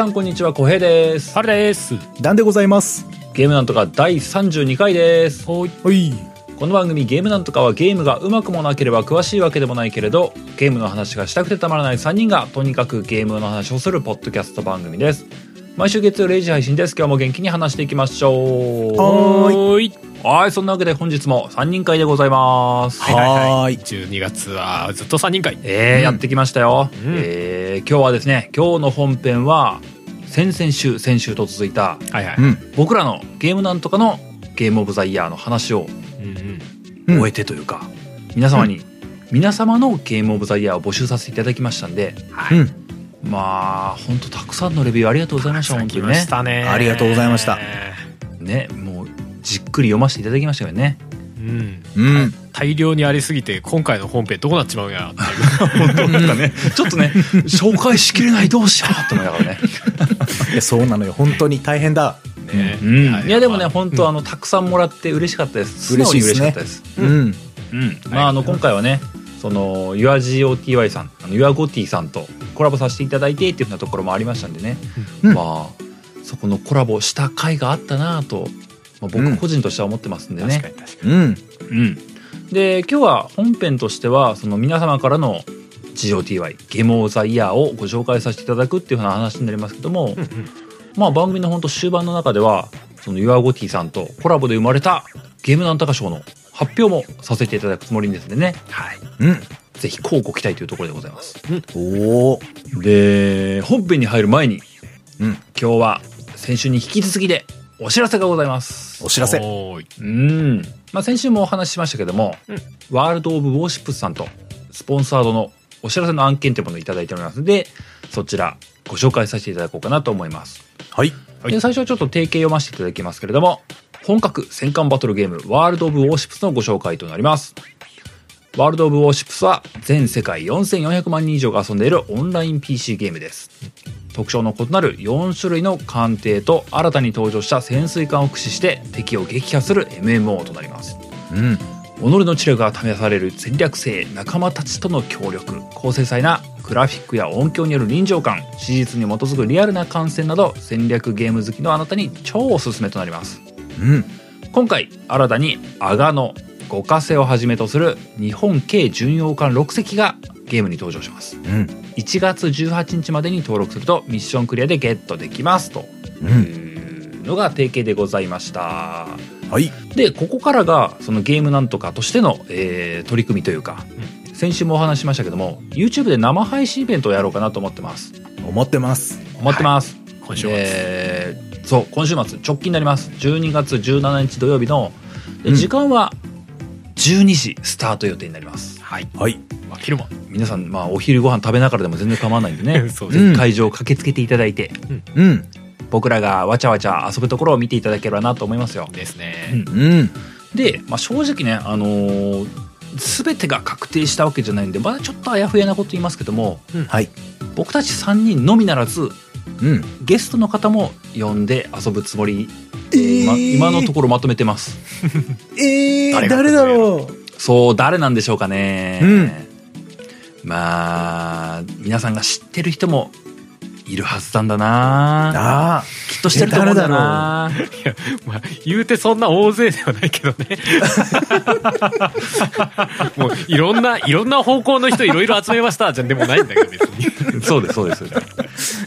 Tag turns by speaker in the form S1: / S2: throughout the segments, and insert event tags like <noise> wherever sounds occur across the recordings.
S1: さんこんにちは、小平です。
S2: 春です。
S3: なんでございます。
S1: ゲームなんとか第32回です。
S3: はい。
S1: この番組ゲームなんとかはゲームがうまくもなければ詳しいわけでもないけれど、ゲームの話がしたくてたまらない3人がとにかくゲームの話をするポッドキャスト番組です。毎週月曜0時配信です。今日も元気に話していきましょう。
S3: はーい
S2: ほい。
S1: はい、そんなわけで本日も3人会でございます。
S2: はいはい
S3: はーい
S2: 12月はずっと3人会。
S1: えー
S3: うん
S1: やってきましたよ、
S2: うん
S1: えー今日はですね今日の本編は先々週先週と続いた
S2: はいはい。
S3: うん。
S1: 僕らのゲームなんとかのゲームオブザイヤーの話を
S2: うんうん。
S3: うん
S1: 終えてというか、皆様に、皆様のゲームオブザイヤーを募集させていただきましたんで
S2: はい。
S3: うん。
S1: まあ本当たくさんのレビューありがとうございました本当
S2: 来ま
S1: にね
S2: したね。
S3: ありがとうございました
S1: ねもうじっくり読ませていただきましたよね
S2: うん。
S3: うん。
S2: 大量にありすぎて今回の本編どうなっちまうんやっていう。
S1: 本当なん。かねちょっとね紹介しきれないどうしようと思いながらね
S3: い。やそうなのよ。本当に大変だ。
S2: ね。
S1: うん、
S2: はい
S1: いやでもね本当あのたくさんもらって嬉しかったです。素直に嬉しかったです。
S3: うん。
S1: うん。まああの今回はねその YourGOTY さんあの YourGOTY さんとコラボさせていただいてっていうふうなところもありましたんでね、
S3: うん。
S1: まあそこのコラボした回があったなと、まあ、僕個人としては思ってますんでね。
S2: 確か、に確かに。
S3: うん。
S1: うん、で今日は本編としてはその皆様からの GOTY ゲームオブザイヤーをご紹介させていただくっていうふうな話になりますけども、
S2: うんうん。
S1: まあ番組の本当終盤の中ではその YourGOTY さんとコラボで生まれたゲームなんとか賞の発表もさせていただくつもりですんでね
S2: はい。
S3: うん。
S1: ぜひ乞うご期待というところでございます
S3: おお。
S1: で本編に入る前に
S3: うん。
S1: 今日は先週に引き続きでお知らせがございます
S3: お知らせ。
S1: うん、まあ、先週もお話ししましたけども、
S2: うん。
S1: ワールド・オブ・ウォーシップスさんとスポンサードのお知らせの案件というものをいただいております。のでそちらご紹介させていただこうかなと思います。
S3: はい。
S2: はい
S1: で最初はちょっと定型読ませていただきますけれども本格戦艦バトルゲームワールド・オブ・ウォーシップスのご紹介となります。ワールド・オブ・ウォーシップスは全世界4400万人以上が遊んでいるオンライン PC ゲームです特徴の異なる4種類の艦艇と新たに登場した潜水艦を駆使して敵を撃破する MMO となります
S3: うん。
S1: 己の知力が試される戦略性仲間たちとの協力高精細なグラフィックや音響による臨場感史実に基づくリアルな観戦など戦略ゲーム好きのあなたに超おすすめとなります
S3: うん。
S1: 今回新たに阿賀野五ヶ瀬をはじめとする日本軽巡洋艦6隻がゲームに登場します
S3: うん。
S1: 1月18日までに登録するとミッションクリアでゲットできますと。
S3: うん。
S1: いうのが定型でございました。
S3: はい。
S1: でここからがそのゲームなんとかとしての、えー取り組みというか、先週もお話ししましたけども YouTube で生配信イベントをやろうかなと思ってます。
S3: 思ってます。
S1: 思ってます、
S2: 今週末。
S1: でそう今週末直近になります。12月17日土曜日ので
S3: うん。
S1: 時間は12時スタート予定になります
S2: はい。
S3: はい。
S2: まあ、昼間。
S1: 皆さん、まあ、お昼ご飯食べながらでも全然構わないんでね <laughs>
S2: そう
S3: うん
S1: 会場駆けつけていただいて
S3: うん。
S1: 僕らがわちゃわちゃ遊ぶところを見ていただければなと思いますよ
S2: ですね。
S3: うん。
S1: で、まあ、正直ね、あのー全てが確定したわけじゃないんでまだちょっとあやふやなこと言いますけども
S3: はい。
S1: 僕たち3人のみならず
S3: うん。
S1: ゲストの方も呼んで遊ぶつもり、えー
S3: えー
S1: 今今のところまとめてます <laughs>
S3: えー、
S2: 誰が
S3: 誰だろ
S1: そう誰なんでしょうかね、
S3: うん
S1: まあ皆さんが知ってる人もいるはずなんだな
S3: う。ああ。
S1: きっとしてると思うんだよな
S2: まあ、言うてそんな大勢ではないけどね。<laughs> もういろんな、いろんな方向の人いろいろ集めましたじゃでもないんだけど別に。
S1: そうですそうです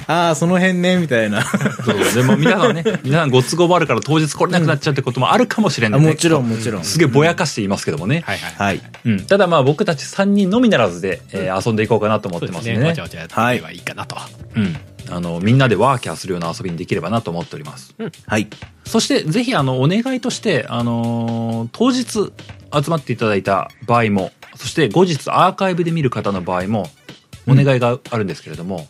S3: ああ、その辺ね、みたいな。
S1: そうでも皆さんね皆さんご都合もあるから当日来れなくなっちゃうってこともあるかもしれない、ね
S3: あもちろん、もちろん。
S1: すげえぼやかして言いますけどもね、
S2: はいはい。
S3: はい。
S1: うん、ただまあ僕たち3人のみならずで、えー遊んでいこうかなと思っ。てますね
S2: わちゃわちゃやっていけばいいかなと。
S1: うん、あのみんなでワーキャーするような遊びにできればなと思っております
S3: はい。
S1: そしてぜひあのお願いとして、あのー当日集まっていただいた場合もそして後日アーカイブで見る方の場合もお願いがあるんですけれども、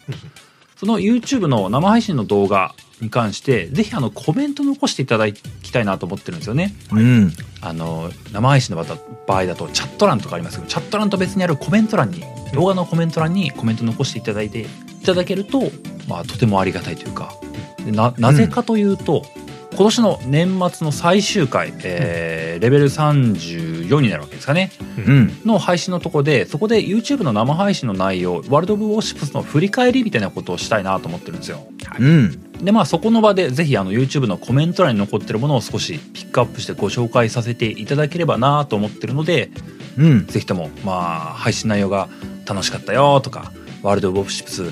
S1: その YouTube の生配信の動画に関してぜひあのコメント残していただきたいなと思ってるんですよね。
S3: うん。
S1: あの生配信の場合だとチャット欄とかありますけどチャット欄と別にあるコメント欄に動画のコメント欄にコメント残していただいていただけると、まあ、とてもありがたいというかでななぜかというと、今年の年末の最終回、えーレベル32 14になるわけですかね。
S3: うん。
S1: の配信のとこで、そこで YouTube の生配信の内容、ワールド・オブ・ウォーシップスの振り返りみたいなことをしたいなと思ってるんですよ。
S3: うん。
S1: で、まあそこの場でぜひあの YouTube のコメント欄に残ってるものを少しピックアップしてご紹介させていただければなと思ってるので、
S3: うん。
S1: ぜひとも、まあ、配信内容が楽しかったよとか、ワールド・オブ・ウォーシップス、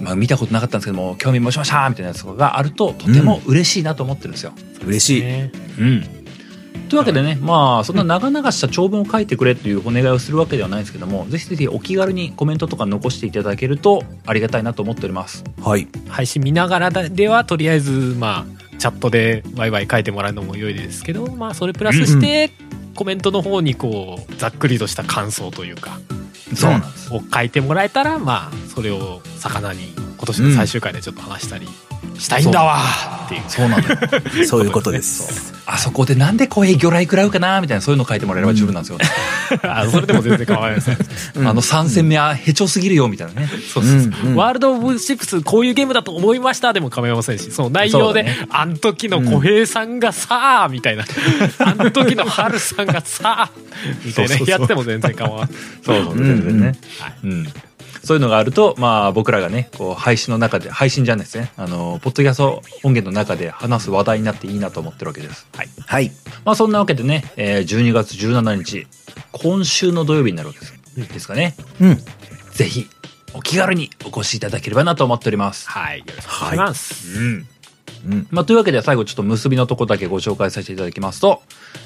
S1: まあ見たことなかったんですけども、興味持ちましたみたいなやつがあると、とても嬉しいなと思ってるんですよ。
S3: 嬉しい。
S2: ね
S1: うん。というわけでね、まあ、そんな長々した長文を書いてくれっていうお願いをするわけではないんですけども、ぜひぜひお気軽にコメントとか残していただけるとありがたいなと思っております。
S3: はい。
S2: 配信見ながらではとりあえずまあチャットでワイワイ書いてもらうのも良いですけどまあそれプラスして、コメントの方にこうざっくりとした感想というか
S3: そうなんです。
S2: を書いてもらえたらまあそれを魚に今年の最終回でちょっと話したりしたいんだわっていう、
S1: そうなんだよ。<laughs>
S3: そういうことです。
S1: あそこでなんで声魚雷食らうかなみたいなそういうの書いてもらえれば十分なんですよ。<laughs>
S2: あそれでも全然構いません
S1: あの3戦目はへちょすぎるよみたいなね。
S2: そうそうそう、
S3: うんうん
S2: ワールド・オブ・シップスこういうゲームだと思いましたでも構いませんしその内容で、
S1: そう
S2: あの時の小平さんがさあみたいな、あの時の春さんがさあみたいなやっても全然構わない
S1: そうそう、
S3: うん
S1: 全然ね。
S2: はい
S1: うん。そういうのがあると、まあ僕らがね、こう配信の中で、配信じゃないですね。あの、ポッドキャスト音源の中で話す話題になっていいなと思ってるわけです。はい。
S3: はい。
S1: まあそんなわけでね、えー12月17日、今週の土曜日になるわけです。ですかね。
S3: うん。
S1: ぜひ、お気軽にお越しいただければなと思っております。
S2: はいよろしくお願いします、
S1: うん。
S3: うん。
S1: まあ、というわけで最後ちょっと結びのとこだけご紹介させていただきますと、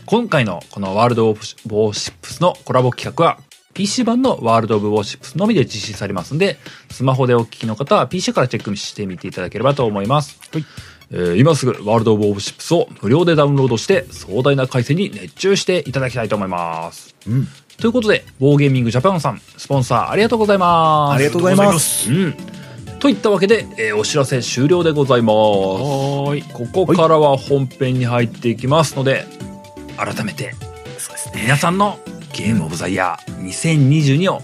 S1: 今回のこのワールド・オブ・ウォーシップスのコラボ企画は、PC 版のワールド・オブ・ウォーシップスのみで実施されますんで、スマホでお聞きの方は PC からチェックしてみていただければと思います。えー今すぐワールド・オブ・ウォーシップスを無料でダウンロードして壮大な回線に熱中していただきたいと思います。
S3: うん。
S1: ということで、ウォーゲーミングジャパンさん、スポンサーありがとうございます。
S3: ありがとうございます。
S1: うん。といったわけで、えーお知らせ終了でございます。
S2: おーい
S1: ここからは本編に入っていきますので、改めて、
S2: ね
S1: 皆さんのゲームオブザイヤー2022を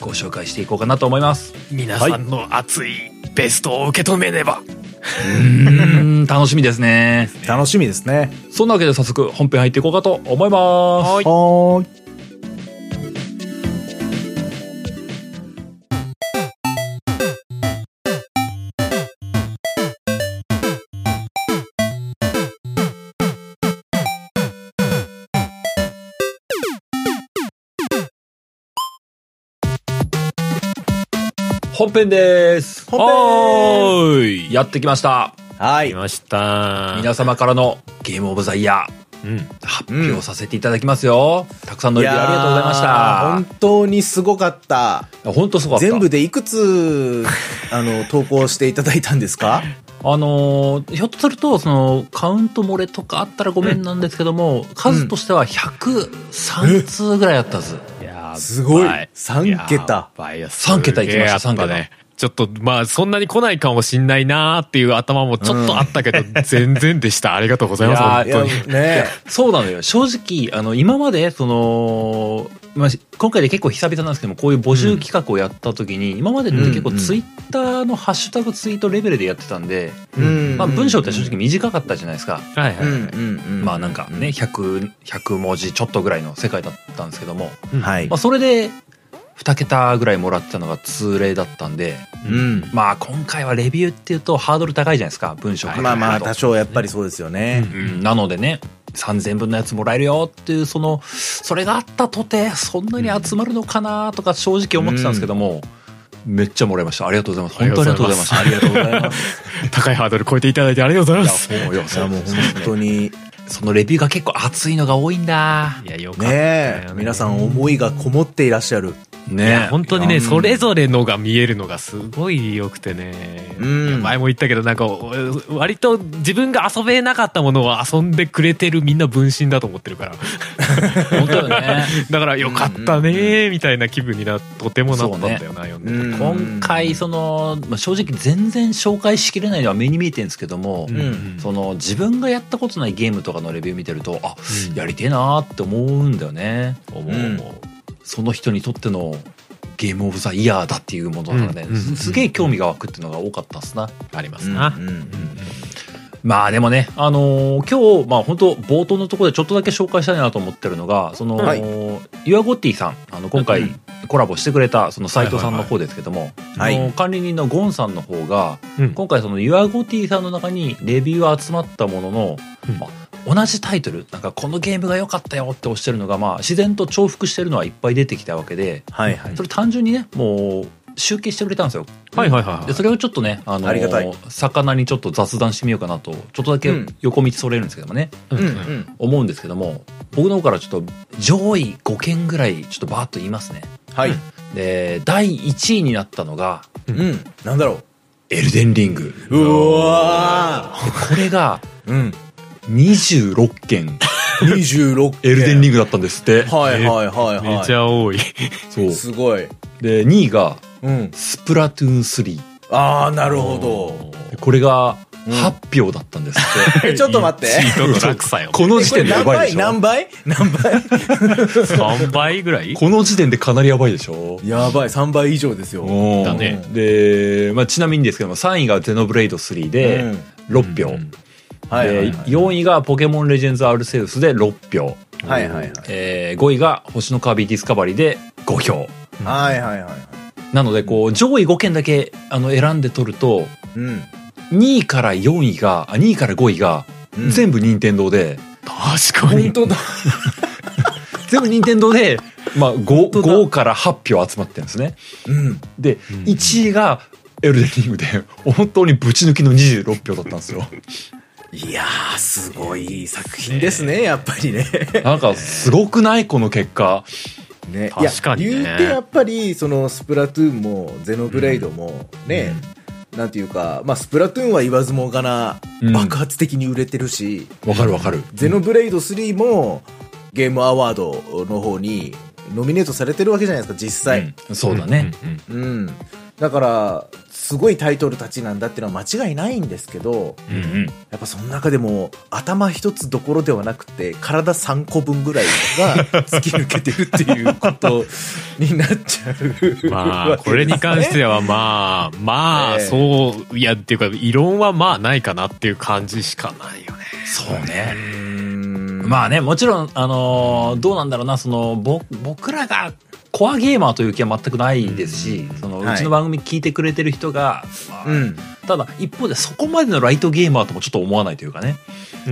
S1: ご紹介していこうかなと思います。
S2: 皆さんの熱いベストを受け止めねば、
S1: うーん、楽しみですね。
S3: 楽しみですね。
S1: そんなわけで早速本編入っていこうかと思います。
S2: はい
S3: は。
S1: 本編です。
S3: 本編
S1: やってきました。
S3: はい。
S2: 来ました
S1: 皆様からのゲームオブザイヤー
S2: うん
S1: 発表させていただきますよ。たくさんのレビューありがとうございました。
S3: 本当にすごかった。
S1: 本当すごかった。
S3: 全部でいくつ、<laughs> あの、投稿していただいたんですか？
S1: あのーひょっとすると、その、カウント漏れとかあったらごめんなんですけども、数としては103通ぐらいあったはず。
S2: や
S3: すごい。
S2: ば
S3: 三桁。
S2: やばい。よ
S1: 三桁いきました。
S2: すげえやっぱねちょっとまあそんなに来ないかもしんないなーっていう頭もちょっとあったけど、全然でしたありがとうございます本当に
S3: ね
S1: そうなのよ。正直、あの、今まで、その、まあ、今回で結構久々なんですけども、こういう募集企画をやった時に、今までって結構
S3: うんうん
S1: ツイッターのハッシュタグツイートレベルでやってたんで、
S3: うん
S1: まあ文章って正直短かったじゃないですか。
S2: はいはい、
S3: うんうんうん。
S1: まあなんかね、100、100文字ちょっとぐらいの世界だったんですけども、
S3: はい
S1: まあ。それで、2桁ぐらいもらってたのが通例だったんで、
S3: うん。
S1: まあ今回はレビューっていうとハードル高いじゃないですか、文章書くの
S3: まあまあ、多少やっぱりそうですよね。
S1: うんなのでね、3000分のやつもらえるよっていう、その、それがあったとて、そんなに集まるのかなとか正直思ってたんですけども、めっちゃもらいました。ありがとうございます。本当にありがとうございました。
S3: ありがとうございます。<laughs>
S2: 高いハードル超えていただいてありがとうございます
S1: いや、もう、いや、
S3: いやもう本当に、
S1: そのレビューが結構熱いのが多いんだ。
S2: いやよかった
S3: ね
S2: よ
S3: え、皆さん思いがこもっていらっしゃる。
S1: ね。
S2: 本当にね、
S3: うん。
S2: それぞれのが見えるのがすごい良くてね、
S3: うん。
S2: 前も言ったけどなんか割と自分が遊べなかったものを遊んでくれてるみんな分身だと思ってるから。
S1: 本当よね。<laughs>
S2: だからよかったねーみたいな気分になとてもなったんだよな、読んでて。
S3: うん。
S1: 今回、その、まあ、正直全然紹介しきれないのは目に見えてるんですけども、
S2: うん
S1: その自分がやったことないゲームとかのレビュー見てると、あ、
S2: うん。
S1: やりてえなーって思うんだよね。
S2: 思う思う
S1: その人にとってのゲームオブザイヤーだっていうものだからね、
S2: うんうん
S1: すすげえ興味が湧くっていうのが多かったっすな。
S2: ありますな、
S3: うんうん
S1: まあでもね、あのー今日、まあ本当冒頭のところでちょっとだけ紹介したいなと思ってるのが、その、
S3: はい。
S1: ユアゴッティさん、あの、今回
S3: うん
S1: コラボしてくれた、その斎藤さんの方ですけども、
S3: はい
S1: あの管理人のゴンさんの方が、
S2: うん。
S1: 今回そのユアゴッティさんの中にレビューは集まったものの、
S2: うん。
S1: まあ同じタイトル、なんかこのゲームが良かったよっておっしゃるのが、まあ自然と重複してるのはいっぱい出てきたわけで、
S3: はいはい。
S1: それ単純にね、もう集計してくれたんですよ。
S2: はいはいはいはい。
S1: でそれをちょっとね、あの
S3: ありがたい。
S1: 魚にちょっと雑談してみようかなとちょっとだけ
S3: うん。
S1: 横道それるんですけどもね、
S2: うん
S3: うん。うん
S1: 思うんですけども僕の方からちょっと上位5件ぐらいちょっとバーッと言いますね。
S3: はい。
S1: で第1位になったのが
S3: うん。なんだろ「
S1: エルデンリング。
S3: ううわ」
S1: これが
S3: ーうん
S1: 26件。
S3: 26
S1: エルデンリン
S3: グ
S1: グだったんですって。
S3: はいはいはいはい。
S2: めちゃ多い。
S1: そう。
S3: すごい。
S1: で2位が
S3: うん。
S1: スプラトゥーン3
S3: ああなるほ
S1: でこれが
S3: うん。
S1: 8票だったんですって、<laughs>
S3: ちょっと待って。
S2: チートの落差よ。<laughs>
S1: この時点でやばいでしょ。
S3: 何倍？何倍？何倍
S2: ？3倍ぐらい？
S1: この時点でかなりやばいでしょ。
S3: やばい。3倍以上ですよ。
S1: うん。
S2: だね。
S1: で、まあ、ちなみにですけども3位がゼノブレイド3で6票、
S2: うん
S3: はいはいはい。
S1: で4位がポケモンレジェンズ・アルセウスで6票、
S3: はいはいはい。
S1: えー5位が星のカービィディスカバリーで5票
S3: はいはいはいはい。
S1: なのでこう上位5件だけあの選んで取ると
S3: うん。
S1: 2位から4位があ2位から5位が
S3: うん。
S1: 全部任天堂で、
S2: 確かに。
S3: 本。当だ。<laughs>
S1: 全部任天堂で、まあ、5,
S3: 当だ。
S1: 5から8票集まってるんですね。
S3: うん。
S1: で
S2: うん。
S1: 1位がエルデンリングで本当にぶち抜きの26票だったんですよ
S3: いやーすごい作品ですねやっぱりね。
S1: なんかすごくないこの結果。
S3: ね。
S2: 確かにね。
S3: 言うてやっぱりそのスプラトゥーンもゼノブレイドもね、なんていうか、まあ、スプラトゥーンは言わずもがな
S1: うん。
S3: 爆発的に売れてるし、
S1: わかるわかる。
S3: ゼノブレイド3もゲームアワードの方にノミネートされてるわけじゃないですか実際、
S1: うん。そうだね、
S2: うん。うん。
S3: うんだからすごいタイトルたちなんだっていうのは間違いないんですけど
S1: うんうん。
S3: やっぱその中でも頭一つどころではなくて体3個分ぐらいが突き抜けてるっていうことになっちゃう <laughs>
S2: まあ、これに関してはまあ、まあ、
S3: ええ
S2: そう、いや、っていうか、異論はまあないかなっていう感じしかないよね。
S1: そうね。
S3: うん。
S1: まあねもちろんあのーどうなんだろうなそのぼ僕らがコアゲーマーという気は全くないですし、その
S3: はい。う
S1: ちの番組聞いてくれてる人が、まあ
S3: うん。
S1: ただ一方でそこまでのライトゲーマーともちょっと思わないというかね。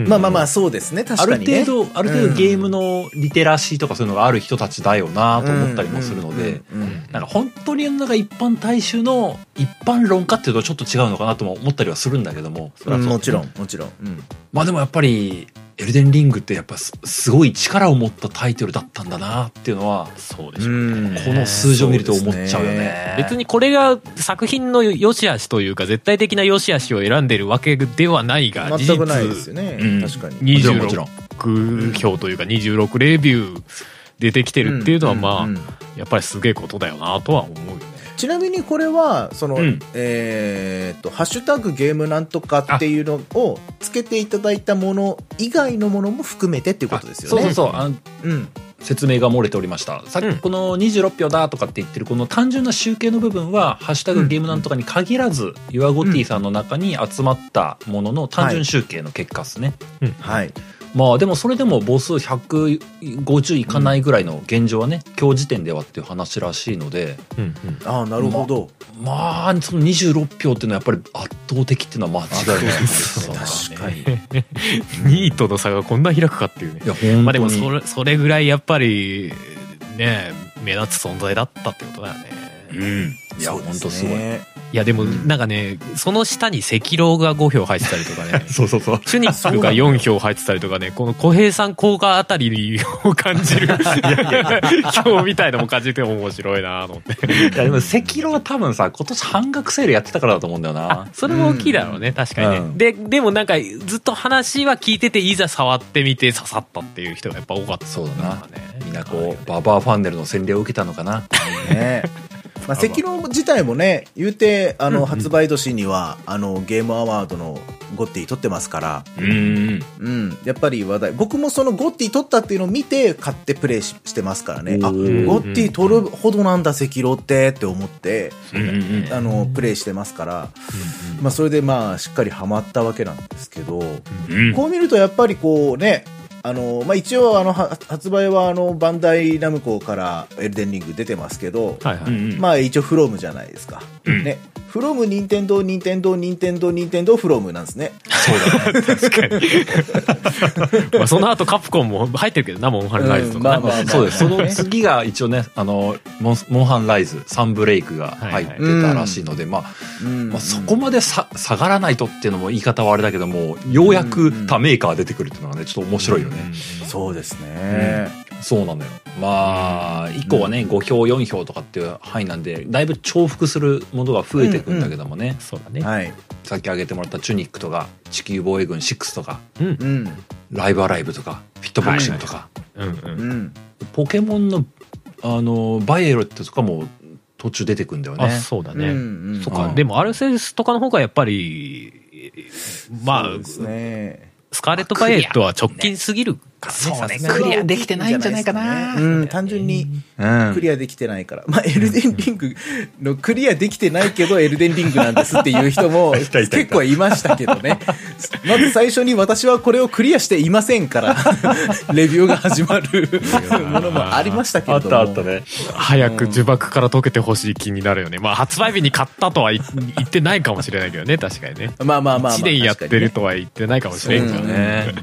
S3: まあまあま
S2: あ。
S3: あそうですね。
S1: ある
S3: 確かにね。
S1: 程度ある程度ゲームのリテラシーとかそういうのがある人たちだよなと思ったりもするので、
S3: うんうんうん
S1: なんか本当になんか一般大衆の一般論かっていうとちょっと違うのかなとも思ったりはするんだけども。う
S3: もちろんもちろん、うん。
S1: まあでもやっぱりエルデンリングってやっぱすすごい力を持ったタイトルだったんだなっていうのは
S2: そうでしょうね。
S1: この数字を見ると思っちゃうよ
S3: そうです
S1: ね。
S2: 別にこれが作品の良し悪しというか絶対的な良し悪しを選んでるわけではないが事
S3: 全くないです
S2: 実
S3: よね、
S1: うん
S3: 確かに
S1: もちろんもちろん
S2: 26票というか26レビュー出てきてるっていうのはまあ
S3: んんん
S2: やっぱりすげえことだよなとは思うよね。
S3: ちなみにこれはその、
S1: うん。
S3: えーっと「ハッシュタグゲームなんとか」っていうのをつけていただいたもの以外のものも含めてっていうことですよね。
S1: そうそうそう。あの
S3: うん。
S1: 説明が漏れておりました。さっ
S2: うん。
S1: きこの26票だとかって言ってるこの単純な集計の部分は「ハッシュタグゲームなんとか」に限らずユアゴティさんの中に集まったものの単純集計の結果ですね、
S3: はい
S1: まあでもそれでも母数150いかないぐらいの現状はね、今日時点ではっていう話らしいので
S2: うんうん。
S3: ああなるほど、
S1: まあその26票っていうのはやっぱり圧倒的っていうのは間違いないですね。
S3: 確かに。
S2: 2位との差がこんな開くかっていうね。
S1: い。や本当に、
S2: まあでもそれそれぐらいやっぱりね目立つ存在だったってことだよね。
S1: うん。いや
S3: そうです
S1: 本当すごい。
S3: ね
S2: いやでも
S3: うん
S2: なんかねその下に赤狼が5票入ってたりとかね。<laughs>
S1: そうそうそう。
S2: チュニックが4票入ってたりとかね。この小平さん効果あたりを感じる票みたいのも感じて面白いなと思って。
S1: いやでも赤狼は多分さ今年半額セールやってたからだと思うんだよな。
S2: それも大きいだろうね確かにね、
S1: うん。
S2: ででもなんかずっと話は聞いてていざ触ってみて刺さったっていう人がやっぱ多かった。
S1: そうだな。
S2: ね。
S1: みんなこうババアファンネルの洗礼を受けたのかな。
S3: ね <laughs> まあ、赤狼自体もね言うてあの発売年にはあのゲームアワードのゴッティ取ってますから、
S1: うん
S3: うん、やっぱり話題。僕もそのゴッティ取ったっていうのを見て買ってプレイししてますからね。あ、ゴッティ取るほどなんだ、赤狼ってって思って、あの、プレイしてますから、まあそれでまあしっかりハマったわけなんですけど、
S1: うん。
S3: こう見るとやっぱりこうね、あの、まあ一応あの、は発売はあの、バンダイナムコからエルデンリング出てますけど、
S2: はいはい。
S3: まあ一応フロムじゃないですか。
S1: うん
S3: ね。フロム、ニンテンドー、ニンテンドー、ニンテンドー、ニンテンドー、フロムなんですね。
S1: そうだね。
S2: 確かに。まあその後カプコンも入ってるけどな、モンハンライズとかね。
S3: うんまあまあ
S1: そうです。その次が一応ね、あの、モンモンハンライズ、サンブレイクが入ってたらしいので、まあ、
S3: うん
S1: まあ、そこまでさ下がらないとっていうのも言い方はあれだけども、ようやく他メーカー出てくるっていうのがね、ちょっと面白いよね。
S3: そうですね。
S1: そうなのよ。まあ、以降はね、5票、4票とかっていう範囲なんで、だいぶ重複するものが増えていくんだけどもね、
S2: そうだね。
S3: はい。
S1: さっき挙げてもらったチュニックとか、地球防衛軍6とか、
S2: うん。
S3: うん。
S1: ライブアライブとか、フィットボクシングとか、
S2: うんう。
S3: うんん。
S1: ポケモンの、あの、バイエルってとかも途中出てくんだよね。
S2: あ、そうだね。
S3: うん
S2: そっか。
S1: うん
S2: でも、アルセウスとかの方がやっぱり、まあ
S3: そう、ですね。
S2: スカーレット・バイエットは直近すぎるからね。
S1: そうねクリアできてないんじゃないかな
S3: うん、単純に
S1: うん
S3: クリアできてないから。まあ、エルデンリングのクリアできてないけど、エルデンリングなんですっていう人も <laughs> 結構いましたけどね。まず最初に私はこれをクリアしていませんから、<laughs> レビューが始まるものもありましたけ
S1: あっ。たあったね。
S2: 早く呪縛から解けてほしい気になるよね。まあ、発売日に買ったとは言言ってないかもしれないけどね、確かにね。
S3: まあまあまあまあ。
S2: 1年やってるとは言ってないかもしれんけどね。
S1: ね。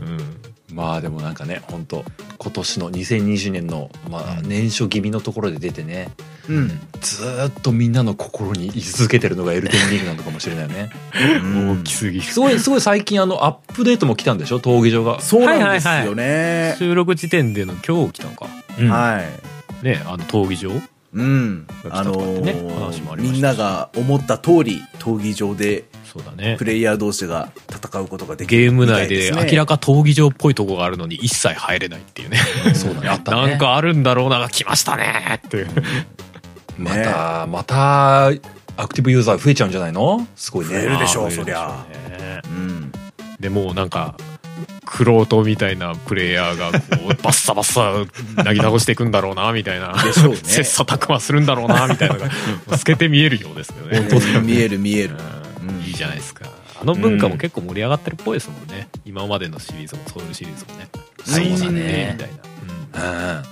S2: うん
S1: まあでもなんかね、本当今年の2020年の、まあ年初気味のところで出てね、
S3: うん。
S1: ずーっとみんなの心に居続けてるのがエルデンリングなのかもしれないよね。
S3: うん
S2: 大きすぎる。
S1: すごい、すごい最近あの、アップデートも来たんでしょ闘技場が。
S3: そうなんですよね。
S2: 収録時点での今日来たのか。
S1: うん
S3: はい。
S2: ね、あの、闘技場
S3: うん。あのーみんなが思った通り、闘技場で
S2: そうだね
S3: プ。レイヤー同士が戦うことができる
S2: ゲーム内で明らか闘技場っぽいとこがあるのに一切入れないっていうね。
S1: そうだね、あったね。
S2: なんかあるんだろうな、来ましたねっていう。
S1: また、また、アクティブユーザー増えちゃうんじゃないの？すごいね。
S3: 増えるでしょう
S2: まあ
S3: そりゃ。
S2: ね
S3: うん。
S2: でもうなんか、クロートみたいなプレイヤーがこう、バッサバッサ、なぎ倒していくんだろうな、みたいな。切磋琢磨するんだろうな、みたいなのが、透けて見えるようですけどね。
S3: 本当見える見える。
S2: うん
S3: うん
S2: いいじゃないですか。あの文化も結構盛り上がってるっぽいですもんね。今までのシリーズも、ソウルシリーズもね。
S1: そうだね
S2: みたいな。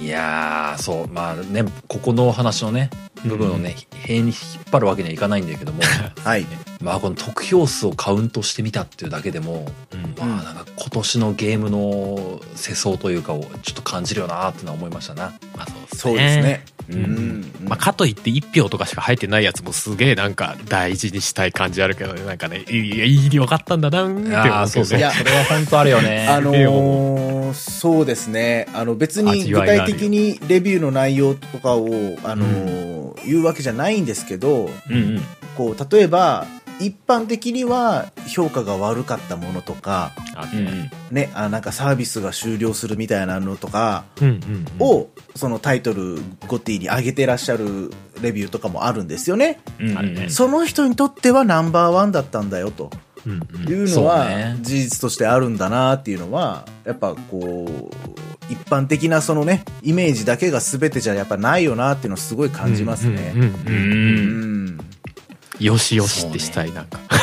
S1: うん。いやー、そう、まあね、ここの話のね、部分をね、塀に引っ張るわけにはいかないんだけども、<laughs>
S3: はい。
S1: まあこの得票数をカウントしてみたっていうだけでも、
S2: うん
S1: まあなんか今年のゲームの世相というかをちょっと感じるよなっていうのは思いましたな。
S2: まあそう
S3: そうですね。
S1: う
S3: うんん。
S2: まあ、かといって1票とかしか入ってないやつもすげえなんか大事にしたい感じあるけどねなんかねいやいいに分かったんだなって思うけどね
S1: ああ、そうそう。
S3: いや
S1: それは本当あるよね。
S3: あのーそうですね。あの別に具体的にレビューの内容とかを、あのー言うわけじゃないんですけど、
S1: うんうん。
S3: こう、例えば、一般的には評価が悪かったものとか、
S2: あ
S1: うんうん。
S3: ね、あなんかサービスが終了するみたいなのとか
S2: うんうんうん
S3: を、そのタイトルゴッティに上げてらっしゃるレビューとかもあるんですよね。
S1: うんうん
S2: あるね
S3: その人にとってはナンバーワンだったんだよと。
S2: うんうん
S3: いうのは
S1: ね
S3: 事実としてあるんだなっていうのはやっぱこう一般的なそのねイメージだけが全てじゃやっぱないよなっていうのをすごい感じますね。
S2: うんうん
S1: う
S3: うん
S1: ん。
S2: よしよしってしたいなんか。<laughs>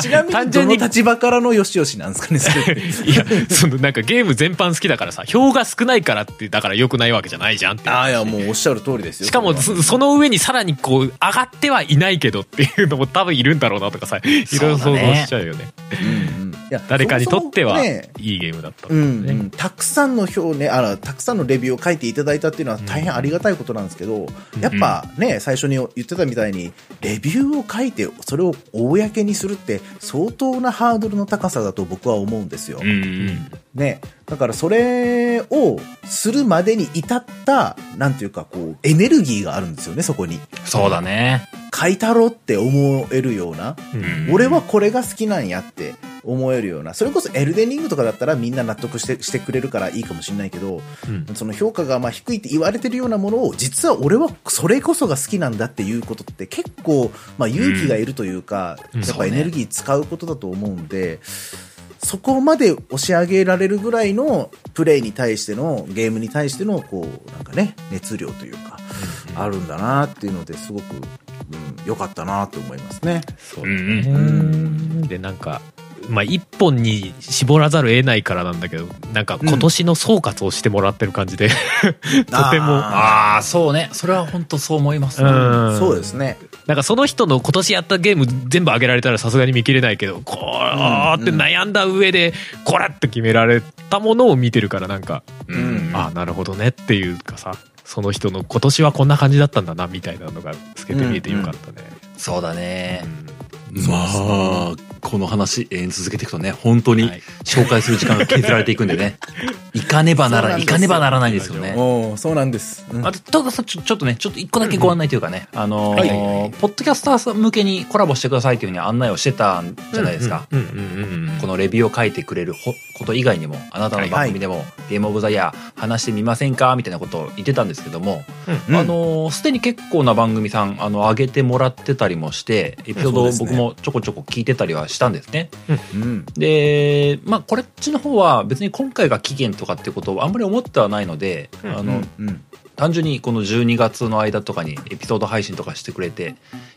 S3: ちなみにどの立場からのよしよしなんですかねそれ <laughs>
S2: いやそのなんかゲーム全般好きだからさ票が少ないからってだから良くないわけじゃないじゃん
S3: ああいやもうおっしゃる通りですよ。
S2: しかも
S3: そ
S2: の上にさらにこう上がってはいないけどっていうのも多分いるんだろうなとかさいろいろ想像しちゃうよね。
S3: うん
S2: 誰かにとってはいいゲームだった
S3: うん
S2: ね。
S3: うん、たくさんの票ねあらたくさんのレビューを書いていただいたっていうのは大変ありがたいことなんですけど、やっぱね最初に言ってたみたいにレビューを書いてそれを公にするって相当なハードルの高さだと僕は思うんですよ。
S1: うんうん。
S3: ね、だからそれをするまでに至ったなんていうかこうエネルギーがあるんですよねそこに。
S1: そうだね。
S3: 書いたろって思えるような、
S2: うん。
S3: 俺はこれが好きなんやって思えるような、それこそエルデンリングとかだったらみんな納得してしてくれるからいいかもしれないけど、
S2: うん。
S3: その評価がまあ低いって言われてるようなものを、実は俺はそれこそが好きなんだっていうことって結構、まあ勇気がいるというか、
S2: うん。
S3: やっぱエネルギー使うことだと思うんで、そこまで押し上げられるぐらいのプレイに対しての、ゲームに対しての、こう、なんかね、熱量というか、あるんだなっていうのですごく、うん、良かったなと思いますね。
S2: そう
S1: うん。
S2: ね
S3: うん。
S2: でなんかまあ一本に絞らざるを得ないからなんだけどなんか今年の総括をしてもらってる感じで、<laughs> とても
S1: ああ、そうね。それは本当そう思います、ね。
S2: うん
S3: そうですね。
S2: なんかその人の今年やったゲーム全部上げられたらさすがに見切れないけどこうって悩んだ上でこれって決められたものを見てるからなんか、
S1: うん
S2: ああなるほどねっていうかさその人の今年はこんな感じだったんだなみたいなのが透けて見えてよかったね。
S1: そうだね。
S2: うん
S1: まあ、この話、永続けていくとね、本当に
S2: はい。
S1: 紹介する時間が削られていくんでね。<laughs> いかねばなら、
S3: な
S1: いかねばならないんですよね。
S3: おーそうなんです。うん。
S1: あと、とかさちょ、ちょっとね、ちょっと一個だけご案内というかね、あのポッドキャスターさん向けにコラボしてくださいというふうに案内をしてたんじゃないですか。
S2: うんうんうんうん。
S1: このレビューを書いてくれるほこと以外にも、あなたの番組でも、ゲームオブザイヤー話してみませんかみたいなことを言ってたんですけども、
S3: うん
S1: あのーすでに結構な番組さん、あの、上げてもらってたりもして、エピソード僕もちょこちょこ聞いてたりはしたんですね。
S3: うん。
S1: で、まあ、これっちの方は別に今回が期限とかってことをあんまり思ってはないので、
S2: うん
S1: あの、
S3: うん。
S1: 単純にこの12月の間とかにエピソード配信とかしてくれて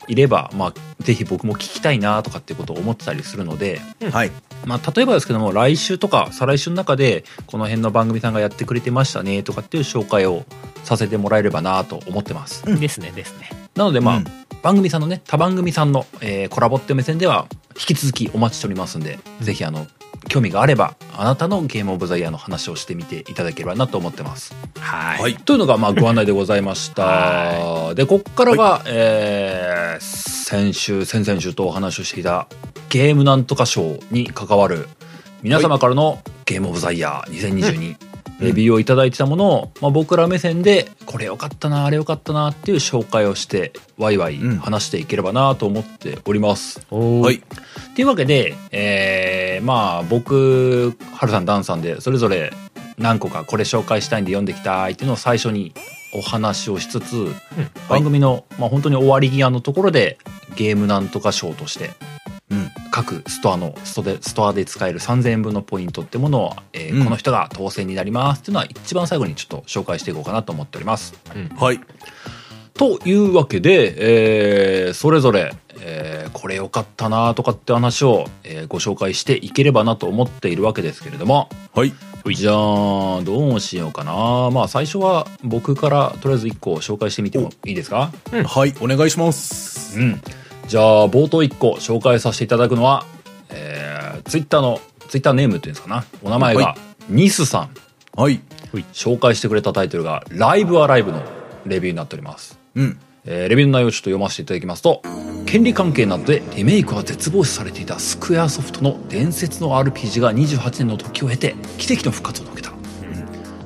S1: いれば、まあ、ぜひ僕も聞きたいなとかっていうことを思ってたりするので、
S3: はい。
S1: まあ、例えばですけども、来週とか再来週の中で、この辺の番組さんがやってくれてましたねとかっていう紹介をさせてもらえればなと思ってます。
S2: ですねですね。
S1: なので、まあ、
S3: うん
S1: 番組さんのね、他番組さんの、えーコラボっていう目線では、引き続きお待ちしておりますんで、ぜひあの、興味があれば、あなたのゲームオブザイヤーの話をしてみていただければなと思ってます。
S2: はい。
S3: はい
S1: というのが、まあ、ご案内でございました。
S2: は
S1: で、こっからが、えー先週、先々週とお話をしていた、ゲームなんとか賞に関わる、皆様からのゲームオブザイヤー2022、レビューをいただいてたものを、まあ、僕ら目線で、これよかったな、あれよかったなっていう紹介をして、ワイワイ
S3: うん
S1: 話していければなと思っております。
S3: はい。
S1: っていうわけで、えーまあ僕、ハルさん、ダンさんでそれぞれ何個かこれ紹介したいんで読んできたいっていうのを最初にお話をしつつ、番組の、まあ、本当に終わり際のところでゲームなんとか賞として
S3: うん。
S1: 各ストアのストでストアで使える3000円分のポイントってものを、えー
S3: うん
S1: この人が当選になりますっていうのは一番最後にちょっと紹介していこうかなと思っております。
S3: はい。
S1: というわけで、えーそれぞれ、えーこれ良かったなとかって話を、えーご紹介していければなと思っているわけですけれども、
S3: はい。
S1: じゃあ、どうしようかな。まあ、最初は僕からとりあえず1個紹介してみてもいいですか？
S2: うん
S3: はい。お願いします。
S1: うん。じゃあ、冒頭1個紹介させていただくのは、えー、ツイッターの、ツイッターネームっていうんですかな。お名前が
S3: は、
S1: ニスさん。
S3: はい。
S1: 紹介してくれたタイトルが、ライブアライブのレビューになっております。
S3: うん。
S1: えーレビューの内容をちょっと読ませていただきますと権利関係などでリメイクは絶望視されていたスクエアソフトの伝説の RPG が28年の時を経て奇跡の復活を遂げた、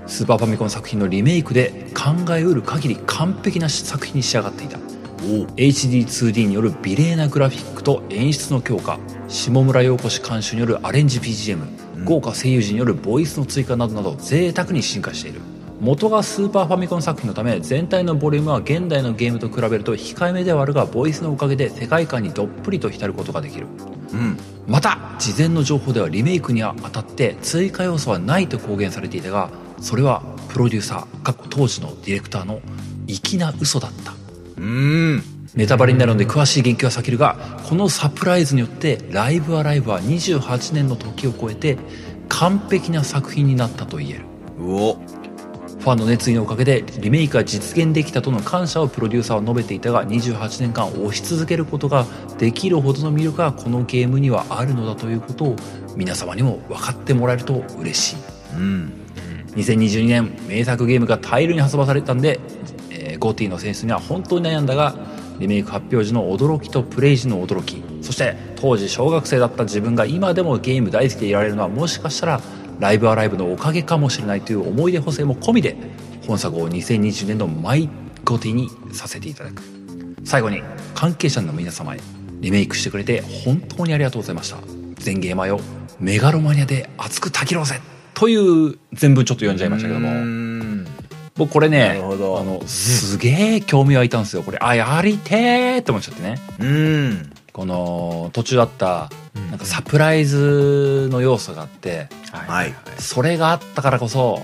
S1: スーパーファミコン作品のリメイクで考えうる限り完璧な作品に仕上がっていた HD2D による美麗なグラフィックと演出の強化。下村陽子氏監修によるアレンジ BGM 豪華声優陣によるボイスの追加などなど贅沢に進化している。元がスーパーファミコン作品のため全体のボリュームは現代のゲームと比べると控えめではあるがボイスのおかげで世界観にどっぷりと浸ることができる。
S3: うん。
S1: また事前の情報ではリメイクにあたって追加要素はないと公言されていたがそれはプロデューサー当時のディレクターの粋な嘘だった
S3: うん。
S1: ネタバレになるので詳しい言及は避けるがこのサプライズによって「ライブアライブ」は28年の時を超えて完璧な作品になったと言える
S3: うお。
S1: ファンの熱意のおかげでリメイクが実現できたとの感謝をプロデューサーは述べていたが28年間推し続けることができるほどの魅力がこのゲームにはあるのだということを皆様にも分かってもらえると嬉しい
S3: うん。
S1: 2022年名作ゲームが大量に発売されたんで、ゴーティの選出には本当に悩んだがリメイク発表時の驚きとプレイ時の驚きそして当時小学生だった自分が今でもゲーム大好きでいられるのはもしかしたらライブアライブのおかげかもしれないという思い出補正も込みで本作を2020年のマイゴーティにさせていただく。最後に関係者の皆様へリメイクしてくれて本当にありがとうございました。全ゲーマーよメガロマニアで熱くたぎろうぜという全部ちょっと読んじゃいましたけども。僕これ
S3: な
S1: ね
S3: るほど。
S1: あのすげえ興味湧いたんですよ。これあやりてーって思っちゃってね。
S3: うん。
S1: この途中あった
S2: うん。
S1: なんかサプライズの要素があって
S3: はい。
S1: それがあったからこそ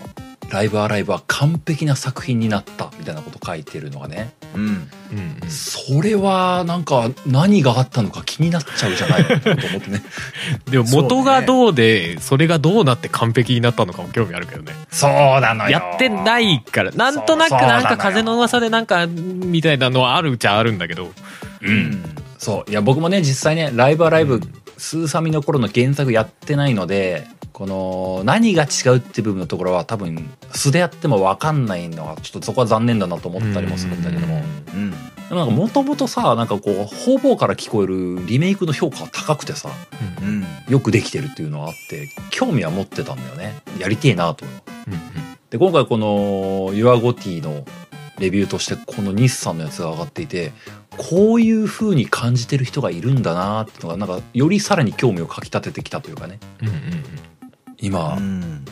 S1: ライブアライブは完璧な作品になったみたいなこと書いてるのがね。
S3: うん。
S2: うんうん。
S1: それはなんか何があったのか気になっちゃうじゃない。と思ってね。<laughs>
S2: でも元がどうでそれがどうなって完璧になったのかも興味あるけどね。
S1: そうなの
S2: やってないから。なんとなくなんか風の噂でなんかみたいなのはあるっちゃあるんだけど。
S1: うん。そう。いや僕もね実際ねライブアライブ、スーサミの頃の原作やってないのでこの何が違うって部分のところは多分素でやっても分かんないのはちょっとそこは残念だなと思ったりもするんだけども、
S3: うん。
S1: でもなんかもともとさなんかこう方々から聞こえるリメイクの評価が高くてさ
S3: うん。
S1: よくできてるっていうのがあって興味は持ってたんだよね。やりてえなと思う。
S2: うん。
S1: で今回この「ユアゴティのレビューとしてこの日産のやつが上がっていてこういう風に感じてる人がいるんだなっていうのがなんかよりさらに興味をかきたててきたというかね。
S2: うんうん
S1: 今、
S3: うん。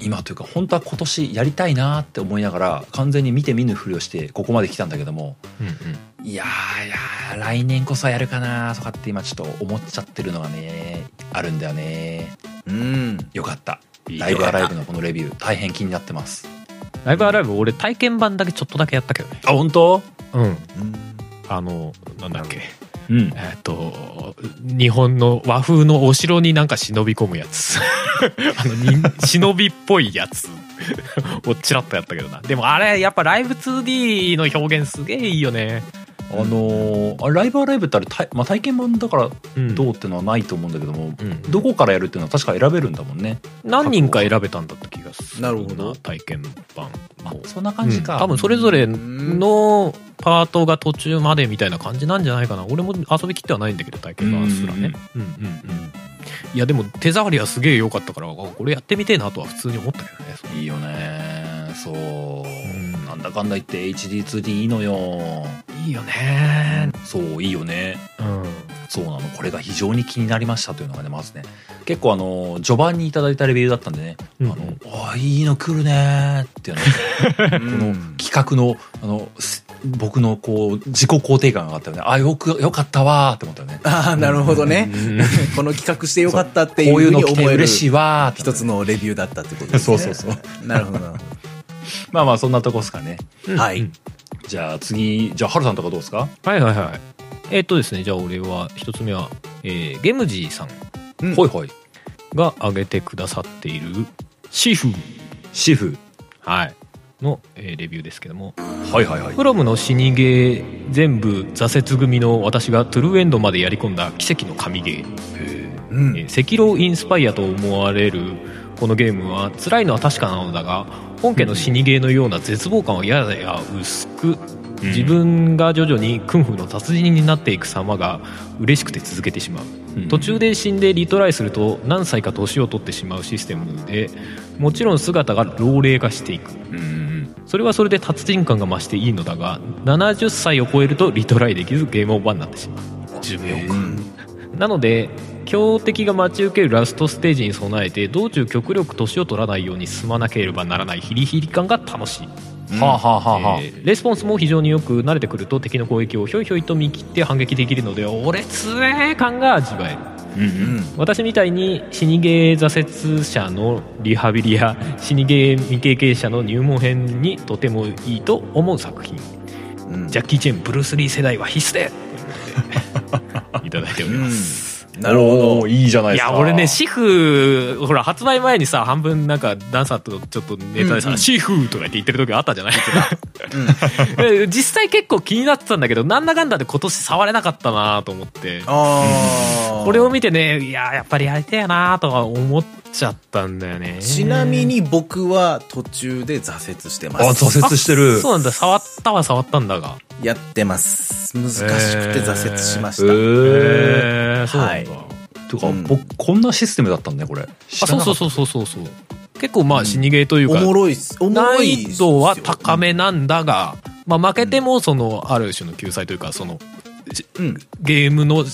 S1: 今というか本当は今年やりたいなって思いながら完全に見て見ぬふりをしてここまで来たんだけども
S2: うんうん。
S1: いやーいやー来年こそやるかなとかって今ちょっと思っちゃってるのがねあるんだよね。
S3: うん。
S1: よかった。ライブアライブのこのレビュー大変気になってます。
S2: ライブアライブ俺体験版だけちょっとだけやったけどね。
S1: あ本当？
S2: うん。
S3: うん。
S2: あのなんだっけ。
S1: う。ん。
S2: えっと日本の和風のお城になんか忍び込むやつ。<laughs> あのに忍びっぽいやつ。をチラッとやったけどな。でもあれやっぱライブ 2D の表現すげえいいよね。
S1: あのーあライブアライブってあれ、たまあ、体験版だから
S2: うん。
S1: どうってのはないと思うんだけども、
S2: うん。
S1: どこからやるっていうのは確か選べるんだもんね。
S2: 何人か選べたんだった気がする
S3: なるほど。
S2: 体験版
S1: そんな感じか、
S2: うん。多分それぞれのパートが途中までみたいな感じなんじゃないかな。俺も遊びきってはないんだけど体験版すらね。うんうんうん。いやでも手触りはすげえ良かったからあこれやってみてえなとは普通に思ったけどね
S1: いいよねそう、
S2: ん
S1: なんだかんだ言って HD2D いいのよ。
S2: いいよね。
S1: そういいよね。
S2: うん。
S1: そうなの。これが非常に気になりましたというのがねまずね。結構あの序盤にいただいたレビューだったんでね、
S2: うん。
S1: あのあいいの来るねーっていうの <laughs> この企画のあのす僕のこう自己肯定感が上がったよね。あよくよかったわーって思ったよね。
S3: ああ、なるほどね。
S2: うん。<laughs>
S3: この企画してよかったっていう
S1: こういうの来て嬉しいわーって
S3: 一つのレビューだったってことですね。
S1: そうそう
S3: なるほどなるほ <laughs>
S1: まあまあそんなとこですかね。
S3: ど。はい。
S1: じゃあ次じゃあハルさんとかどうですか？
S2: はいはいはい。えっとですねじゃあ俺は一つ目は、えーゲムジーさん。
S3: うん。
S1: ほいほい
S2: が挙げてくださっているシーフ。
S1: シフ。
S2: はい。の、えーレビューですけども。
S1: はいはいはい。
S2: フロムの死にゲー全部挫折組の私がトゥルーエンドまでやり込んだ奇跡の神ゲー。
S3: うん
S2: えー赤狼インスパイアと思われるこのゲームは辛いのは確かなのだが本家の死にゲーのような絶望感はやや薄く自分が徐々にクンフーの達人になっていく様が嬉しくて続けてしまう。
S1: うん。
S2: 途中で死んでリトライすると何歳か年を取ってしまうシステムでもちろん姿が老齢化していく。
S1: うんうん
S2: それはそれで達人感が増していいのだが70歳を超えるとリトライできずゲームオーバーになってしまう。寿命かなので強敵が待ち受けるラストステージに備えて道中極力年を取らないように進まなければならないヒリヒリ感が楽しい、
S1: はあはあはあはあ、
S2: えーレスポンスも非常によく慣れてくると敵の攻撃をひょいひょいと見切って反撃できるので俺強え感が味わえる。
S1: うんう
S3: うん。ん。
S2: 私みたいに死にゲー挫折者のリハビリや死にゲー未経験者の入門編にとてもいいと思う作品。
S3: うん。
S2: ジャッキー・チェンブルース・リー世代は必須で <laughs> いただいております、
S3: なるほど。
S1: いいじゃない
S2: い
S1: ですか。
S2: や俺ねシフほら発売前にさ半分なんかダンサーとちょっとネタでさ「
S3: うん。うん
S2: シフ」とか言って言ってる時あったじゃない？え <laughs> 実際結構気になってたんだけどなんだかんだで今年触れなかったなと思って。
S3: ああ。
S2: これを見てねいややっぱりやりたいなとは思っちゃったんだよね。
S3: ちなみに僕は途中で挫折してます。
S1: あ挫折してる。
S2: そうなんだ。触ったは触ったんだが。
S3: やってます。難しくて挫折しました。
S1: えー、
S2: へえそうなんだ、
S3: はい
S1: てか、
S3: うん。
S1: 僕こんなシステムだったんだねこれ。
S2: あそうそうそうそう。そうそう結構まあ死にゲーという
S3: お
S2: か、
S3: もろいっす。おも
S2: 難
S3: ろいっ
S2: 易度は高めなんだが、まあ、負けてもそのある種の救済というかその
S3: うん。
S2: ゲームの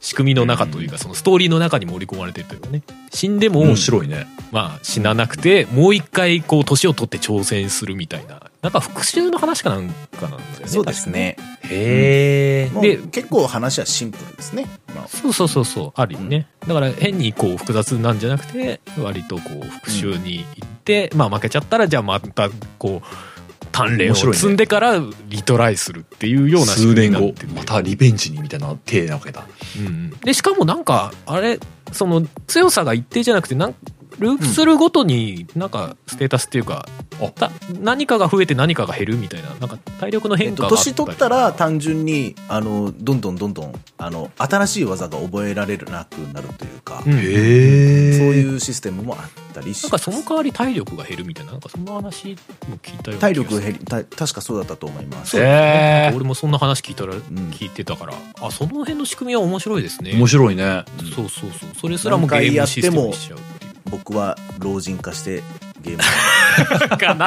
S2: 仕組みの中というかそのストーリーの中に盛り込まれてるというかね死んでも
S1: 面白いね。
S2: まあ死ななくてもう一回こう年を取って挑戦するみたいななんか復讐の話かなんかなんだよね
S3: そうですね。
S1: へえ。
S2: で
S3: 結構話はシンプルですね。まあ
S2: そうそうそうそうあるよね、だから変にこう複雑なんじゃなくて割とこう復讐に行って、まあ負けちゃったらじゃあまたこう鍛錬を積んでからリトライするっていうような仕組み
S1: 数年後
S2: になってる、
S1: またリベンジにみたいな体なわけだ。
S2: うんうん。でしかもなんかあれその強さが一定じゃなくてなんループするごとになんかステータスっていうか、
S1: あ
S2: た何かが増えて何かが減るみたいななんか体力の
S3: えっと、
S2: 変化があったり。
S3: 年取ったら単純に、あの、どんどんどんどん、あの、新しい技が覚えられなくなるというか、
S2: うん。
S3: そういうシステムもあったりし
S2: なんかその代わり体力が減るみたいななんかそんな話も聞いたような
S3: 体力減り、た確かそうだったと思います。
S2: そう
S1: へー。
S2: 俺もそんな話聞いたら、聞いてたからあその辺の仕組みは面白いですね。
S1: 面白いね。
S2: そうそうそう。それすらもゲームシステムにしちゃうっていう
S3: 僕は老人化してゲーム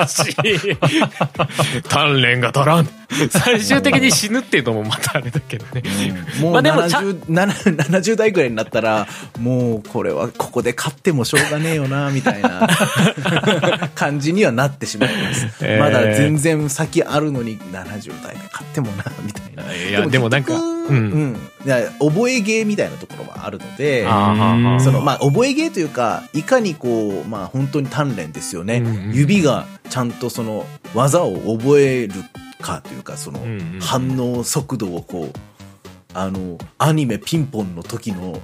S2: 悲しい。鍛錬が足らん。最終的に死ぬっていうのもまたあれだけどね。
S3: もう
S2: まあでもちゃ
S3: 70, 7 70代ぐらいになったらもうこれはここで勝ってもしょうがねえよなみたいな <laughs> 感じにはなってしまいます、
S2: えー。
S3: まだ全然先あるのに70代で勝ってもなみたいな。い
S2: やでもなんかうん。
S3: 覚えゲーみたいなところもあるのでそのまあ覚えゲーというかいかにこうまあ本当に鍛錬ですよね、
S2: うんうん
S3: 指がちゃんとその技を覚えるかというかその反応速度をこうあのアニメピンポンの時のって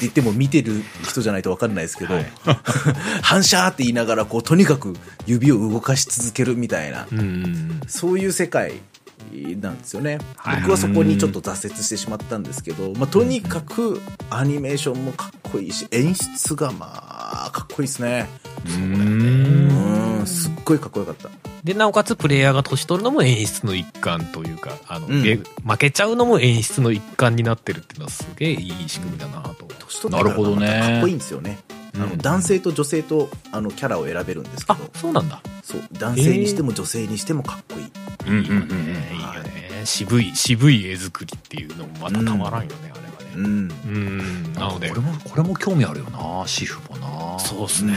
S3: 言っても見てる人じゃないと分かんないですけど、
S2: はい。<laughs>
S3: 反射って言いながらこうとにかく指を動かし続けるみたいな、そういう世界なんですよね、
S2: はい。
S3: 僕はそこにちょっと挫折してしまったんですけど、まあ、とにかくアニメーションもかっこいいし演出がまあかっこいいですね。
S2: うん。
S3: うんすっごいかっこよかった。
S2: でなおかつプレイヤーが年取るのも演出の一環というかあの、
S3: うん。
S2: ゲ負けちゃうのも演出の一環になってるっていうのはすげえいい仕組みだなと。
S3: 年取ってから
S1: なるほどね。
S3: またかっこいいんですよねあの
S2: うん
S3: 男性と女性とあのキャラを選べるんですけ
S2: あ
S3: ど
S2: そうなんだ。
S3: そう男性にしても女性にしてもかっこいい、
S1: うんうんうんうん。
S2: いいよね。渋い渋い絵作りっていうのもまたたまらんよね、あれはね。
S3: うん。
S2: うん。なので。
S1: これもこれも興味あるよなシフもな。
S2: そうっすね、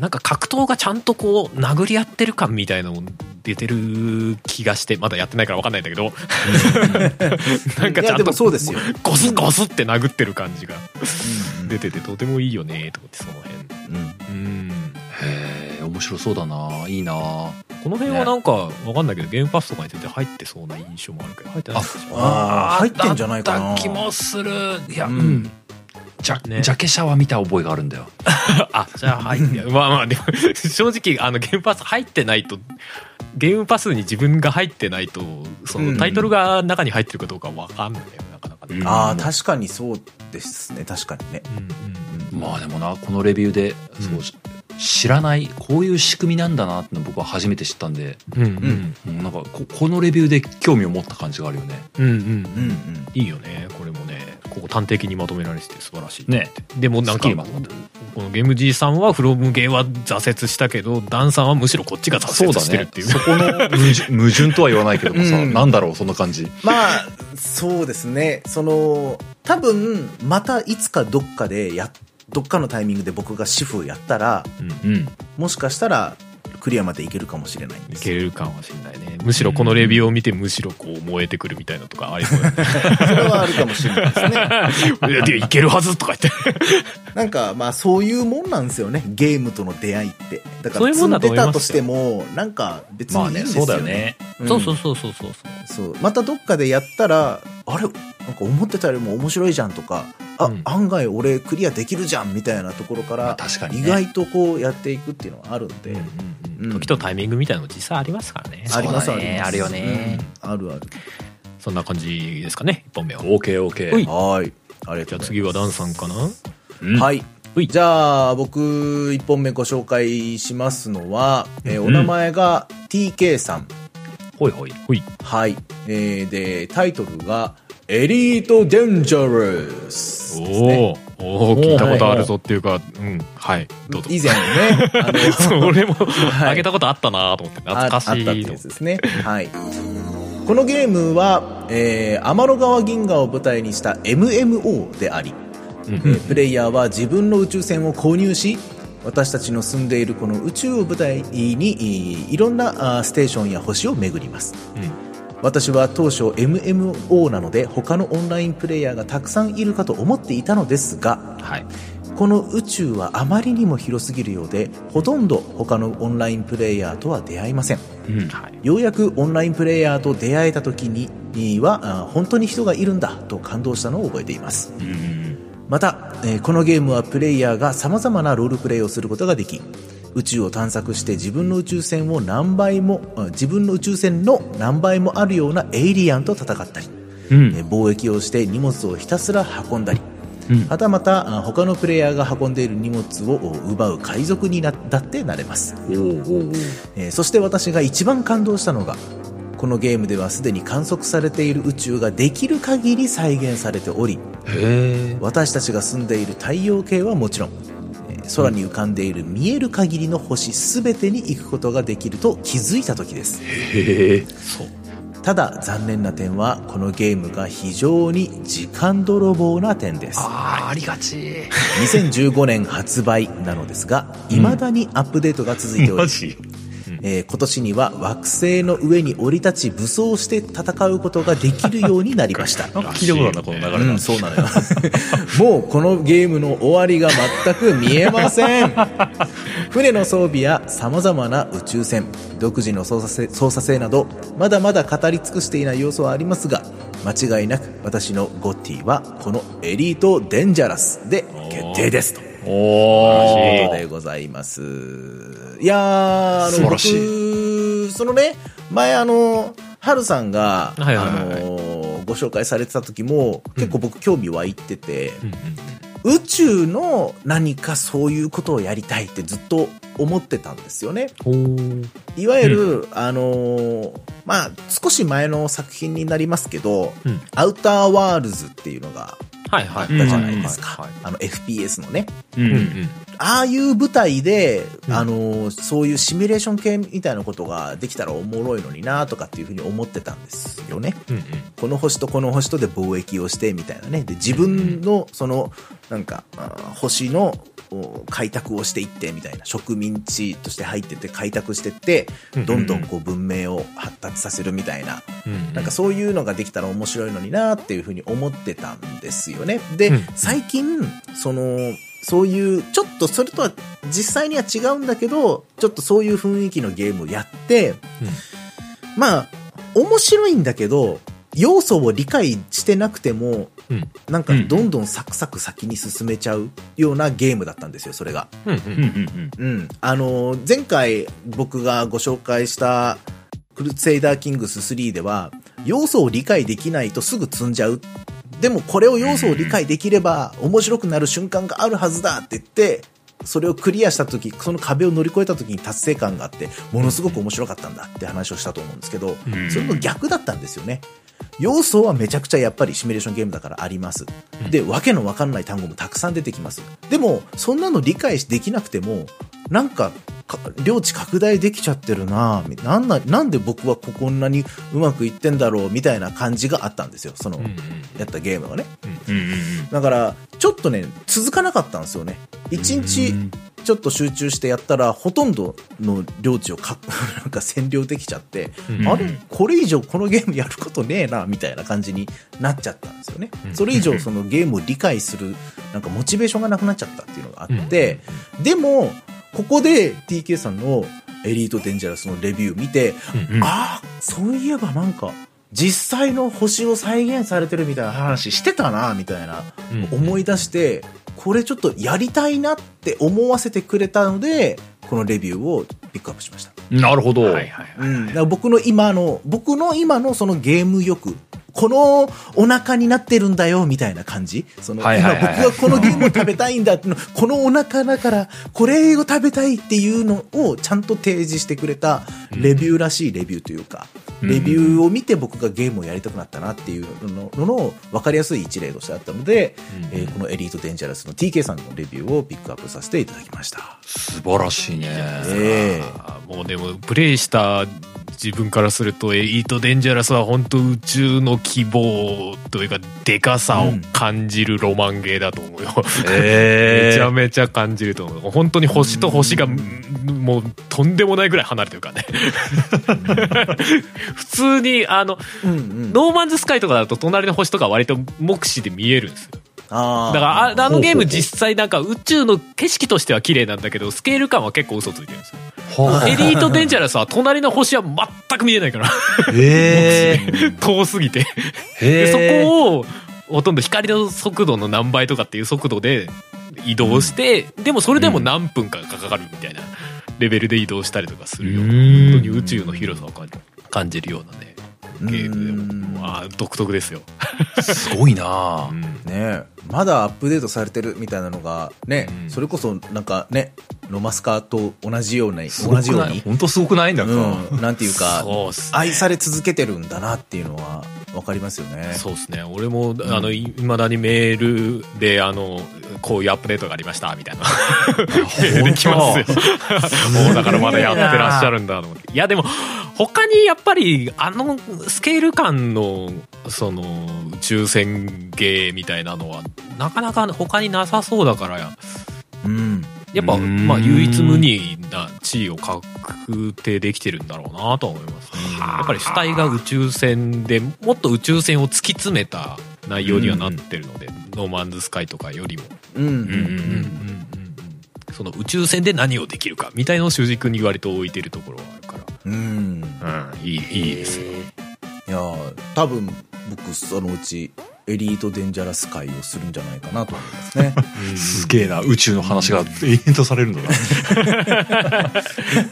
S2: なんか格闘がちゃんとこう殴り合ってる感みたいなのも出てる気がしてまだやってないから分かんないんだけど。<laughs> なんかちゃんと
S3: そうですよ。
S2: ゴスゴスって殴ってる感じが
S3: うん
S2: 出ててとてもいいよねと思ってその辺。
S3: うん。
S2: うん
S1: へえ面白そうだないいな。
S2: この辺はなんか分かんないけどゲームパスとかに全然入ってそうな印象もあるけど入ってない
S3: あー入ってんじゃないかな。
S1: だった気もする。いや
S3: う
S1: うんんジャ,、
S2: ね。
S1: ジャケシャは見た覚えがあるんだよ。<laughs>
S2: あじゃあ入ってまあまあでも <laughs> 正直あのゲームパス入ってないとゲームパスに自分が入ってないとそのタイトルが中に入ってるかどうか分かんないよなかなかね、
S1: うん。
S3: ああ確かにそうですね。確かにね。
S2: うんうん
S1: まあでもなこのレビューで、
S2: うん。
S1: そう知らないこういう仕組みなんだなっての僕は初めて知ったんで、
S2: うんうん。
S1: うんなんかここのレビューで興味を持った感じがあるよね。
S2: うんうん
S3: うん。うん
S2: いいよねこれもね。ここ端的にまとめられてて素晴らしい
S1: ね。
S2: でもなんかこのゲーム G さんはフロムゲーは挫折したけどダンさんはむしろこっちが挫折してるっていう。
S1: そこの矛盾矛盾とは言わないけどもさ、
S3: うん。
S1: なんだろうその感じ。
S3: まあそうですね。その多分またいつかどっかでやどっかのタイミングで僕が主婦やったら
S2: うん
S1: うん。
S3: もしかしたらクリアまでいけるかもしれないんです。
S2: いけるかもしれないね。むしろこのレビューを見てむしろこう燃えてくるみたいなとかありそうだね。<laughs>
S3: それはあるかもしれないですね。<laughs>
S2: いやでいけるはずとか言って。
S3: なんかまあそういうもんなんですよね。ゲームとの出会いって。だから
S2: そういうもんだと
S3: 積んで
S2: 思いますよ。
S3: たとしてもなんか別にいいんですよね,、ん。
S2: そうそうそうそうそう。
S3: そう。またどっかでやったらあれなんか思ってたよりも面白いじゃんとかあ、
S2: うん。
S3: 案外俺クリアできるじゃんみたいなところか
S1: まあ
S3: ら
S1: 確かにね。
S3: 意外とこうやっていくっていうのはあるんで、
S2: うんうん
S3: うん。
S2: 時とタイミングみたいなの実際ありますからね。
S3: あります
S1: ね
S3: あります。
S1: あるよね。
S3: うん。あるある。
S2: そんな感じですかね。1本目は
S1: OKOK、
S2: ほい。
S3: はい。ありが
S2: じゃあ
S3: とうございます。
S2: 次はダンさんかな？
S1: うん。
S3: はい。じゃあ僕1本目ご紹介しますのは、えー
S1: うん。
S3: お名前が TK さん。
S1: ほいほい。
S2: ほい。
S3: はい、えーでタイトルが「エリート・デンジャラス」ね
S2: ー。おー聞いたことあるぞっていうかうんはい。どうぞ。
S3: 以前ね <laughs> あの
S2: それも
S3: はい。
S2: あげたことあったなと思って懐かしい
S3: ったってやつですね。はい。このゲームはえー天の川銀河を舞台にした MMO であり、えープレイヤーは自分の宇宙船を購入し私たちの住んでいるこの宇宙を舞台にいいろんなステーションや星を巡ります私は当初 MMO なので他のオンラインプレイヤーがたくさんいるかと思っていたのですが
S2: はい。
S3: この宇宙はあまりにも広すぎるようでほとんど他のオンラインプレイヤーとは出会いません。
S1: うん。
S3: ようやくオンラインプレイヤーと出会えた時にはあ本当に人がいるんだと感動したのを覚えています。
S1: うん。
S3: また、えーこのゲームはプレイヤーが様々なロールプレイをすることができ宇宙を探索して自分の宇宙船を何倍もあ自分の宇宙船の何倍もあるようなエイリアンと戦ったり、
S1: うん。
S3: えー貿易をして荷物をひたすら運んだり
S1: うん。
S3: はたまたあ他のプレイヤーが運んでいる荷物を奪う海賊になだってなれます。そして私が一番感動したのがこのゲームではすでに観測されている宇宙ができる限り再現されており私たちが住んでいる太陽系はもちろんえー空に浮かんでいる見える限りの星全てに行くことができると気づいた時です。
S1: へえ。
S2: そう。
S3: ただ残念な点はこのゲームが非常に時間泥棒な点です。
S1: あーありがち。
S3: 2015年発売なのですが未だにアップデートが続いており、
S1: マジ
S3: えー今年には惑星の上に降り立ち武装して戦うことができるようになりました。<laughs>
S1: 聞いたことあるなこの流れ
S3: うん、そうなのよ。<laughs> もうこのゲームの終わりが全く見えません。<laughs> 船の装備や様々な宇宙船独自の操作性操作性などまだまだ語り尽くしていない要素はありますが間違いなく私のゴッティはこのエリートデンジャラスで決定ですと。
S1: お
S3: と
S1: お
S3: いうことでございます。いやー、
S1: 素晴らし
S3: 僕、そのね、前あの、ハルさんが、
S2: はいはいはい。
S3: あの、ご紹介されてた時も、結構僕興味湧いてて、
S2: うんうん
S3: 宇宙の何かそういうことをやりたいってずっと思ってたんですよね。いわゆる、あのーまあ、少し前の作品になりますけど、
S2: うん。
S3: アウターワールズっていうのが
S2: はいはい
S3: じゃないですか
S2: はいはい。
S3: あの FPS のね。
S1: うん
S3: ああいう舞台で、
S2: うん
S3: あのーそういうシミュレーション系みたいなことができたらおもろいのになとかっていうふうに思ってたんですよね。
S2: うんうん
S3: この星とこの星とで貿易をしてみたいなね。で、自分のその、なんか、星のお開拓をしていってみたいな。植民地として入ってって開拓してって
S2: うん、
S3: どんどんこう文明を発達させるみたいな。
S2: うん
S3: なんかそういうのができたら面白いのになっていうふうに思ってたんですよね。で、
S2: うん
S3: 最近、その、そういう、ちょっとそれとは実際には違うんだけど、ちょっとそういう雰囲気のゲームをやって、まあ、面白いんだけど、要素を理解してなくても、
S2: うん
S3: なんかどんどんサクサク先に進めちゃうようなゲームだったんですよ、それが。
S2: うんうん
S1: うんうん
S3: うん。あの、前回僕がご紹介したクルセイダーキングス3では、要素を理解できないとすぐ積んじゃう。でもこれを要素を理解できれば面白くなる瞬間があるはずだって言って、それをクリアした時、その壁を乗り越えた時に達成感があって、ものすごく面白かったんだって話をしたと思うんですけど、
S1: うん
S3: それと逆だったんですよね。要素はめちゃくちゃやっぱりシミュレーションゲームだからあります。で、わけのわかんない単語もたくさん出てきます。でも、そんなの理解できなくても、なんか、か領地拡大できちゃってるなぁなんな、なんで僕はここんなにうまくいってんだろうみたいな感じがあったんですよ。その、やったゲームがね。だから、ちょっとね、続かなかったんですよね。一日、ちょっと集中してやったら、ほとんどの領地をかなんか占領できちゃって、
S2: うん。
S3: あれ？これ以上このゲームやることねえな、みたいな感じになっちゃったんですよね。
S2: うん。
S3: それ以上そのゲームを理解する、なんかモチベーションがなくなっちゃったっていうのがあって、でも、ここで TK さんのエリートデンジャラスのレビュー見て、
S2: うん。
S3: ああ、そういえばなんか、実際の星を再現されてるみたいな話してたな、みたいな、
S2: うん
S3: 思い出して、これちょっとやりたいなって思わせてくれたので、このレビューをピックアップしました。
S1: なるほど。
S2: はいはいはい
S3: うん。だから僕の今の、僕の今のそのゲーム欲、このお腹になってるんだよ、みたいな感じ？その、今
S1: はいはいはい
S3: 僕がこのゲームを食べたいんだっての、このお腹だから、これを食べたいっていうのをちゃんと提示してくれた、レビューらしいレビューというか、
S1: うん
S3: レビューを見て僕がゲームをやりたくなったなっていうののの分かりやすい一例としてあったので、
S2: うん
S3: えーこのエリートデンジャラスの TK さんのレビューをピックアップさせていただきました。
S1: 素晴らしいね。
S3: え
S2: ーもうでもプレイした自分からするとエリート・デンジャラスは本当宇宙の希望というかでかさを感じるロマンゲーだと思うよ、
S1: へ <laughs>
S2: めちゃめちゃ感じると思う。本当に星と星がもうとんでもないぐらい離れてるからね。<laughs> 普通にあの
S3: うんうん。
S2: ノーマンズスカイとかだと隣の星とか割と目視で見えるんですよ
S3: あー。
S2: だからああのゲーム実際なんか宇宙の景色としては綺麗なんだけどスケール感は結構嘘ついてるんですよ。
S1: は
S2: エリート・デンジャラスは隣の星は全く見えないから。<laughs> 遠すぎて。で
S1: へ
S2: そ
S1: え
S2: こをほとんど光の速度の何倍とかっていう速度で移動して、でもそれでも何分かかかるみたいなレベルで移動したりとかするような
S1: うん。
S2: 本当に宇宙の広さを感じるようなねゲームで
S3: うん。
S2: もまあ独特ですよ、
S1: すごいな。
S2: うん。
S3: ね。えまだアップデートされてるみたいなのがね、
S2: うん。
S3: それこそなんかねロマスカと同じような同じように。
S1: 本当すごくない？んだか。
S3: うん、なんていうか
S2: ね。
S3: 愛され続けてるんだなっていうのは分かりますよね。
S2: そうですね。俺も、あのいまだにメールであのこういうアップデートがありましたみたいな。できますよ。もうだからまだやってらっしゃるんだと思っていやでも他にやっぱりあのスケール感のその宇宙船芸みたいなのはなかなか他になさそうだから。や
S3: うん
S2: やっぱ
S1: うん。
S2: まあ唯一無二な地位を確定できてるんだろうなとは思いますね。やっぱり主体が宇宙船でもっと宇宙船を突き詰めた内容にはなってるので、ノーマンズスカイとかよりも、その宇宙船で何をできるかみたいのを主軸に割と置いてるところはあるか
S3: うん。
S2: ら、うん、いいいいですよ、
S3: いやー多分僕そのうちエリートデンジャラス会をするんじゃないかなと思いますね。<laughs>
S1: すげえな宇宙の話が永遠とされるんだ。<laughs>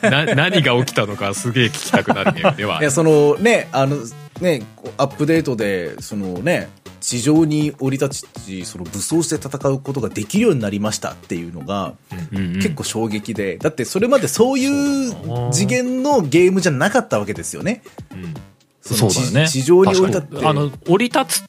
S1: な
S2: な何が起きたのかすげえ聞きたくなるゲームでは。い
S3: やそのねあのねアップデートでそのね地上に降り立ちその武装して戦うことができるようになりましたっていうのが結構衝撃で、だってそれまでそういう次元のゲームじゃなかったわけですよね。
S2: うん。
S3: そ
S1: うだよね。
S3: 地地上に降り立って。
S2: あの降り立つ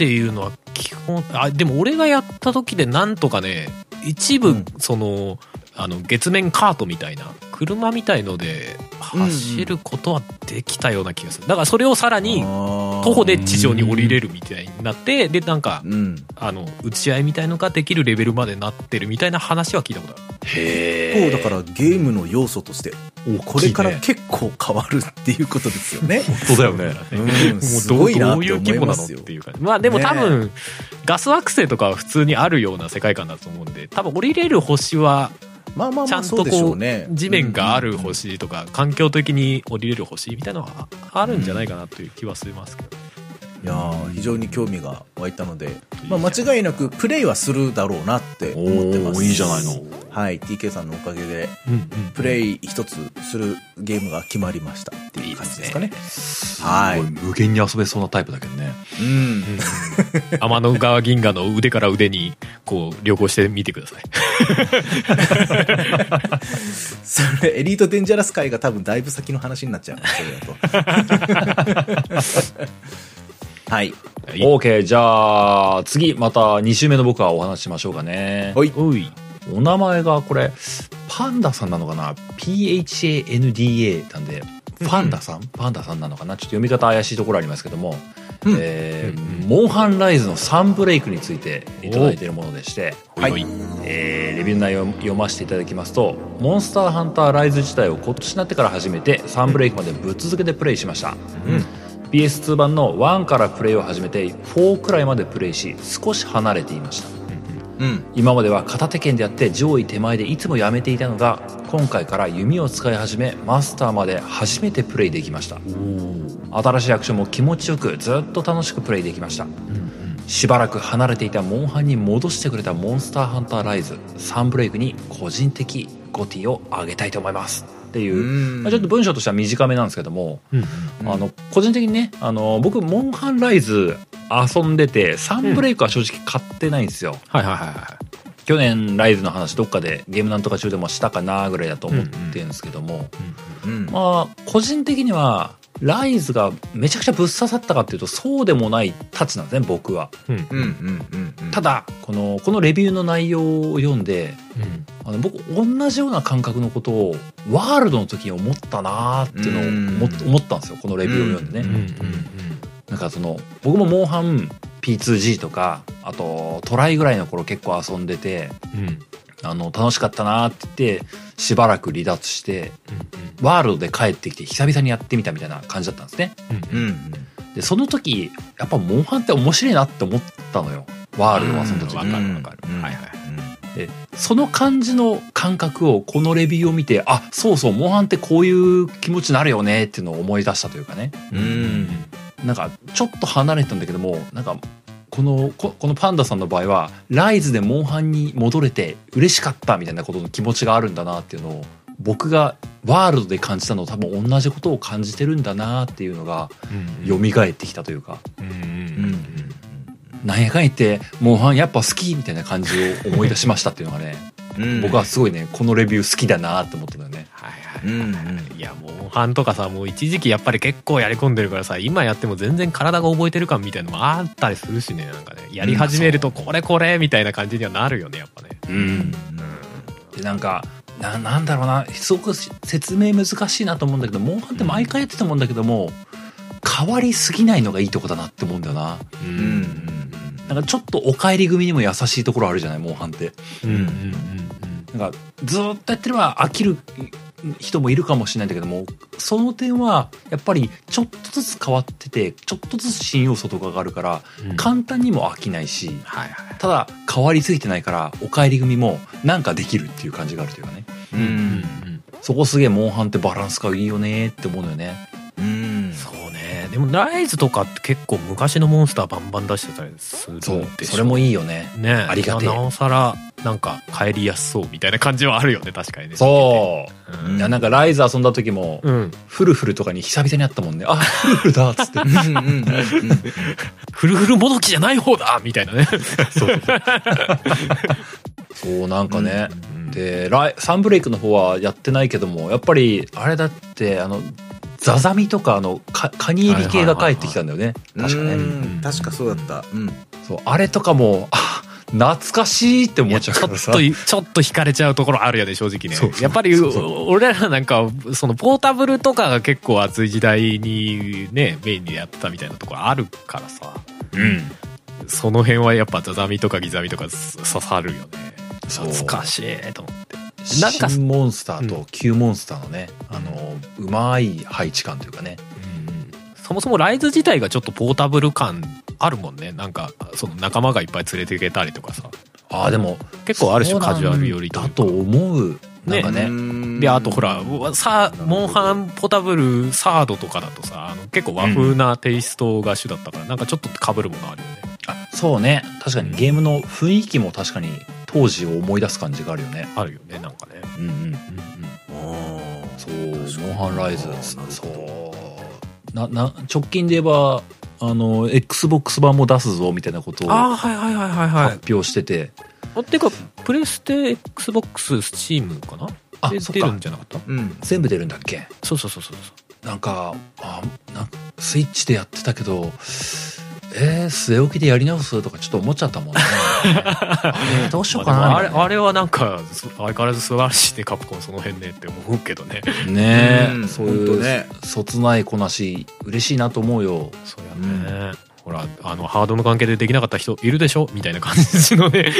S2: っていうのは基本あでも俺がやった時でなんとかね一部、
S3: うん。
S2: そのあの月面カートみたいな車みたいので走ることはできたような気がする。だからそれをさらに徒
S3: 徒
S2: 歩で地上に降りれるみたいになってでなんか
S3: うん。
S2: あの打ち合いみたいのができるレベルまでなってるみたいな話は聞いたことある。
S1: へ
S3: 結構だからゲームの要素としてこれから結構変わるっていうことですよね。<laughs>
S1: 本当だよね。
S3: うん、
S2: もう
S3: す
S2: どう
S3: ごいなって
S2: どういう規模なのっ
S3: 思いますよ。
S2: ていう感じまあでも多分、ガス惑星とかは普通にあるような世界観だと思うんで多分降りれる星は
S3: まあまあ
S2: ちゃんとこう。地面がある星とか環境的に降りれる星みたいなのはあるんじゃないかなという気はしますけど
S3: いやー非常に興味が湧いたので、まあ、間違いなくプレイはするだろうなって思ってます。
S1: いいじゃないの。
S3: はい、TK さんのおかげで、プレイ一つするゲームが決まりましたっていう感じですかね。はい
S1: 無限に遊べそうなタイプだけどね
S3: うん。
S2: 天の川銀河の腕から腕にこう旅行してみてください
S3: それ、エリートデンジャラス界が多分だいぶ先の話になっちゃうなそれだと。はい。
S2: はい。
S1: OK じゃあ次また2週目の僕はお話ししましょうかね。
S3: はい。
S2: おい。
S1: お名前がこれパンダさんなのかな？PHANDA なんでパンダさん、パンダさんなのかな？ちょっと読み方怪しいところありますけども、
S3: うん。
S1: えー
S2: うんうん
S1: モンハンライズのサンブレイクについていただいているものでして、
S3: はい。
S1: えーレビューの内容を読ませていただきますと「モンスターハンターライズ」自体を今年になってから始めてサンブレイクまでぶっ続けてプレイしました、
S3: うん
S1: PS2 版の1からプレイを始めて4くらいまでプレイし少し離れていました。
S3: うん。
S1: 今までは片手剣でやって上位手前でいつもやめていたのが今回から弓を使い始めマスターまで初めてプレイできました。新しいアクションも気持ちよくずっと楽しくプレイできました。しばらく離れていたモンハンに戻してくれたモンスターハンターライズサンブレイクに個人的ゴティをあげたいと思いますっていう。
S3: うん。
S1: まあ、ちょっと文章としては短めなんですけども、
S2: うん
S3: うん。
S1: あの個人的にねあの僕モンハンライズ遊んでてサンブレイクは正直買ってないんですよ、
S2: はいはいはいは
S1: 去年ライズの話どっかでゲームなんとか中でもしたかなぐらいだと思ってるんですけども、
S3: うん。
S1: まあ個人的にはライズがめちゃくちゃぶっ刺さったかっていうとそうでもないタッチなんですね僕は。
S2: いうん
S3: うん。うん。うん。うん。
S1: ただこのこのレビューの内容を読んで
S2: うん
S1: ああの僕同じような感覚のことをワールドの時に思ったなーっていうのを思ったんですよこのレビューを読んでね、
S2: うんうん
S1: なんかその僕もモンハン P2G とかあとトライぐらいの頃結構遊んでて
S2: うん
S1: あの楽しかったなーって言ってしばらく離脱してワールドで帰ってきて久々にやってみたみたいな感じだったんですね。
S2: うんうん
S3: うん。
S1: でその時やっぱモンハンって面白いなって思ったのよ。ワールドはその時。
S2: わかるわかる。
S3: うん
S2: はいはい。
S1: でその感じの感覚をこのレビューを見てあそうそうモンハンってこういう気持ちになるよねっていうのを思い出したというかね。
S3: うん
S1: なんかちょっと離れたんだけどもなんかこのここのパンダさんの場合はライズでモンハンに戻れて嬉しかったみたいなことの気持ちがあるんだなっていうのを僕がワールドで感じたの多分同じことを感じてるんだなっていうのが蘇ってきたというか、なんやかん言ってモンハンやっぱ好きみたいな感じを思い出しましたっていうのがね、
S3: うん。
S1: 僕はすごいねこのレビュー好きだなって思ったんだよね。
S2: はいはい
S3: うん。
S2: いやモンハンとかさもう一時期やっぱり結構やり込んでるからさ今やっても全然体が覚えてる感みたいなのもあったりするしねなんかね。やり始めるとこれこれみたいな感じにはなるよねやっぱね。
S1: うん。でなんかななんだろうな。すごく説明難しいなと思うんだけどモンハンって毎回やってたもんだけども、変わりすぎないのがいいとこだなって思うんだよな。
S2: う
S3: うんん
S1: なんかちょっとお帰り組にも優しいところあるじゃないモンハンって。
S2: うんうんうん
S1: なんかずーっとやってれば飽きる人もいるかもしれないんだけどもその点はやっぱりちょっとずつ変わっててちょっとずつ新要素とかがあるから
S2: うん。
S1: 簡単にも飽きないし
S2: はいはい。
S1: ただ変わりすぎてないからお帰り組もなんかできるっていう感じがあるというかね。
S3: うん。うん。
S1: そこすげえモンハンってバランスがいいよねって思うのよね
S2: でもライズとかって結構昔のモンスターバンバン出してたりするんでしょ
S1: そうそれもいいよね。
S2: ね
S1: ありがてえ。
S2: なおさらなんか帰りやすそうみたいな感じはあるよね確かにね。
S1: そう。
S2: うん。
S1: いやなんかライズ遊んだ時も
S2: うん。
S1: フルフルとかに久々に会ったもんね。あフルフルだっつって。<laughs>
S2: フルフルもどきじゃない方だみたいなね。
S1: そう <laughs> なんかね、
S2: うん。
S1: でライサンブレイクの方はやってないけどもやっぱりあれだってあのザザミとかあのカカニエビ系が帰ってきたんだよね。確かね
S3: うん。確かそうだった。うん。
S1: そうあれとかもあ懐かしいって思っちゃう
S2: ちょっとちょっと惹かれちゃうところあるよね正直ね。
S1: そうそう。
S2: やっぱり
S1: そうそう。
S2: 俺らなんかそのポータブルとかが結構熱い時代にねメインでやってたみたいなところあるからさ。
S1: うん。
S2: その辺はやっぱザザミとかギザミとかす刺さるよね。懐かしいと思ってなんか
S1: 新モンスター
S2: う
S1: と旧モンスターのね、あのうまい配置感というかね。
S2: そもそもライズ自体がちょっとポータブル感あるもんね。なんかその仲間がいっぱい連れていけたりとかさ。
S1: ああでも
S2: 結構ある種カジュアル寄り
S1: だと思う。なんかね。
S3: うん
S2: であとほらさモンハンポータブルサードとかだとさあの結構和風なテイストが主だったから、なんかちょっと被るものあるよね。
S1: あそうね。確かにゲームの雰囲気も確かに当時を思い出す感じがあるよね。
S2: あるよねなんかね。
S1: うんうん。そうモンハンライズそう。なな直近で言えばあの XBOX 版も出すぞみたいなことを
S2: ああはいはいはいはいはい。
S1: 発表してて、
S2: あっていうかプレステ XBOX スチームかな？
S1: あそっか。
S2: で出るんじゃなかった？
S3: うん。
S1: 全部出るんだっけ？
S2: そうそうそうそうそ
S1: なんかあなんかスイッチでやってたけどえー、据え置きでやり直すとかちょっと思っちゃったもんね。<laughs> あれどうしようかな。
S2: まあれあれはなんかす相変わらず素晴らしいねカプコンその辺ねって思うけどね。
S1: ねえ、
S3: うん。
S1: そういう、
S3: ほんとね。
S1: そつないこなし嬉しいなと思うよ。
S2: そうやね、ほらあのハードの関係でできなかった人いるでしょ？みたいな感じのね。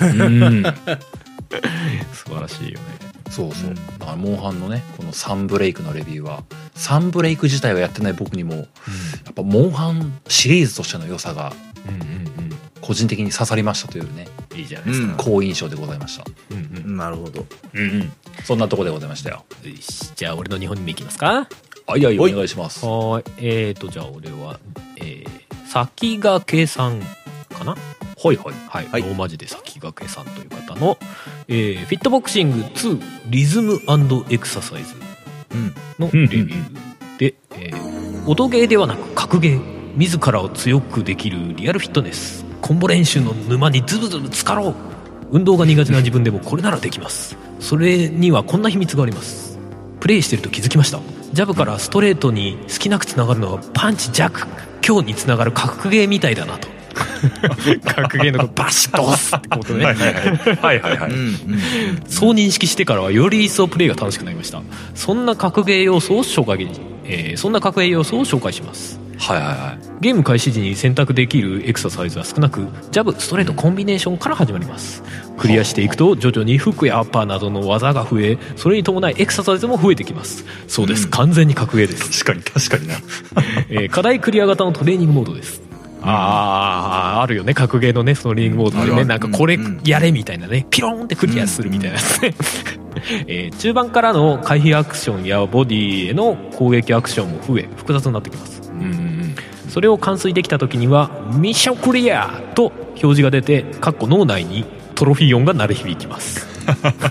S1: うん。<laughs>
S2: 素晴らしいよね
S1: そうそう、
S3: うん
S1: だからモンハンのねこのサンブレイクのレビューはサンブレイク自体はやってない僕にもやっぱモンハンシリーズとしての良さが
S2: うんうんうん。
S1: 個人的に刺さりましたというね
S2: いいじゃないですか、
S1: 好印象でございました。
S2: うんうん。
S3: なるほど。
S1: うんうん。そんなとこでございましたよ。
S2: よし。じゃあ俺の日本にも行きますか。
S1: はいはいお
S3: おい
S1: 願いします。
S2: はい。えーとじゃあ俺はえー、先駆さんかな？
S1: はいはい。
S2: はい、
S3: はい
S2: ローマ字で先駆さんという方の、えーフィットボクシング2リズムエクササイズ
S3: うん
S2: のレビューで、えー音ゲーではなく格ゲー自らを強くできるリアルフィットネスコンボ練習の沼にズブズブ浸かろう。運動が苦手な自分でもこれならできます。それにはこんな秘密があります。プレイしてると気づきました。ジャブからストレートに好きなくつながるのはパンチ弱強につながる格ゲーみたいだなと格ゲーのことバシッと押すってことね、
S1: はいはいはい。
S3: うんうん
S2: そう認識してからはより一層プレイが楽しくなりました。そんな格ゲー要素を紹介、えーそんな格ゲー要素を紹介します。
S1: はいはいはい。
S2: ゲーム開始時に選択できるエクササイズは少なくジャブストレートコンビネーションから始まります。クリアしていくと徐々にフックやアッパーなどの技が増えそれに伴いエクササイズも増えてきます。そうです、完全に格ゲーです、
S1: 確かに確かにな。<laughs>
S2: えー課題クリア型のトレーニングモードですあああるよね。格ゲーのねそのトレーニングモードでね。なんかこれ
S3: うん。
S2: やれみたいなね。ピローンってクリアするみたいなやつね、えー中盤からの回避アクションやボディへの攻撃アクションも増え複雑になってきます。
S1: うんうん
S2: それを完遂できた時にはミッションクリアと表示が出てかっこ脳内にトロフィー音が鳴り響きます、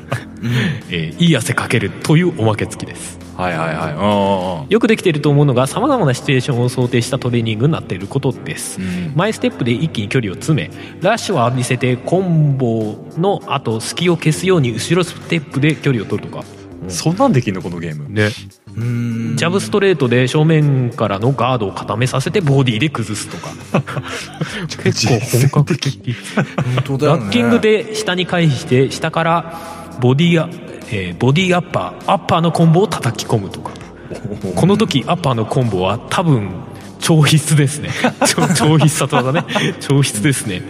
S2: <laughs> えーいい汗かけるというおまけ付きです
S1: はいはいはい。うん。うん
S2: よくできていると思うのがさまざまなシチュエーションを想定したトレーニングになっていることです、
S1: うん。
S2: 前ステップで一気に距離を詰めラッシュを浴びせてコンボの後隙を消すように後ろステップで距離を取るとか。
S1: そんなんできんのこのゲーム。
S2: ね。
S3: うん。
S2: ジャブストレートで正面からのガードを固めさせてボディで崩すとか。<laughs> 結構本格的。
S3: ね。
S2: ラッキングで下に回避して下からボディア、えーボディアッパーアッパーのコンボを叩き込むとか。この時アッパーのコンボは多分超必須ですね。超超必殺技ね。超必ですね。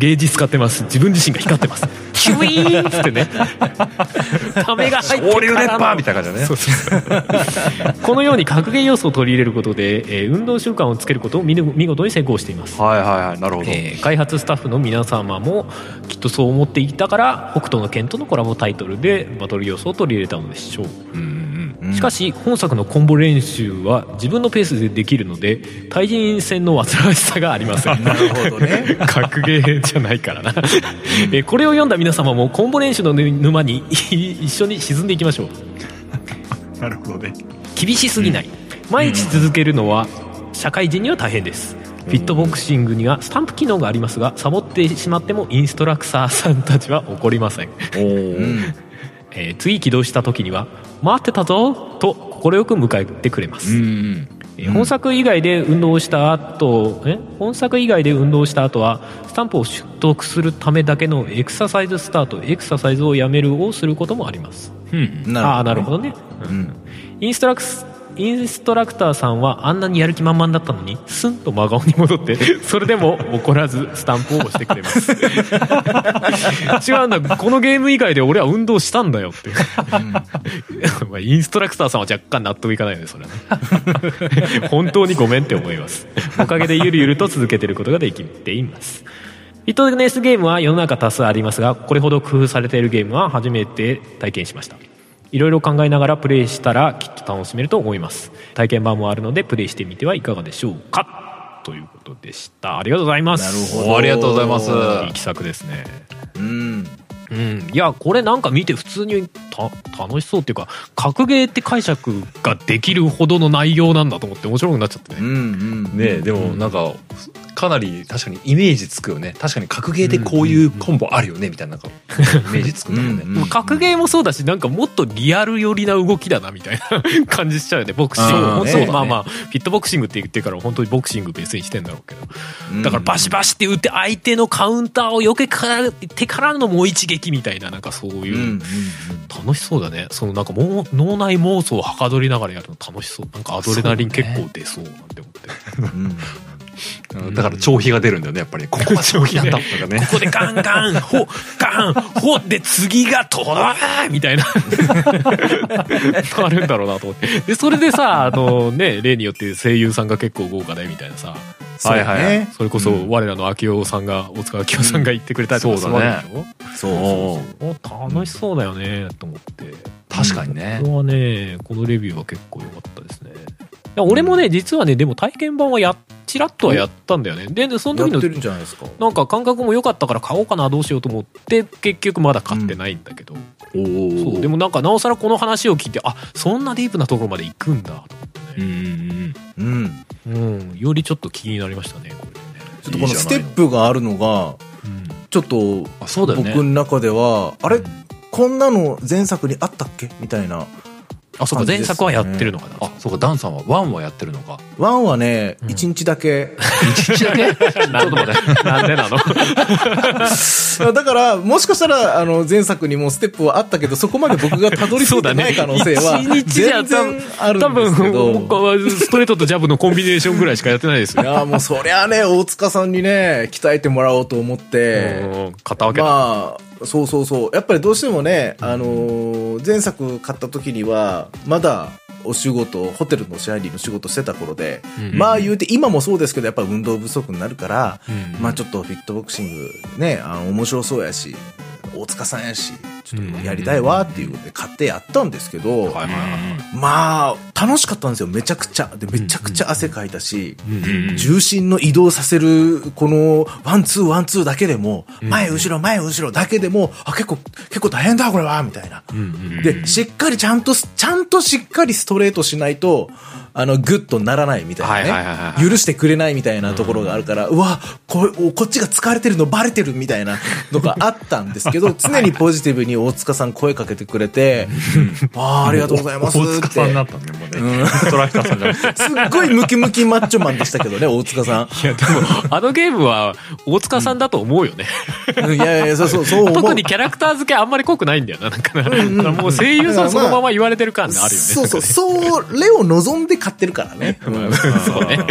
S2: ゲージ使ってます。自分自身が光ってます。キュイーンっつってね。<laughs> ためが入ってからの。
S1: 波みたいな感じだね。
S2: そうそうこのように格ゲー要素を取り入れることで、えー運動習慣をつけることを見見事に成功しています。
S1: はいはいはい。なるほど。
S2: えー開発スタッフの皆様もきっとそう思っていたから北斗の拳とのコラボタイトルでバトル要素を取り入れたのでしょう、
S1: うんうん
S2: しかし本作のコンボ練習は自分のペースでできるので対人戦の煩わしさがありません。<laughs>
S3: なるほどね。
S2: 格ゲーじゃないからな、えーこれを読んだ皆様もコンボ練習の沼に <laughs> 一緒に沈んでいきましょう。
S1: うん。なるほどね。
S2: 厳しすぎない。毎日続けるのは社会人には大変です。フィットボクシングにはスタンプ機能がありますがサボってしまってもインストラクターさんたちは怒りません。えー次起動した時には「待ってたぞ!」と快く迎えてくれます、
S1: うんうん。
S2: えー本作以外で運動した後え本作以外で運動した後はスタンプを取得するためだけのエクササイズスタートエクササイズをやめるをすることもあります
S1: うん。
S2: ああーなるほどね、
S3: うん
S2: インストラクスインストラクターさんはあんなにやる気満々だったのにスンと真顔に戻って <laughs> それでも怒らずスタンプを押してくれます。違うんだこのゲーム以外で俺は運動したんだよって <laughs> まあインストラクターさんは若干納得いかないよねそれはね。<laughs> 本当にごめんって思います。おかげでゆるゆると続けてることができています。フィットネスゲームは世の中多数ありますがこれほど工夫されているゲームは初めて体験しましたいろいろ考えながらプレイしたらきっと楽しめると思います。体験版もあるのでプレイしてみてはいかがでしょうか。ということでした。ありがとうございます。
S3: なるほど。
S1: ありがとうございます。
S2: いい気作ですね。
S3: うん
S2: うん、いやこれなんか見て普通にた楽しそうっていうか格ゲーって解釈ができるほどの内容なんだと思って面白くなっちゃってね、
S3: うんうん。
S1: ねえでもなんかかなり確かにイメージつくよね。確かに格ゲーでこういうコンボあるよねみたいななんかイメージつくね。
S3: うん
S2: まあ格ゲーもそうだしなんかもっとリアル寄りな動きだなみたいな <laughs> 感じしちゃうよね。ボクシング
S3: う。ん
S2: 本当
S3: ね。
S2: まあまあフィットボクシングって言ってるから本当にボクシングベースにしてんだろうけど。
S3: うん。
S2: だからバシバシって打って相手のカウンターを避けからてからのもう一撃みたいななんかそういう、楽しそうだね。そのなんかもう脳内妄想をはかどりながらやるの楽しそう。なんかアドレナリン結構出そうなんて思って、
S1: だから長飛が出るんだよねやっぱり。ここは長飛なんだとかね。<laughs>
S2: ここでガンガンほガンほで次がとろーみたいな。<laughs> あるんだろうなと思って。でそれでさあのね例によって声優さんが結構豪華でみたいなさ。
S1: はいはい
S3: ね
S2: それこそ我らの秋夫さんが大塚明夫さんが言ってくれたりとかするわけでしょ、
S3: そう。
S2: 楽しそうだよねと思って。
S1: 確かにね。
S2: これはねこのレビューは結構良かったですね俺もね実はねでも体験版はやちらっとはやったんだよね。ででその時の
S3: な
S2: んか感覚も良かったから買おうかなどうしようと思って結局まだ買ってないんだけど、
S1: おお
S2: そうでもなんかなおさらこの話を聞いてあそんなディープなところまで行くんだと思って
S1: うん
S2: ね、
S1: うんうん
S3: うん。
S2: うん。よりちょっと気になりましたねこれね、
S3: ちょっとこのステップがあるのがちょっと僕の中ではあれこんなの前作にあったっけ？みたいな
S2: あそうか前作はやってるのかな、
S1: あそうかダンさんはワンはやってるのか。
S3: ワンはね、一日だけ。<laughs>
S1: 一日だけ？<laughs> ちょっと待って。
S2: なんでなの？<laughs>
S3: だから、もしかしたら、あの、前作にもステップはあったけど、そこまで僕がたどり着いてない可能性は、
S2: 一日じゃ
S3: 全然あるん
S2: 多
S3: ですけど。
S2: 分僕はストレートとジャブのコンビネーションぐらいしかやってないですよ。
S3: いや、もうそりゃね、大塚さんにね、鍛えてもらおうと思って、
S2: うん買ったわけだ、
S3: まあ、そうそうそう。やっぱりどうしてもね、あのー前作買った時には、まだ、お仕事、ホテルの支配人の仕事してた頃で、
S2: うん
S3: まあ言うて、今もそうですけど、やっぱ運動不足になるから、
S2: うん
S3: まあちょっとフィットボクシングね、あの、面白そうやし、大塚さんやし、ちょっとやりたいわっていうことで買ってやったんですけど、
S1: はいはいはい。
S3: まあ、楽しかったんですよ、めちゃくちゃ。で、めちゃくちゃ汗かいたし、
S2: うん
S3: 重心の移動させる、この、ワンツーワンツーだけでも、前後ろ前後ろだけでも、あ、結構、結構大変だ、これは、みたいな。
S2: うん
S3: で、しっかりちゃんと、ちゃんとしっかりストレートしないと、あの、グッとならないみたいなね。許してくれないみたいなところがあるから、うわ、こおこっちが疲れてるのバレてるみたいなのがあったんですけど、<laughs> 常にポジティブに大塚さん声かけてくれて、ああ、ありがとうございますって。
S1: 大塚さんになったねもうね。ストライカーさんじゃなくて。
S3: すっごいムキムキマッチョマンでしたけどね、<laughs> 大塚さ
S2: いやでもあのゲームは大塚さんだと思うよね、
S3: ん。いやいや、そうそう、そう思う。
S2: 特にキャラクター付けあんまり濃くないんだよななんかなだからもう声優さんそのまま言われてる感があるよね。
S3: そうそう、それを望んで買ってるからね。<laughs> うん。
S2: そうね。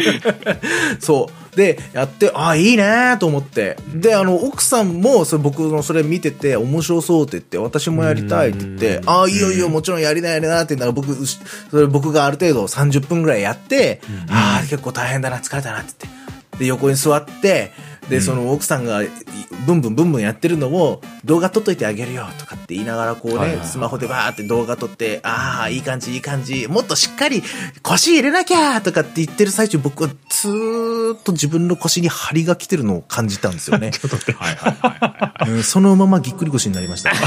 S2: <laughs>
S3: そう。で、やって、ああ、いいねと思って。で、あの、奥さんも、それ僕のそれ見てて、面白そうって言って、私もやりたいって言って、ああ、いいよいいよ、もちろんやりなやりなって言ったら、僕、それ僕がある程度30分ぐらいやって、ああ、結構大変だな、疲れたなって言って。で、横に座って、で、その奥さんがブンブンブンブンやってるのを動画撮っといてあげるよとかって言いながらこうね、スマホでバーって動画撮って、ああ、いい感じ、いい感じ、もっとしっかり腰入れなきゃとかって言ってる最中僕はずーっと自分の腰に張りが来てるのを感じたんですよね。
S2: ちょっとって。はいはいはい、
S3: はい、そのままぎっくり腰になりました。<laughs>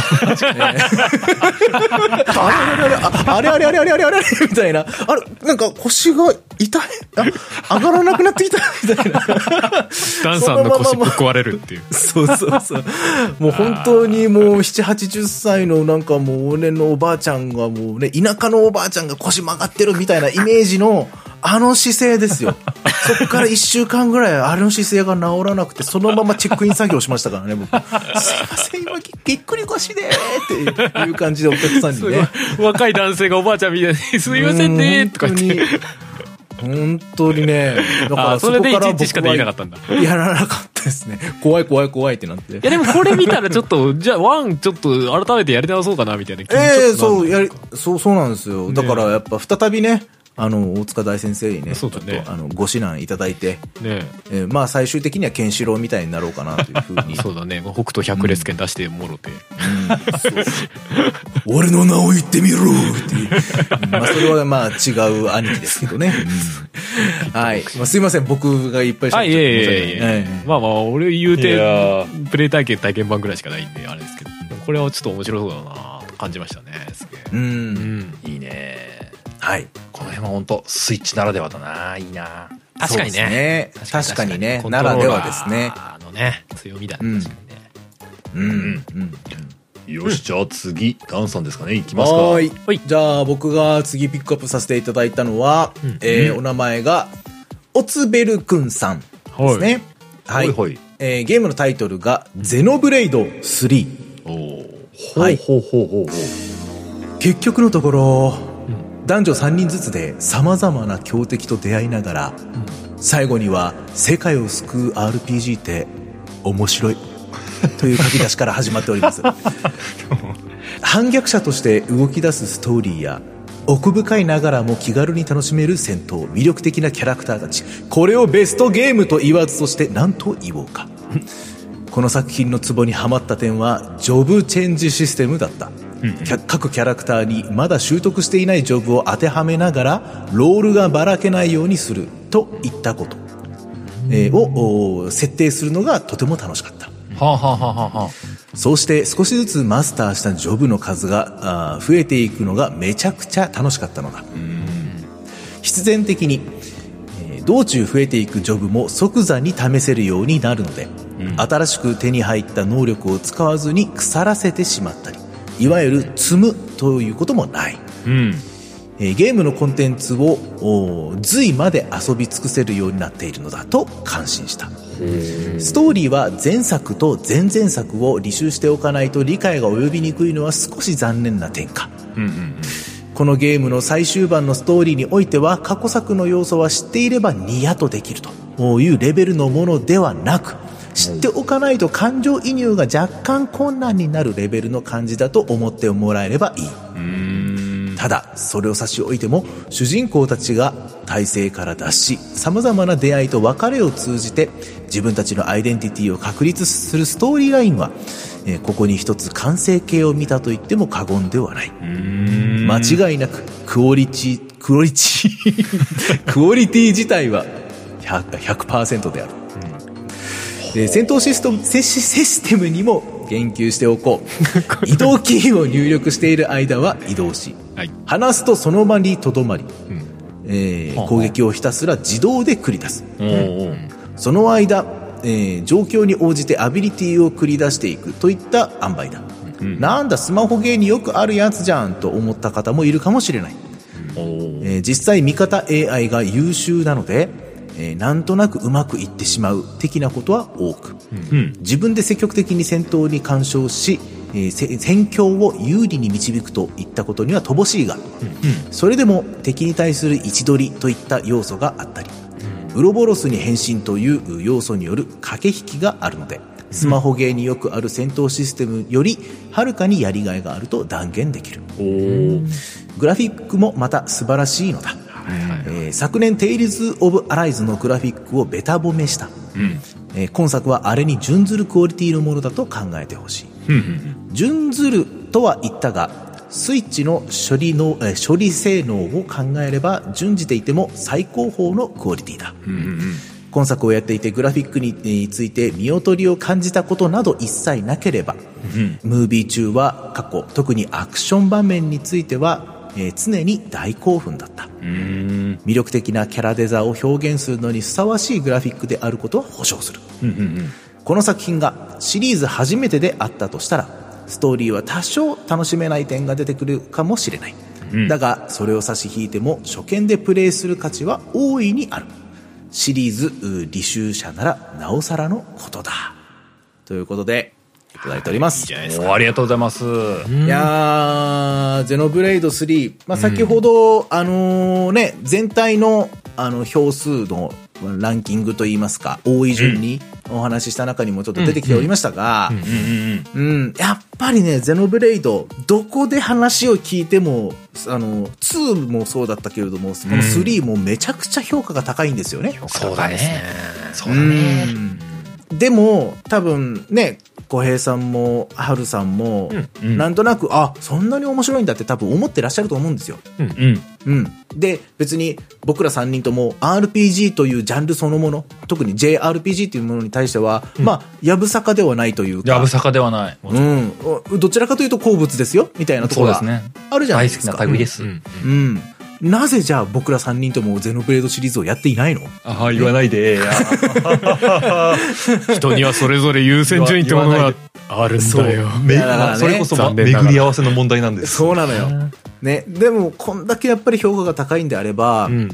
S3: あれあれあれあれあれあれあれみたいな。あれ、なんか腰が痛いあ上がらなくなってきたみたいな。
S2: ダンさんの腰ぶっ壊れるっていう
S3: そうそうそう。もう本当にもう7、80歳のなんかもう俺のおばあちゃんがもうね、田舎のおばあちゃんが腰曲がってるみたいなイメージのあの姿勢ですよ。<laughs> そこから1週間ぐらいあれの姿勢が治らなくて、そのままチェックイン作業しましたからね、僕。すいません、今ぎぎっくり腰でーっていう感じでお客さんにね。
S2: 若い男性がおばあちゃんみたいに「すいませんね」とか言って
S3: 本当にね。<laughs> だから
S2: あそれで
S3: こから
S2: 一日しかできなかったんだ
S3: やらなかったですね。怖い怖い怖いってなって。
S2: いやでもこれ見たらちょっと <laughs> じゃあワンちょっと改めてやり直そうかなみたいな気に
S3: ええ
S2: ちょっとなる
S3: そう、やり、そう、そうなんですよ。だからやっぱ再びね、あの、大塚大先生にね、
S2: ね。
S3: ちょっとあの、ご指南いただいて、
S2: ね
S3: え。ーまあ最終的にはケンシロウみたいになろうかなというふうに。
S2: そうだね。北斗百列拳出してもろて、
S3: 俺の名を言ってみろってまあそれはまあ違う兄貴ですけどね。うん。はい。まあすいません、僕がいっぱいしゃべって
S2: えいまあまあ俺言うて
S1: ー
S2: プレイ体験体験版ぐらいしかないんであれですけど。これはちょっと面白そうだなと感じましたねすげえ。
S3: う。
S2: うんん。
S1: いいね
S3: はい。
S1: この辺は本当スイッチならではだな。いいな。
S2: 確かにね。
S3: 確かにね。ならではですね。
S2: のね強みだね
S3: うん。
S2: 確かにね
S3: うん。うん。
S1: よしじゃあ次ダンさんですかね。いきますか。
S3: はーい。
S2: はい。
S3: じゃあ僕が次ピックアップさせていただいたのは、
S2: うん。
S3: えーお名前がオツベルくんさんですね。はい、
S1: はい。はい
S3: えーゲームのタイトルがゼノブレイド3。
S1: おお
S3: はい。
S1: ほうほうほうほう。
S3: 結局のところ、男女3人ずつで様々な強敵と出会いながら、最後には世界を救う RPG って面白い。という書き出しから始まっております。<laughs> 反逆者として動き出すストーリーや奥深いながらも気軽に楽しめる戦闘魅力的なキャラクターたちこれをベストゲームと言わずとして何と言おうか。この作品のツボにはまった点はジョブチェンジシステムだった、各キャラクターにまだ習得していないジョブを当てはめながらロールがばらけないようにするといったこと、えーをお設定するのがとても楽しかった。
S1: はあはあはあは
S3: そうして少しずつマスターしたジョブの数が増えていくのがめちゃくちゃ楽しかったのだ。必然的に、えー道中増えていくジョブも即座に試せるようになるので、新しく手に入った能力を使わずに腐らせてしまったりいわゆる積むということもない
S1: うん
S3: えーゲームのコンテンツをお随まで遊び尽くせるようになっているのだと感心した。ストーリーは前作と前々作を履修しておかないと理解が及びにくいのは少し残念な点か。
S1: うんうん
S3: このゲームの最終版のストーリーにおいては過去作の要素は知っていればニヤとできるというレベルのものではなく知っておかないと感情移入が若干困難になるレベルの感じだと思ってもらえればいい。ただ、それを差し置いても、主人公たちが体制から脱し、様々な出会いと別れを通じて、自分たちのアイデンティティを確立するストーリーラインは、えーここに一つ完成形を見たと言っても過言ではない。間違いなく、クオリティ、クオリティ、<laughs> クオリティ自体は 100%, 100%である。で戦闘システムシシステムにも言及しておこう。<laughs> 移動キーを入力している間は移動し。
S2: はい。
S3: 離すとその場にとどまり、
S2: ん。
S3: えー
S1: はあ
S3: 攻撃をひたすら自動で繰り出す。
S1: おー
S3: その間、えー状況に応じてアビリティを繰り出していくといった塩梅だ、なんだスマホゲーによくあるやつじゃんと思った方もいるかもしれない、えー実際味方 AI が優秀なので、えーなんとなくうまくいってしまう的なことは多く、
S1: うん。
S3: 自分で積極的に戦闘に干渉し、えーせ戦況を有利に導くといったことには乏しいが、それでも敵に対する位置取りといった要素があったり、ウロボロスに変身という要素による駆け引きがあるのでスマホゲーによくある戦闘システムよりはるかにやりがいがあると断言できる。グラフィックもまた素晴らしいのだ、えー昨年「テイルズ・オブ・アライズ」のグラフィックをベタ褒めした、
S1: うん。
S3: えー今作はあれに準ずるクオリティのものだと考えてほしい。
S1: うんうん
S3: 準ずるとは言ったがスイッチの処理の、えー処理性能を考えれば準じていても最高峰のクオリティだ。
S1: うんうん
S3: 今作をやっていてグラフィックにえーついて見劣りを感じたことなど一切なければ、ムービー中は過去特にアクション場面については、えー常に大興奮だった。
S1: うん。うん
S3: 魅力的なキャラデザを表現するのにふさわしいグラフィックであることは保証する。
S1: うんうん
S3: この作品がシリーズ初めてであったとしたらストーリーは多少楽しめない点が出てくるかもしれない、
S1: うん。
S3: だがそれを差し引いても初見でプレイする価値は大いにある。シリーズう履修者ならなおさらのことだ。ということでいただいております、
S2: いです
S1: ありがとうございます。
S3: いやー、ゼノブレイド3、まあ、先ほど、あのーね、全体の、あの、票数のランキングといいますか、多い順にお話しした中にもちょっと出てきておりましたが、
S1: うん。うん。
S3: うん、やっぱりね、ゼノブレイド、どこで話を聞いても、あの、2もそうだったけれども、この3もめちゃくちゃ評価が高いんですよね。
S1: そうだねそう
S3: う
S1: だね
S3: ん。でも、多分ね、小平さんも、春さんも、
S1: うん
S3: なんとなく、あ、そんなに面白いんだって多分思ってらっしゃると思うんですよ。
S1: うん
S3: うん。で、別に僕ら3人とも RPG というジャンルそのもの、特に JRPG というものに対しては、まあ、やぶさかではないというか、
S1: やぶさかではない
S3: うん。おどちらかというと好物ですよ、みたいなところがあるじゃない
S1: 大好き
S3: ですか。
S1: な類です
S2: うん
S3: うん。なぜじゃあ僕ら3人ともゼノブレードシリーズをやっていないの？
S1: ああ言わないで。<laughs>
S2: 人にはそれぞれ優先順位ってものがあるんだよ。
S3: ね。
S4: それこそ、巡り合わせの問題なんです。
S3: そうなのよ。ね。でも、こんだけやっぱり評価が高いんであれば、
S2: うんうん。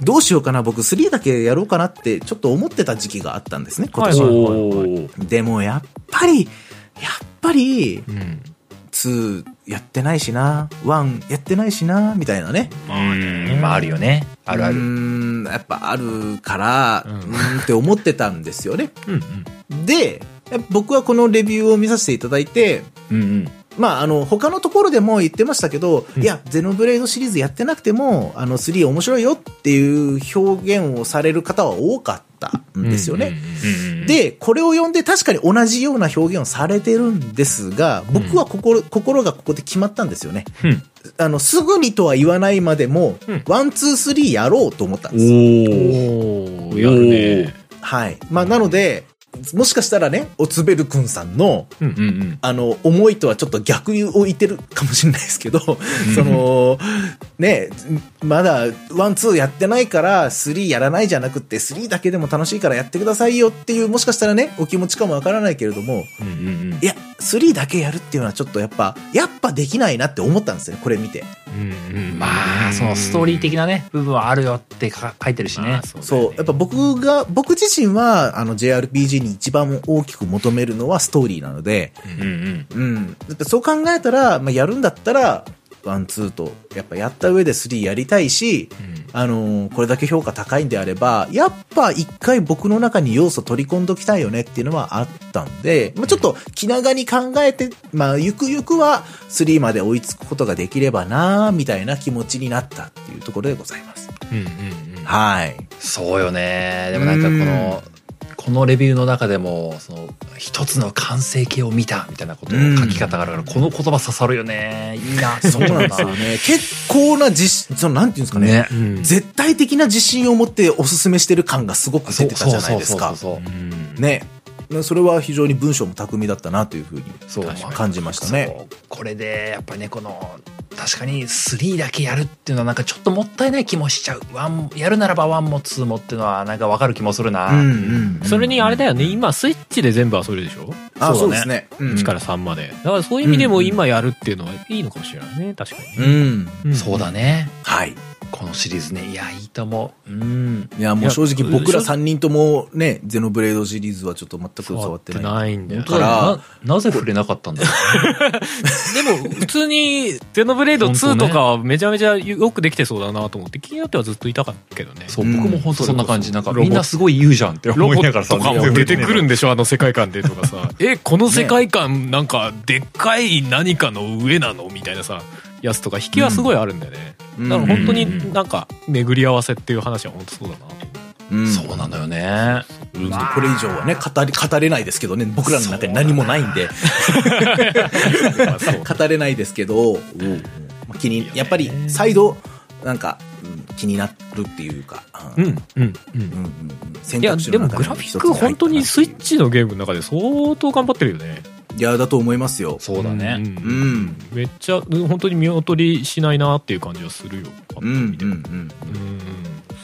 S3: どうしようかな、僕3だけやろうかなってちょっと思ってた時期があったんですね、今年。
S2: は。
S3: でもやっぱり、やっぱり、
S2: うん。
S3: 2やってないしな、1やってないしな、みたいなね。
S1: うんまああるよね。あるあ
S3: う
S1: る。
S3: ーん、やっぱあるから、う
S2: うん。
S3: ーんって思ってたんですよね。
S2: うんうん。
S3: で、僕はこのレビューを見させていただいて、
S1: うんうん
S3: まあ、あの、他のところでも言ってましたけど、いや、ゼノブレイドシリーズやってなくても、あの、3面白いよっていう表現をされる方は多かったんですよね。
S1: うん
S3: で、これを読んで確かに同じような表現をされてるんですが、僕は心、心がここで決まったんですよね。
S1: うん
S3: あの、すぐにとは言わないまでも、ワン、ツー、スリーやろうと思ったんです。
S1: お
S2: ーやるね
S3: はい。まあ、なので、もしかしたらね、おつべるくんさんの、
S1: うんうん
S3: あの、思いとはちょっと逆を言ってるかもしれないですけど、その、ね、まだ、ワン、ツーやってないから、スリーやらないじゃなくって、スリーだけでも楽しいからやってくださいよっていう、もしかしたらね、お気持ちかもわからないけれども、
S1: うんうん
S3: いや、スリーだけやるっていうのはちょっとやっぱ、やっぱできないなって思ったんですよね、これ見て。
S2: うんうん。
S1: まあそのストーリー的なね部分はあるよってか書いてるしね。
S2: まあそうね。
S3: やっぱ僕が、僕自身は、あの JRPG に一番大きく求めるのはストーリーなので、
S1: うんうん
S3: うん。そう考えたら、まあ、やるんだったら、ワン、ツーと、やっぱやった上でスリーやりたいし、あのーこれだけ評価高いんであれば、やっぱ一回僕の中に要素取り込んどきたいよねっていうのはあったんで、まあ、ちょっと気長に考えて、まあ、ゆくゆくは3まで追いつくことができればなみたいな気持ちになったっていうところでございます。
S2: うんうんうん
S3: はい。
S1: そうよねでもなんかこのこのレビューの中でもその一つの完成形を見たみたいなことを書き方があるからこの言葉刺さるよねいいな <laughs>
S3: そうなんですよね。<laughs> 結構な自信、その、なんていうんですかね。
S1: ね
S2: うん
S3: 絶対的な自信を持っておすすめしてる感がすごく出てたじゃないですか。ね。それは非常に文章も巧みだったなというふうに
S1: そう。
S3: 感じましたね。
S1: そう。これでやっぱりねこの確かに3だけやるっていうのはなんかちょっともったいない気もしちゃう。ワンやるならば1も2もっていうのはなんかわかる気もするな、
S3: うんうんうん
S2: それにあれだよね。今スイッチで全部遊べるでしょ？
S3: あ、
S1: そだね。
S3: そううですね。うん。
S2: 1から3まで。だからそういう意味でも今やるっていうのはいいのかもしれないね。確かに
S3: うん。
S2: ね
S1: そうだね。
S3: はい。
S1: このシリーズね。いやいいと思う。うん。
S3: いや、もう正直僕ら3人ともね、ゼノブレードシリーズはちょっと全く触
S2: 触って
S3: ない。
S2: ないんだよ。
S3: だから
S1: ななぜ触れなかったんだろ
S2: でも普通にゼノブレード2とかはめちゃめちゃよくできてそうだなと思って気になってはずっといたかったけどね。
S1: うそう、
S3: うん。
S1: 僕も本当そんな感じ。なんかみんなすごい言うじゃんって
S2: ロボ
S1: 思いながらさ
S2: ットとかも出てくるんでしょあの世界観でとかさ。<laughs> えこの世界観なんかでっかい何かの上なの？みたいなさやつとか引きはすごいあるんだよね、
S3: うん。
S2: だから本当になんか巡り合わせっていう話は本当そうだな。と
S3: うん。
S1: そうなのよね。
S3: うん。これ以上はね、語り、語れないですけどね、僕らの中に何もないんで、<laughs> 語れないですけど、まあ気に、やっぱり再度、なんか、うん気になるっていうか、
S2: うん。うんうん
S3: うん。うんうん選
S2: いや
S3: 択肢
S2: でもグ
S3: の中の
S2: ラフィック本当にスイッチのゲームの中で相当頑張ってるよね
S3: いや、だと思いますよ。
S1: そうだね、
S2: ん
S3: うん。
S2: めっちゃうん本当に見劣りしないなっていう感じはするよパッと
S3: うん、うん、
S2: 見ても
S3: うん。
S2: うん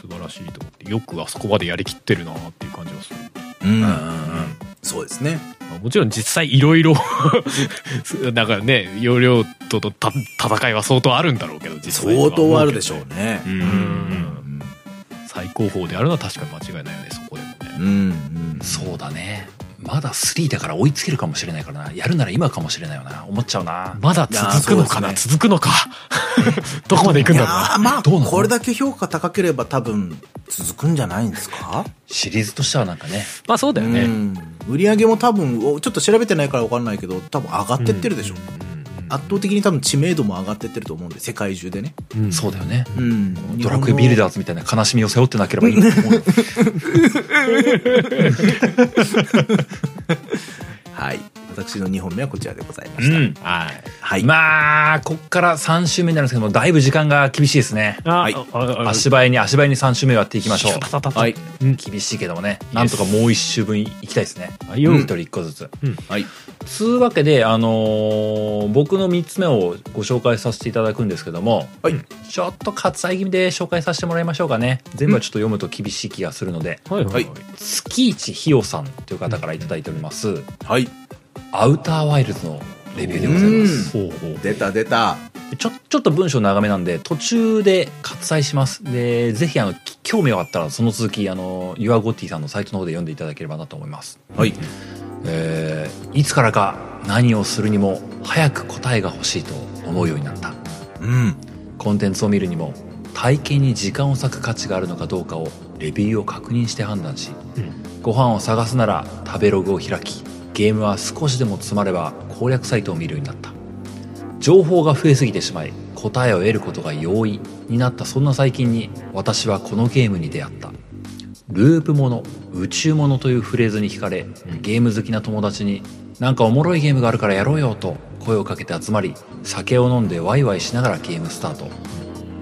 S2: 素晴らしいと思ってよくあそこまでやりきってるなっていう感じはする
S3: うん
S1: うんうん
S3: そうですね。
S2: まあもちろん実際いろいろだからね容量ととた戦いは相当あるんだろうけど実際
S3: 相当あるでしょうね。
S2: うん
S3: うん。
S2: 最高峰であるのは確かに間違いないよねそこでもね
S3: うん、うん。
S1: そうだねまだ3だから追いつけるかもしれないからな。やるなら今かもしれないよな。思っちゃうな。
S2: まだ続くのかな、
S3: いやー
S2: 続くのか。<laughs> どこまで行くんだろうな。
S3: ーまあ、
S1: どうなの？
S3: これだけ評価高ければ多分続くんじゃないんですか？
S1: シリーズとしてはなんかね。
S2: まあそうだよね、
S3: うん。売り上げも多分、おちょっと調べてないから分かんないけど、多分上がってってるでしょ。圧倒的に多分知名度も上がってってると思うんで、世界中でね。
S2: うん
S1: そうだよね
S3: うん。
S1: ドラクエビル
S3: ダ
S1: ダーズみたいな悲しみを背負ってなければいいと思う <laughs>
S3: はい。私の2本目はこちらでございました。
S1: うん。
S2: はい。
S3: はい。
S1: まあこっから3週目になるんですけどもだいぶ時間が厳しいですね。
S2: あ、
S3: はい。
S1: 足早に足早に3週目をやっていきましょう。
S3: はい。
S2: うん。
S1: 厳しいけどもね。なんとかもう1週分いきたいですね。
S2: はい。よ
S1: 一人1個ずつ。
S3: はい。
S1: つうわけであのー僕の3つ目をご紹介させていただくんですけども
S3: はい。
S1: ちょっと割愛気味で紹介させてもらいましょうかね。全部はちょっと読むと厳しい気がするので。
S2: はい。はい。はい
S1: 月一ひよさんという方から頂いております。
S3: はい。
S1: アウターワイルズのレビューでございます
S2: ほうほう
S3: 出た出た。
S1: ちょちょっと文章長めなんで途中で割愛しますでぜひあのき興味があったらその続きあのユアゴッティさんのサイトの方で読んでいただければなと思います
S3: はい。
S1: えーいつからか何をするにも早く答えが欲しいと思うようになった
S3: うん。
S1: コンテンツを見るにも体験に時間を割く価値があるのかどうかをレビューを確認して判断し、ご飯を探すなら食べログを開きゲームは少しでも詰まれば攻略サイトを見るようになった。情報が増えすぎてしまい答えを得ることが容易になったそんな最近に私はこのゲームに出会った。ループもの宇宙ものというフレーズに惹かれゲーム好きな友達になんかおもろいゲームがあるからやろうよと声をかけて集まり酒を飲んでワイワイしながらゲームスタート。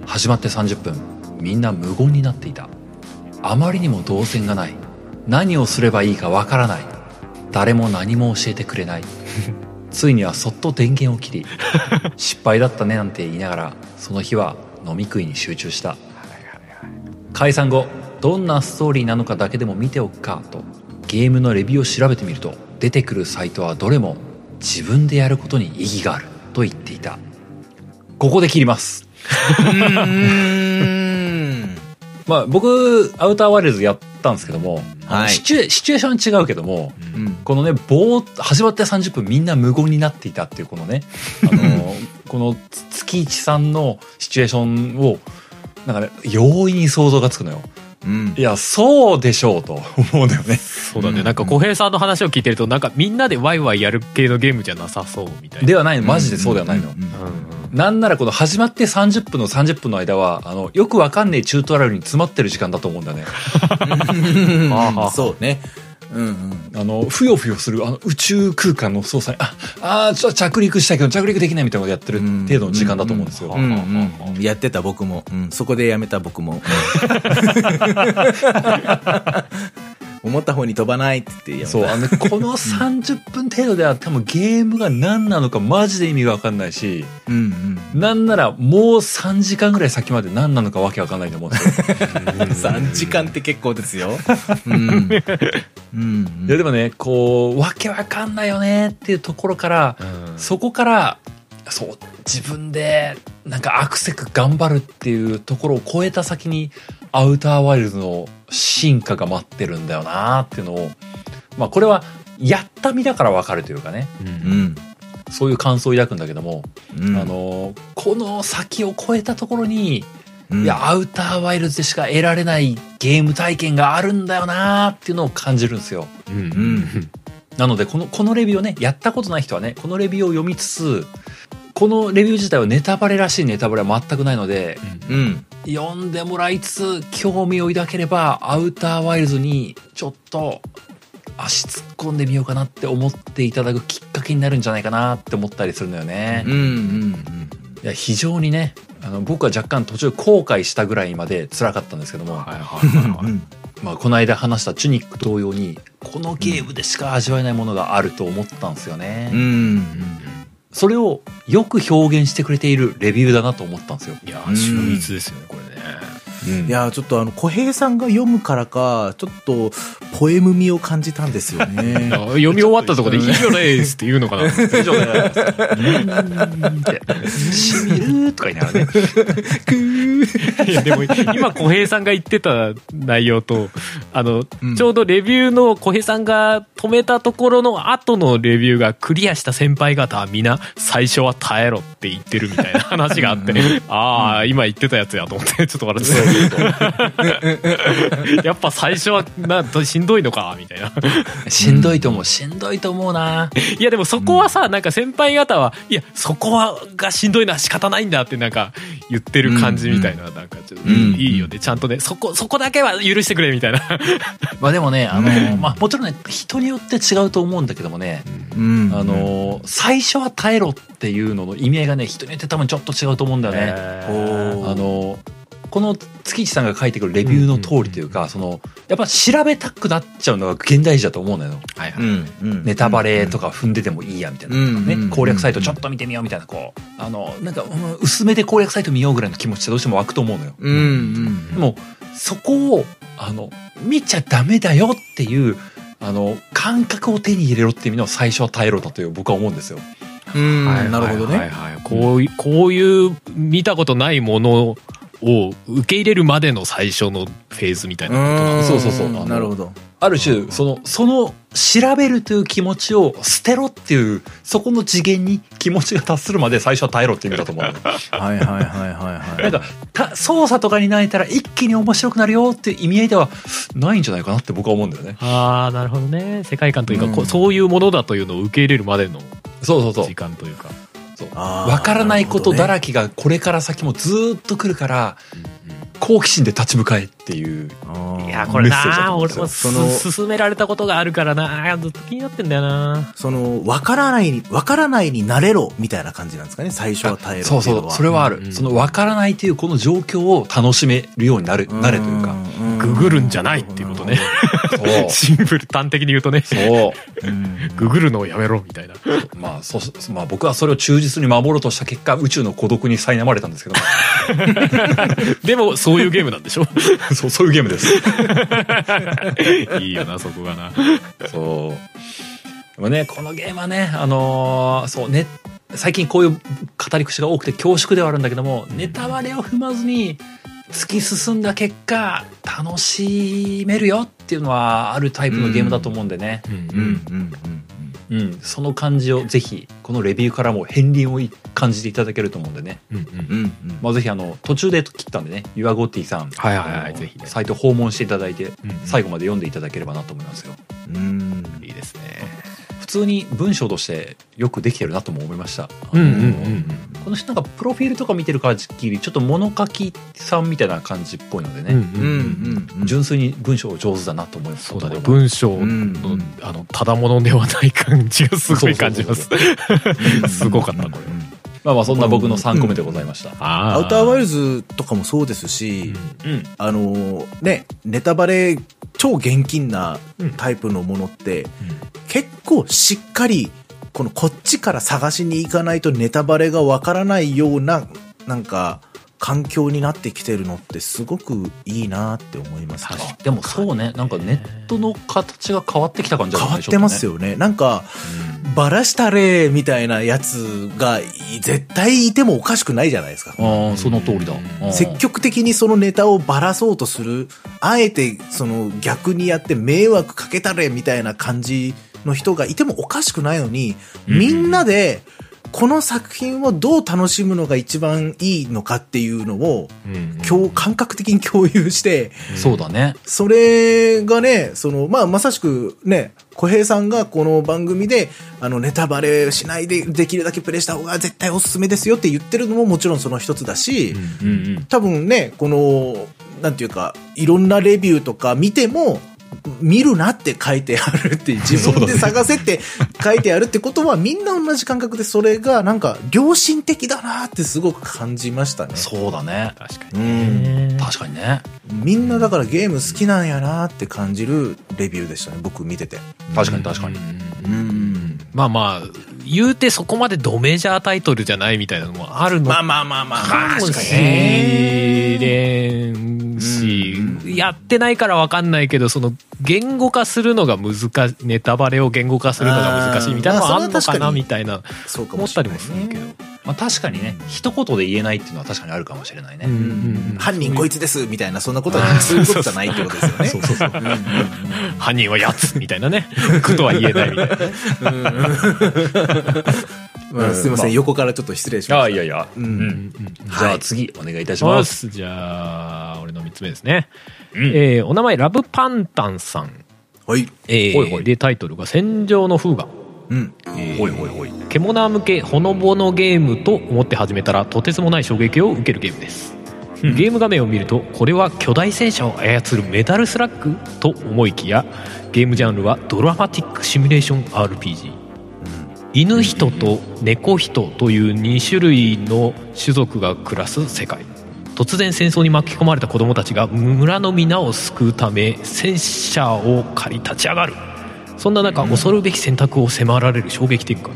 S1: 始まって30分みんな無言になっていた。あまりにも動線がない。何をすればいいかわからない。誰も何も教えてくれない。ついにはそっと電源を切り <laughs> 失敗だったねなんて言いながらその日は飲み食いに集中した。解散後どんなストーリーなのかだけでも見ておくかとゲームのレビューを調べてみると出てくるサイトはどれも自分でやることに意義があると言っていた。ここで切ります。<laughs>
S3: うん。<laughs>
S1: まあ僕、アウターワイルズやったんですけども、
S3: はい
S1: シチュエシチュエーションは違うけども、
S3: うん。
S1: このね、ぼー始まって30分みんな無言になっていたっていうこのね、あの、<laughs> このつ月一さんのシチュエーションを、なんかね、容易に想像がつくのよ。
S3: うん
S1: い。や、そうでしょうと <laughs> 思うんだよね。
S2: そうだねなんか小平さんの話を聞いてるとなんかみんなでワイワイやる系のゲームじゃなさそうみたいな
S1: ではないの、マジでそうではないの。
S3: うん
S2: うん
S1: なんならこの始まって30分の30分の間は、あの、よくわかんねえチュートリアルに詰まってる時間だと思うんだね。<laughs>
S3: そうね。うんうん。
S1: あの、ふよふよする、あの、宇宙空間の操作に、あ、あーちょっと着陸したいけど着陸できないみたいなことやってる程度の時間だと思うんですよ。
S3: やってた僕も、うん、そこでやめた僕も、うん <laughs> 思った方に飛ばないって言って
S1: そう、あの、この30分程度では多分ゲームが何なのかマジで意味がわかんないし、
S3: うん
S1: なんならもう3時間ぐらい先まで何なのかわけわかんないと思うんですよ。
S3: うん、<laughs> 3時間って結構ですよ、うん。うん
S1: いやでもね、こう、わけわかんないよねっていうところから、
S2: うん。
S1: そこから、そう、自分で、なんかアクセク頑張るっていうところを超えた先に、アウターワイルドの進化が待ってるんだよなっていうのを、まあこれは、やった身だからわかるというかね、
S2: う
S3: うん。ん。
S1: そういう感想を抱くんだけども、
S3: うん。
S1: あの、この先を超えたところに、
S3: うん。
S1: いや、アウターワイルドでしか得られないゲーム体験があるんだよなっていうのを感じるんですよ。
S2: うん
S3: うん。
S1: なので、この、このレビューをね、やったことない人はね、このレビューを読みつつ、このレビュー自体はネタバレらしいネタバレは全くないので、
S3: うん。
S1: 読んでもらいつつ、興味を抱ければ、アウターワイルズに、ちょっと、足突っ込んでみようかなって思っていただくきっかけになるんじゃないかなって思ったりするのよね。
S3: うんうん
S1: いや、非常にね、あの、僕は若干途中後悔したぐらいまで辛かったんですけども、
S2: はいはいはいはい。<laughs>
S1: まあ、この間話したチュニック同様に、このゲームでしか味わえないものがあると思ったんですよね。
S3: うんうん
S1: それをよく表現してくれているレビューだなと思ったんですよ。
S2: いやー秀逸ですよねこれね
S3: いやちょっとあの小平さんが読むからかちょっとポエム味を感じたんですよね。<laughs>
S2: あ読み終わったところで「以上です」って言うのかな。
S1: って、しみるとか言いながらね。
S2: いや <laughs> でも今小平さんが言ってた内容とあの、
S3: うん。
S2: ちょうどレビューの小平さんが止めたところの後のレビューがクリアした先輩方は皆最初は耐えろって言ってるみたいな話があって、ああ今言ってたやつやと思ってちょっと笑ってた <laughs> やっぱ最初はなしんどいのかみたいな。
S1: しんどいと思う、しんどいと思うな。
S2: いやでもそこはさ、なんか先輩方はいやそこはがしんどいのは仕方ないんだってなんか言ってる感じみたいな、なんかちょっといい,、
S3: うん。
S2: いいよね。ちゃんとねそこそこだけは許してくれみたいな。
S1: まあでもね、<laughs> あの、
S3: うん
S1: まあもちろんね、人によって違うと思うんだけどもね、
S3: うん。
S1: あの、最初は耐えろっていうのの意味合いがね、人によって多分ちょっと違うと思うんだよね。
S3: おー。
S1: あの、この月市さんが書いてくるレビューの通りというか、その、やっぱ調べたくなっちゃうのが現代人だと思うのよ。
S2: はいはい、
S1: ネタバレとか踏んでてもいいやみたいな、ね。攻略サイトちょっと見てみようみたいなこうあのなんか、うん薄めで攻略サイト見ようぐらいの気持ちってどうしても湧くと思うのよ。
S3: うんうん
S1: でもそこをあの見ちゃダメだよっていうあの感覚を手に入れろっていう意味の最初は耐えろだという僕は思うんですよ。
S3: うん。
S2: はい。
S3: なるほどね。
S2: こういこういう見たことないものを受け入れるまでの最初のフェーズみたいなことが
S3: ん
S1: そうそうそう。
S3: なるほど。
S1: ある種そのその調べるという気持ちを捨てろっていうそこの次元に気持ちが達するまで最初は耐えろっていう意味だと思う。
S3: はいはいはいはいはい。
S1: なんかた操作とかに慣れたら一気に面白くなるよっていう意味合いではないんじゃないかなって僕は思うんだよね。
S2: ああなるほどね。世界観というか、
S3: うん。
S2: そういうものだというのを受け入れるまでの
S1: そうそうそう。
S2: 時間というか。
S1: そう
S3: あー
S1: わからないことだらけがこれから先もずーっと来るから好奇心で立ち向かえっていう
S2: いやこれ
S1: メッセージだ
S2: な
S1: と思うんですよ。
S2: 俺も
S3: その
S2: す勧められたことがあるからな。ずっと気になってんだよな。
S3: そのわからないにわからないになれろみたいな感じなんですかね？最初は耐えろ
S1: そうそう。それはある、
S2: うんうん。
S1: そのわからないというこの状況を楽しめるようになるなれというか。
S3: ん
S2: ググるんじゃないっていうことねシンプル端的に言うとね。
S1: そう。
S3: うん。
S2: ググるのをやめろみたいな。
S1: まあそうまあ僕はそれを忠実に守ろうとした結果宇宙の孤独に苛まれたんですけど。<laughs>
S2: でもそういうゲームなんでしょ？<laughs>
S1: そうそういうゲームです。
S2: いいよなそこがな。
S1: そう。でもね、このゲームはね、あのーそう、ネッ最近こういう語り口が多くて恐縮ではあるんだけども、ネタバレを踏まずに突き進んだ結果、楽しめるよっていうのはあるタイプのゲームだと思うんでね。
S2: うん。
S3: うん。うん。うん。
S1: うん、その感じをぜひ、このレビューからも片鱗を感じていただけると思うんでね。
S2: うん。うん。
S3: うん。うん。
S1: まあぜひあの、途中で切ったんでね、ユアゴッティさん、
S2: はいはいはい。
S1: あの
S2: ぜひね
S1: サイト訪問していただいて、
S2: うん
S1: 最後まで読んでいただければなと思いますよ。
S3: うん。
S2: いいですね。
S1: 普通に文章としてよくできてるなとも思いました。
S2: うんうんうん
S1: この人なんかプロフィールとか見てる限りちょっと物書きさんみたいな感じっぽいのでね、
S2: うん
S3: うんうんうん。
S1: 純粋に文章上手だなと思います。
S2: そうだね。文章の,、
S3: うん。
S2: あのただものではない感じがすごい感じます。<laughs> すごかったこれ
S1: まあまあそんな僕の3個目でございました、
S2: あ
S3: アウターワイルズとかもそうですし、
S1: うん。
S3: あのね、ネタバレ超厳禁なタイプのものって、結構しっかり、このこっちから探しに行かないとネタバレがわからないような、なんか、環境になってきてるのってすごくいいなって思いますね。
S1: でもそうね。なんかネットの形が変わってきた感じ
S3: 変わってますよね。なんか、バラしたれみたいなやつが絶対いてもおかしくないじゃないですか。
S1: ああその通りだ、
S2: うん。
S1: うん
S3: 積極的にそのネタをばらそうとする、あえてその逆にやって迷惑かけたれみたいな感じの人がいてもおかしくないのに、
S1: うん。
S3: みんなでこの作品をどう楽しむのが一番いいのかっていうのを、今日感覚的に共有して、
S1: そうだね。
S3: それがね、その、まあ、まさしくね、小平さんがこの番組で、あの、ネタバレしないでできるだけプレイした方が絶対おすすめですよって言ってるのももちろんその一つだし、
S1: うんうん。
S3: 多分ね、この、なんていうか、いろんなレビューとか見ても、見るなって書いてあるって、自分で探せって書いてあるってことは、みんな同じ感覚で、それがなんか、良心的だなってすごく感じましたね。
S1: そうだね
S2: 確か
S3: う
S2: に
S3: ん。
S1: 確かにね
S3: みんなだからゲーム好きなんやなって感じるレビューでしたね、僕見てて。
S1: 確かに確かに、
S3: うん。
S2: まあまあ言うてそこまでドメジャータイトルじゃないみたいなのもあるの
S3: まあまあまあまあ、
S2: かもしれんし、やってないから分かんないけどその言語化するのが難しいネタバレを言語化するのが難しいみたいなのもあんのかなみたいな
S3: そうか
S2: 思ったり
S3: もしれない
S2: もするけど、
S1: まあ、確かにね一言で言えないっていうのは確かにあるかもしれないね、
S2: うんうんうん。
S3: 犯人こいつですみたいな、そんなことは、そういうことじゃないってことですよね。<laughs> そうそうそう。
S2: 犯人はやつみたいなね。ことは言えないみたいな
S3: まあすいません、横からちょっと失礼しました。
S1: ああいやいや、
S3: うん。
S1: うんじゃあ次お願いいたし
S2: しま
S1: ます、
S2: す。じゃあ俺の3つ目ですね、
S1: うん。
S2: えーお名前ラブパンタンさん、
S3: はい。
S2: えー
S1: ほいほい。
S2: でタイトルが「戦場の風雅」
S3: うん。
S1: ほいほいほい。
S2: 獣向けほのぼのゲームと思って始めたらとてつもない衝撃を受けるゲームです。ゲーム画面を見るとこれは巨大戦車を操るメタルスラッグと思いきやゲームジャンルはドラマティックシミュレーション RPG 犬人と猫人という2種類の種族が暮らす世界。突然戦争に巻き込まれた子供たちが村の皆を救うため戦車を借り立ち上がる。そんな中恐るべき選択を迫られる衝撃展開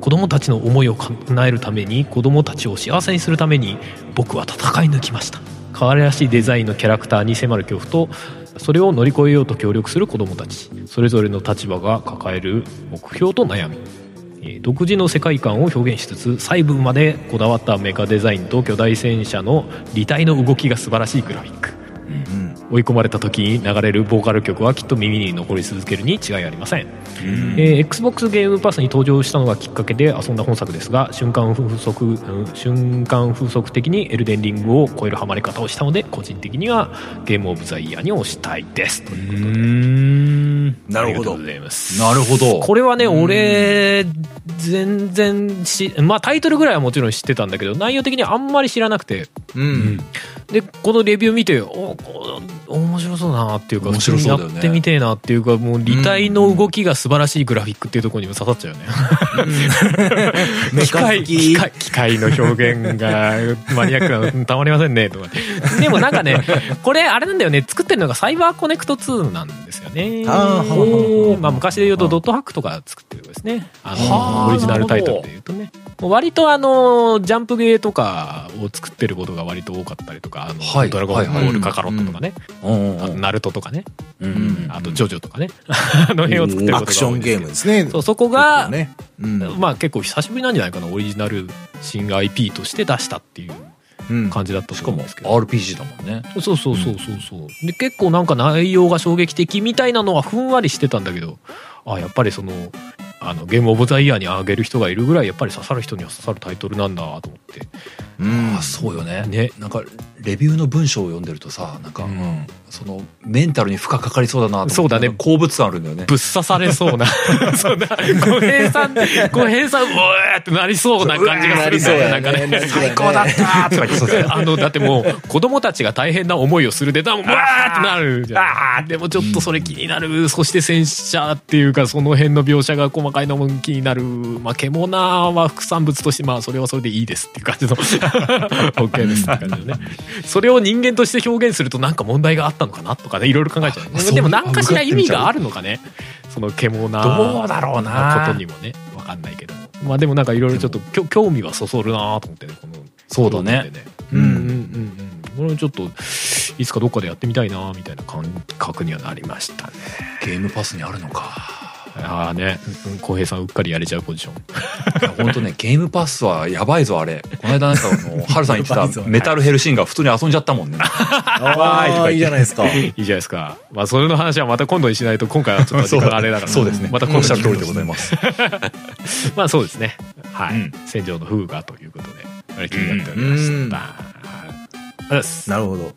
S2: 子供たちの思いを叶えるために子供たちを幸せにするために僕は戦い抜きました。可愛らしいデザインのキャラクターに迫る恐怖とそれを乗り越えようと協力する子供たち。それぞれの立場が抱える目標と悩み。独自の世界観を表現しつつ細部までこだわったメカデザインと巨大戦車の履体の動きが素晴らしいグラフィック
S3: うん。
S2: 追い込まれた時に流れるボーカル曲はきっと耳に残り続けるに違いありません、えー XBOX ゲームパスに登場したのがきっかけで遊んだ本作ですが瞬間風速、うん瞬間風速的にエルデンリングを超えるハマり方をしたので個人的にはゲームオブザイヤーに推したいです。ということで
S1: ん
S3: なるほど
S1: なるほど。
S2: これはね俺全然しまあタイトルぐらいはもちろん知ってたんだけど内容的にはあんまり知らなくて。
S3: うん。
S2: でこのレビュー見ておこ面白そうだなっていうか
S1: 面白そうね。
S2: やってみてえなっていうかもう履体の動きが素晴らしいグラフィックっていうところにも刺さっちゃうよね、
S3: メ <laughs>
S2: 機械機械機械の表現がマニアックなのたまりませんねとかでもなんかねこれあれなんだよね。作ってるのがサイバーコネクト2なんですよね
S3: あ
S2: まあ、昔で言うとドットハックとか作ってるですね。あ
S1: はあ
S2: のオリジナルタイトルで言うとね。割とあのジャンプゲーとかを作ってることが割と多かったりとかか、あの、
S1: はい。
S2: ドラゴンボ
S1: はい
S2: ールカカロットとかね、
S1: うんうん
S2: あとナルトとかね、
S1: うんうん
S2: あとジョジョとかね、<laughs> あの辺を作ってることが
S3: アクションゲームですね。
S2: そう、そこが、
S3: ね。うん。
S2: まあ結構久しぶりなんじゃないかな、オリジナル新 IP として出したっていう
S3: うん
S2: 感じだった
S1: しかも
S2: と思うんですけど。
S1: RPG だもんね。
S2: そうそうそうそうそう。で、結構なんか内容が衝撃的みたいなのはふんわりしてたんだけど、あ、やっぱりその、あの、ゲームオブザイヤーにあげる人がいるぐらい、やっぱり刺さる人には刺さるタイトルなんだと思って。
S3: うん
S1: あそうよね
S2: ね
S1: なんかレビューの文章を読んでるとさなんか、
S2: うん。
S1: そのメンタルに負荷かかりそうだな
S2: そうだね。
S1: 好物感あるんだよね。
S2: ぶっ刺されそうな、<laughs> そんな、小平さん、小平さん、うわーってなりそうな感じがするんだよね、なんかね。
S1: 最高だったーとか言って
S2: あの、だってもう、子供たちが大変な思いをするで、多分、わーってなるじゃん。あー。でもちょっとそれ気になる。そして戦車っていうか、その辺の描写が細かいのも気になる。まあ、獣は副産物として、まあ、それはそれでいいですっていう感じの、<laughs> OK ですって感じのね。それを人間として表現するとなんか問題があったのかなとかね、いろいろ考えちゃう。でも何かしら意味があるのかね。その獣
S1: どうだろうな
S2: ことにもね、わかんないけども。まあでもなんかいろいろちょっと興味はそそるなと思ってね、この。
S1: そうだね
S2: うんうんうんうん。これちょっと、いつかどっかでやってみたいなみたいな感覚にはなりましたね。
S1: ゲームパスにあるのか
S2: ああね、うん浩平さんうっかりやれちゃうポジション。
S1: 本当ね <laughs> ゲームパスはやばいぞあれこの間なんかあの <laughs> ハルさん言ってたメタルヘルシンガー普通に遊んじゃったもんね
S3: ああ、いいじゃないですか。
S2: いいじゃないですか。まあ、それの話はまた今度にしないと、今回はちょっと時間があれだから。
S1: そうですね
S2: また今度
S1: おっしゃる通りでございます
S2: まあそうですね。はい。
S1: うん
S2: 戦場の風がということで、あれ気になっておりました。はいありがとうございます。
S3: なるほど。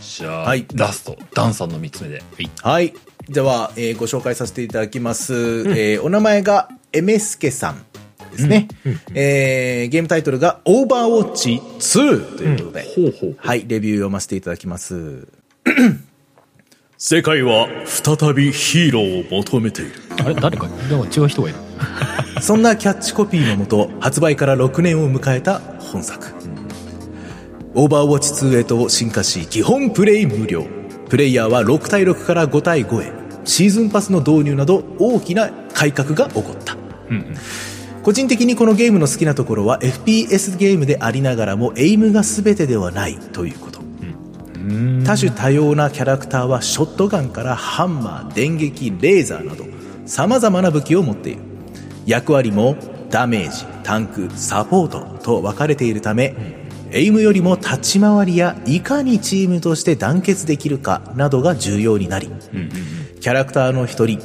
S1: じゃあ、
S3: はい
S1: ラストダンさんの3つ目で
S3: はい。では、えーご紹介させていただきます。えーお名前が、エメスケさんですね。えーゲームタイトルが、オーバーウォッチ2ということで、
S1: ほうほう
S3: はい、レビュー読ませていただきます。<clears throat>
S4: 世界は再びヒーローを求めている。
S2: あれ誰か、なんか違う人がいる。<laughs>
S3: そんなキャッチコピーのもと、発売から6年を迎えた本作。オーバーウォッチ2へと進化し、基本プレイ無料。プレイヤーは6対6から5対5へ。シーズンパスの導入など大きな改革が起こった。うんうん個人的にこのゲームの好きなところは FPS ゲームでありながらもエイムが全てではないということ。多種多様なキャラクターはショットガンからハンマー、電撃、レーザーなど様々な武器を持っている。役割もダメージ、タンク、サポートと分かれているため、エイムよりも立ち回りやいかにチームとして団結できるかなどが重要になり、キャラクターの一人、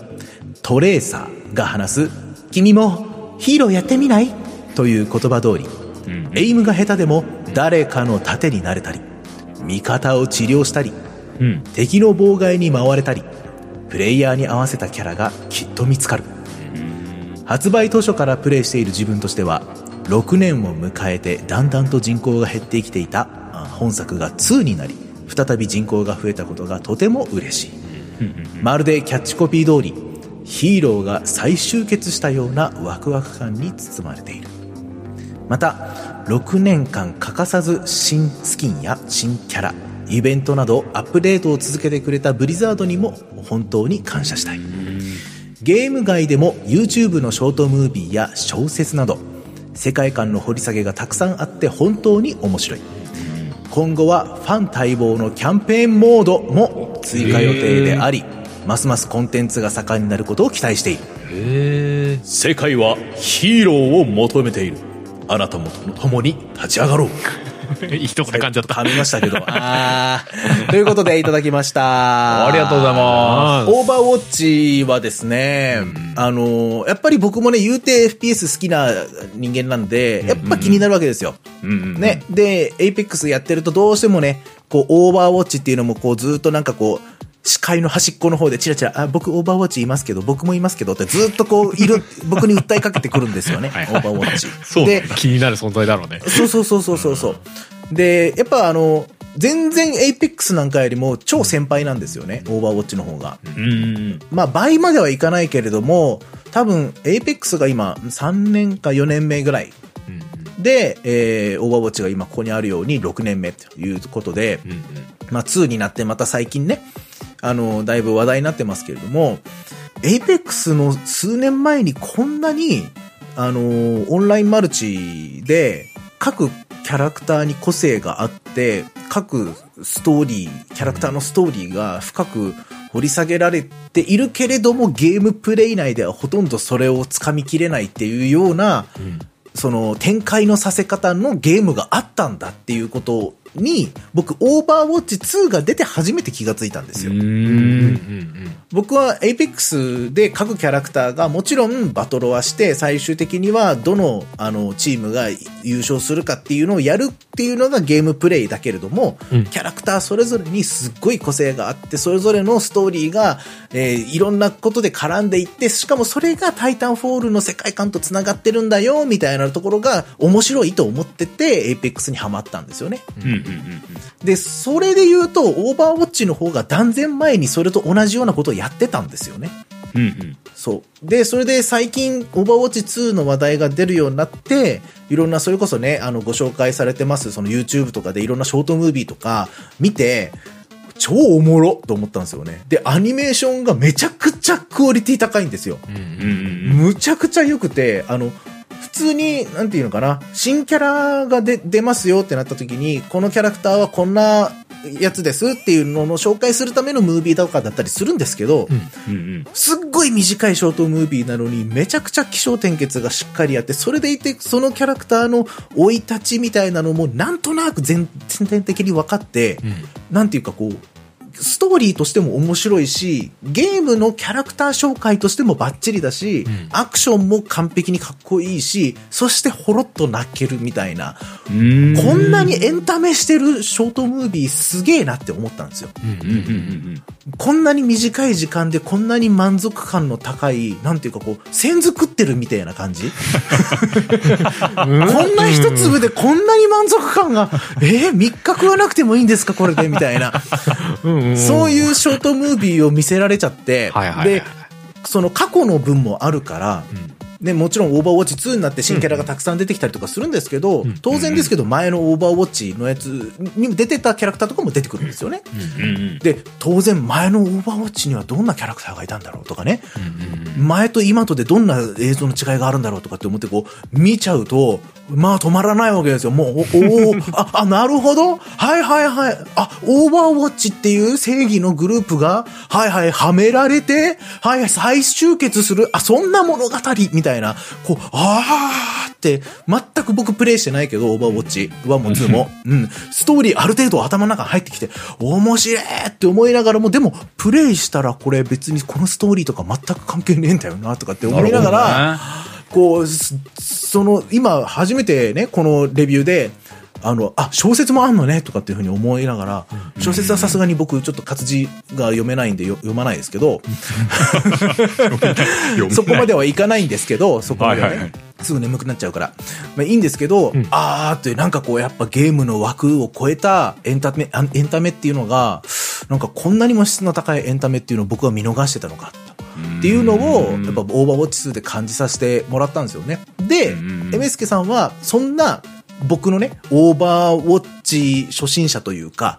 S3: トレーサーが話す、君もヒーローやってみない？という言葉通り、エイムが下手でも誰かの盾になれたり、味方を治療したり、敵の妨害に回れたり、プレイヤーに合わせたキャラがきっと見つかる。発売当初からプレイしている自分としては、6年を迎えてだんだんと人口が減ってきていたあ本作が2になり、再び人口が増えたことがとても嬉しい。まるでキャッチコピー通り、ヒーローが再集結したようなワクワク感に包まれている。また、6年間欠かさず新スキンや新キャラ、イベントなどアップデートを続けてくれたブリザードにも本当に感謝したい。ゲーム外でも YouTube のショートムービーや小説など世界観の掘り下げがたくさんあって本当に面白い。今後はファン待望のキャンペーンモードも追加予定であり、ますますコンテンツが盛んになることを期待している。
S4: 世界はヒーローを求めている。あなたも共に立ち上がろう。<laughs>
S2: 一言噛んじゃった。
S3: 噛みましたけど。ということでいただきました。
S1: ありがとうございます
S3: オーバーウォッチはですね、あの、やっぱり僕もね、言うて FPS 好きな人間なんで、やっぱ気になるわけですよ。ね。で、Apex やってるとどうしてもね、こう、オーバーウォッチっていうのもこう、ずっとなんかこう、視界の端っこの方でチラチラ、あ、僕オーバーウォッチいますけど、僕もいますけどってずっとこう、いる、<laughs> 僕に訴えかけてくるんですよね、
S2: はい
S3: オーバーウォッチ。
S2: そう
S3: で、
S2: 気になる存在だろうね。
S3: そうそうそうそうそうそう。で、やっぱあの、全然 Apex なんかよりも超先輩なんですよね、オーバーウォッチの方が。
S1: うん
S3: まあ倍まではいかないけれども、多分 Apex が今3年か4年目ぐらい。で、えー、オーバーウォッチが今ここにあるように6年目ということで、まあ2になってまた最近ね、あの、だいぶ話題になってますけれども、Apex の数年前にこんなに、あの、オンラインマルチで各キャラクターに個性があって、各ストーリー、キャラクターのストーリーが深く掘り下げられているけれども、ゲームプレイ内ではほとんどそれをつかみきれないっていうような、その展開のさせ方のゲームがあったんだっていうことに、僕、オーバーウォッチ2が出て初めて気がついたんですよ。僕は Apex で各キャラクターがもちろんバトロワして最終的にはどのあのチームが優勝するかっていうのをやるっていうのがゲームプレイだけれども、
S2: うん
S3: キャラクターそれぞれにすっごい個性があってそれぞれのストーリーが、えーいろんなことで絡んでいってしかもそれがタイタンフォールの世界観と繋がってるんだよみたいなところが面白いと思ってて Apex にハマったんですよね。
S1: うん
S3: で、それで言うと、オーバーウォッチの方が断然前にそれと同じようなことをやってたんですよね。
S1: うんうん
S3: そう。で、それで最近、オーバーウォッチ2の話題が出るようになって、いろんな、それこそね、あの、ご紹介されてます、その YouTube とかでいろんなショートムービーとか見て、超おもろと思ったんですよね。で、アニメーションがめちゃくちゃクオリティ高いんですよ。
S2: うん
S1: うんうん
S3: むちゃくちゃ良くて、あの、普通に、なんていうのかな、新キャラが出、出ますよってなった時に、このキャラクターはこんなやつですっていうのの紹介するためのムービーとかだったりするんですけど、
S1: うん。うん
S3: すっごい短いショートムービーなのに、めちゃくちゃ気象転結がしっかりあって、それでいて、そのキャラクターの生い立ちみたいなのも、なんとなく全全体的に分かって、なんていうかこう、ストーリーとしても面白いし、ゲームのキャラクター紹介としてもバッチリだし、
S2: ん。
S3: アクションも完璧にかっこいいし、そしてほろっと泣けるみたいな、
S1: うん。
S3: こんなにエンタメしてるショートムービーすげえなって思ったんですよ。
S2: うん
S1: うんうんうん
S3: こんなに短い時間でこんなに満足感の高い、なんていうかこう、線作ってるみたいな感じ？こんな一粒でこんなに満足感が、えー、3日食わなくてもいいんですかこれでみたいな。
S2: うんうん。
S3: そういうショートムービーを見せられちゃって、
S2: はいはいはい
S3: で、その過去の分もあるから、ね、もちろんオーバーウォッチ2になって新キャラがたくさん出てきたりとかするんですけど、当然ですけど前のオーバーウォッチのやつに出てたキャラクターとかも出てくるんですよね。で、当然前のオーバーウォッチにはどんなキャラクターがいたんだろうとかね、前と今とでどんな映像の違いがあるんだろうとかって思ってこう見ちゃうと、まあ止まらないわけですよ。もう、おおーあ、あ、なるほど。はいはいはい。あ、オーバーウォッチっていう正義のグループが、はいはい、はめられて、はいはい、再集結する、あ、そんな物語みたいな、こう、あーって、全く僕プレイしてないけど、オーバーウォッチ1も2も。うん。ストーリーある程度頭の中に入ってきて、面白いって思いながらも、でも、プレイしたらこれ別にこのストーリーとか全く関係ねえんだよな、とかって思いながら、こう、すその、今、初めてね、このレビューで、あの、あ、小説もあんのね、とかっていうふうに思いながら、小説はさすがに僕、ちょっと活字が読めないんでよ読まないですけど、<laughs> そこまではいかないんですけど、そこまではね。
S1: はいはいはい
S3: すぐ眠くなっちゃうから。まあいいんですけど、あーってなんかこうやっぱゲームの枠を超えたエンタメ、あエンタメっていうのが、なんかこんなにも質の高いエンタメっていうのを僕は見逃してたのかと。っていうのを、やっぱオーバーウォッチ2で感じさせてもらったんですよね。で、
S1: うん
S3: エメスケさんは、そんな僕のね、オーバーウォッチ初心者というか、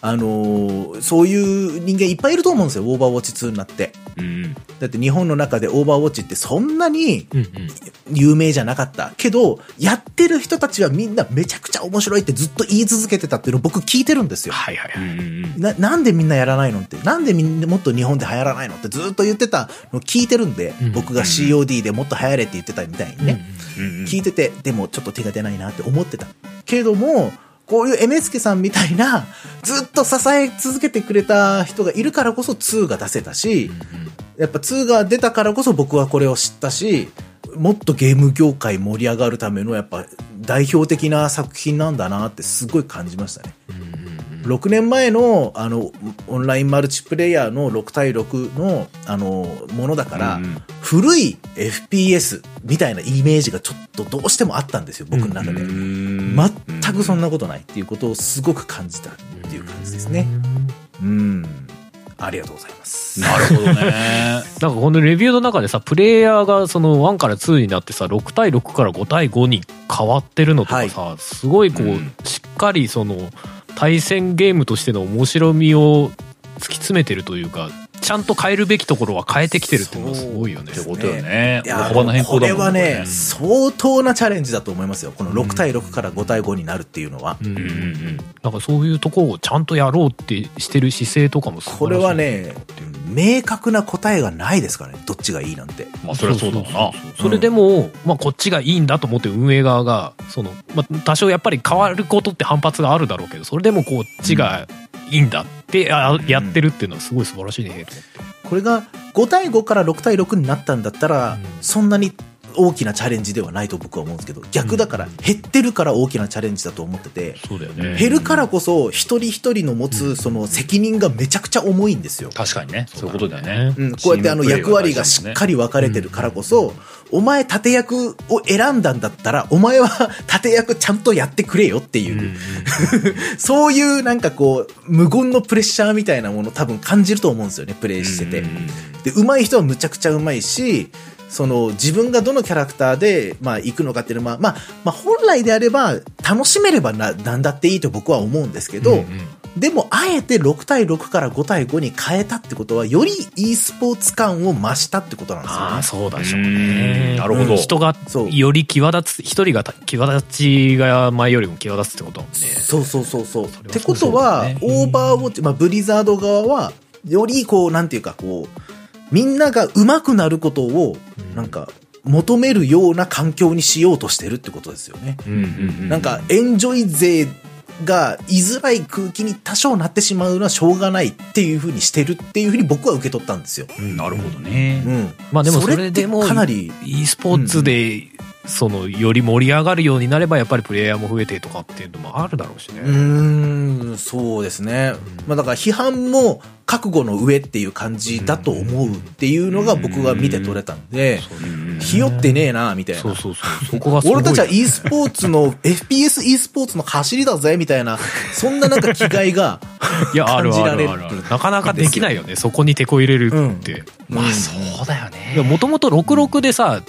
S3: あのーそういう人間いっぱいいると思うんですよ、オーバーウォッチ2になって。
S1: うん
S3: だって日本の中でオーバーウォッチってそんなに有名じゃなかった。けど、やってる人たちはみんなめちゃくちゃ面白いってずっと言い続けてたっていうのを僕聞いてるんですよ。
S2: はいはいはい。
S3: な、なんでみんなやらないのって、なんでみんなもっと日本で流行らないのってずっと言ってたのを聞いてるんで、
S2: うん
S3: 僕が COD でもっと流行れって言ってたみたいにね。聞いてて、でもちょっと手が出ないなって思ってた。けれども、こういうエメスケさんみたいな、ずっと支え続けてくれた人がいるからこそ2が出せたし、やっぱ2が出たからこそ僕はこれを知ったし、もっとゲーム業界盛り上がるためのやっぱ代表的な作品なんだなってすごい感じましたね。6年前のあのオンラインマルチプレイヤーの6対6のあのものだから、
S1: うんうん
S3: 古い FPS みたいなイメージがちょっとどうしてもあったんですよ、僕の中で。
S1: うん
S3: 全くそんなことないっていうことをすごく感じたっていう感じですね。うん。ありがとうございます。
S1: なるほどね <laughs>
S2: なんかこのレビューの中でさ、プレイヤーがその1から2になってさ、6対6から5対5に変わってるのとかさ、すごいこう、
S1: うん
S2: しっかりその、対戦ゲームとしての面白みを突き詰めてるというか、ちゃんと変えるべきところは変えてきてるっていうのはすごいよね
S1: ってことよね。
S3: いや
S1: 大幅な変更だもん
S3: これはね、相当なチャレンジだと思いますよ。この6対6から5対5になるっていうのは。
S2: うん
S1: うんうん
S2: なんかそういうところをちゃんとやろうってしてる姿勢とかも素晴らしい
S3: これはね、明確な答えがないですからね。どっちがいいなんて。
S1: まあ、そりゃそうだろうな。
S2: それでも、まあ、こっちがいいんだと思って運営側がその、まあ、多少やっぱり変わることって反発があるだろうけどそれでもこっちがいいんだってあやってるっていうのはすごい素晴らしいね。
S3: これが5対5から6対6になったんだったら、
S2: うん。
S3: そんなに大きなチャレンジではないと僕は思うんですけど、逆だから減ってるから大きなチャレンジだと思ってて、
S2: ね。
S3: 減るからこそ一人一人の持つその責任がめちゃくちゃ重いんですよ。
S1: 確かにね。そういうことだよね。
S3: うん、こうやってあの役割がしっかり分かれてるからこそ、お前盾役を選んだんだったら、お前は盾役ちゃんとやってくれよっていう、
S2: うんうん <laughs>
S3: そういうなんかこう、無言のプレッシャーみたいなもの多分感じると思うんですよね、プレイしてて。で、上手い人はむちゃくちゃ上手いし、その自分がどのキャラクターで、まあ行くのかっていうのは、まあ、まあ本来であれば楽しめればな、なんだっていいと僕は思うんですけど、
S2: うんうん。
S3: でも、あえて6対6から5対5に変えたってことは、より e スポーツ感を増したってことなんですよね。
S2: ああ。そうだでしょう
S1: うん
S2: ね
S1: なるほど。
S2: 人が
S3: そう。
S2: より際立つ一人が際立ちが前よりも際立つってことだもんね。
S3: そうそうそうそう。っ
S2: それは
S3: てことは、オーバーウォッチ、まあ、ブリザード側は、よりこう、なんていうか、こう、みんなが上手くなることを、なんか、求めるような環境にしようとしてるってことですよね。なんか、エンジョイ勢が居づらい空気に多少なってしまうのはしょうがないっていうふうにしてるっていうふうに僕は受け取ったんですよ。
S1: うんなるほどね。
S3: うん。
S2: まあでもそ
S3: それって
S2: れでも
S3: かなり
S2: e スポーツでそのより盛り上がるようになればやっぱりプレイヤーも増えてとかっていうのもあるだろうしね、
S3: うーん、そうですね。まあだから批判も覚悟の上っていう感じだと思うっていうのが僕が見て取れたんで、ひよってねえな、みたいな。
S2: そうそうそう
S3: 俺たちは e スポーツの、FPS e スポーツの走りだぜ、みたいな、そんななんか気概が、<laughs>
S2: いや
S3: 感じられる
S2: あるある。ある。なかなかできないよね。そこに手こ入れるって、
S1: まあ、そうだよね。
S2: もともと66でさ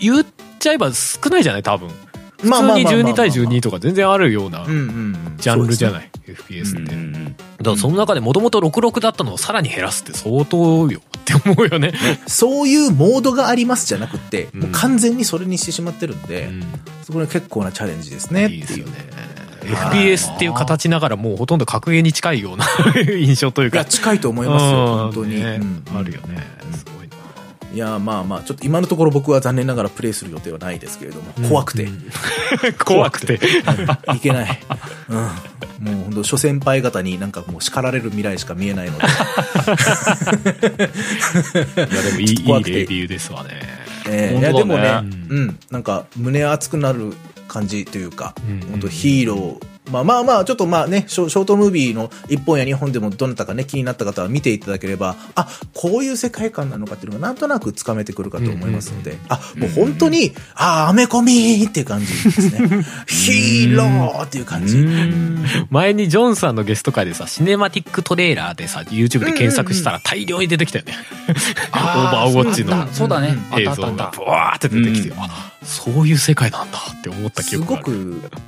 S2: 言っちゃえば少ないじゃない多分。普通に
S3: まあまあまあ。
S2: 12対12とか全然あるような。ジャンルじゃ
S3: い。
S2: ない、FPS って、
S1: うん
S2: だからその中でもともと66だったのをさらに減らすって相当よって思うよね、
S3: そういうモードがありますじゃなくて、
S2: うん。
S3: もう完全にそれにしてしまってるんで、
S2: うん。
S3: そこに結構なチャレンジですね。
S2: いいですよね FPS っていう形ながらもうほとんど格ゲーに近いような <laughs> 印象という
S3: いや、
S2: か
S3: 近いと思いますよ、本当に。
S2: ね
S3: うん。
S2: あるよね。すごい
S3: や、まあまあ、ちょっと今のところ僕は残念ながらプレイする予定はないですけれども、<laughs> 怖くて、
S2: 怖くて。
S3: いけない。うん。もう本当諸先輩方になんかもう叱られる未来しか見えないので。<laughs>
S2: いやでもいいいいレビューですわね。
S3: えーいやでもね、
S2: うん。
S3: うん、なんか胸熱くなる感じというか、
S2: うん。
S3: 本当ヒーロー、まあまあまあ、ちょっとまあね、ショショートムービーの1本や2本でもどなたかね、気になった方は見ていただければ、あ、こういう世界観なのかっていうのがなんとなくつかめてくるかと思いますので、あ、もう本当に、あ、アメコミっていう感じですね。ヒーローっていう感じ。
S2: 前にジョンさんのゲスト会でさシネマティックトレーラーでさ YouTube で検索したら大量に出てきたよね、<laughs> オーバーウォッチの。
S1: そうだね。
S2: 映像がブワーって出てきて、あそういう世界なんだって思った記
S3: すご
S2: 憶がある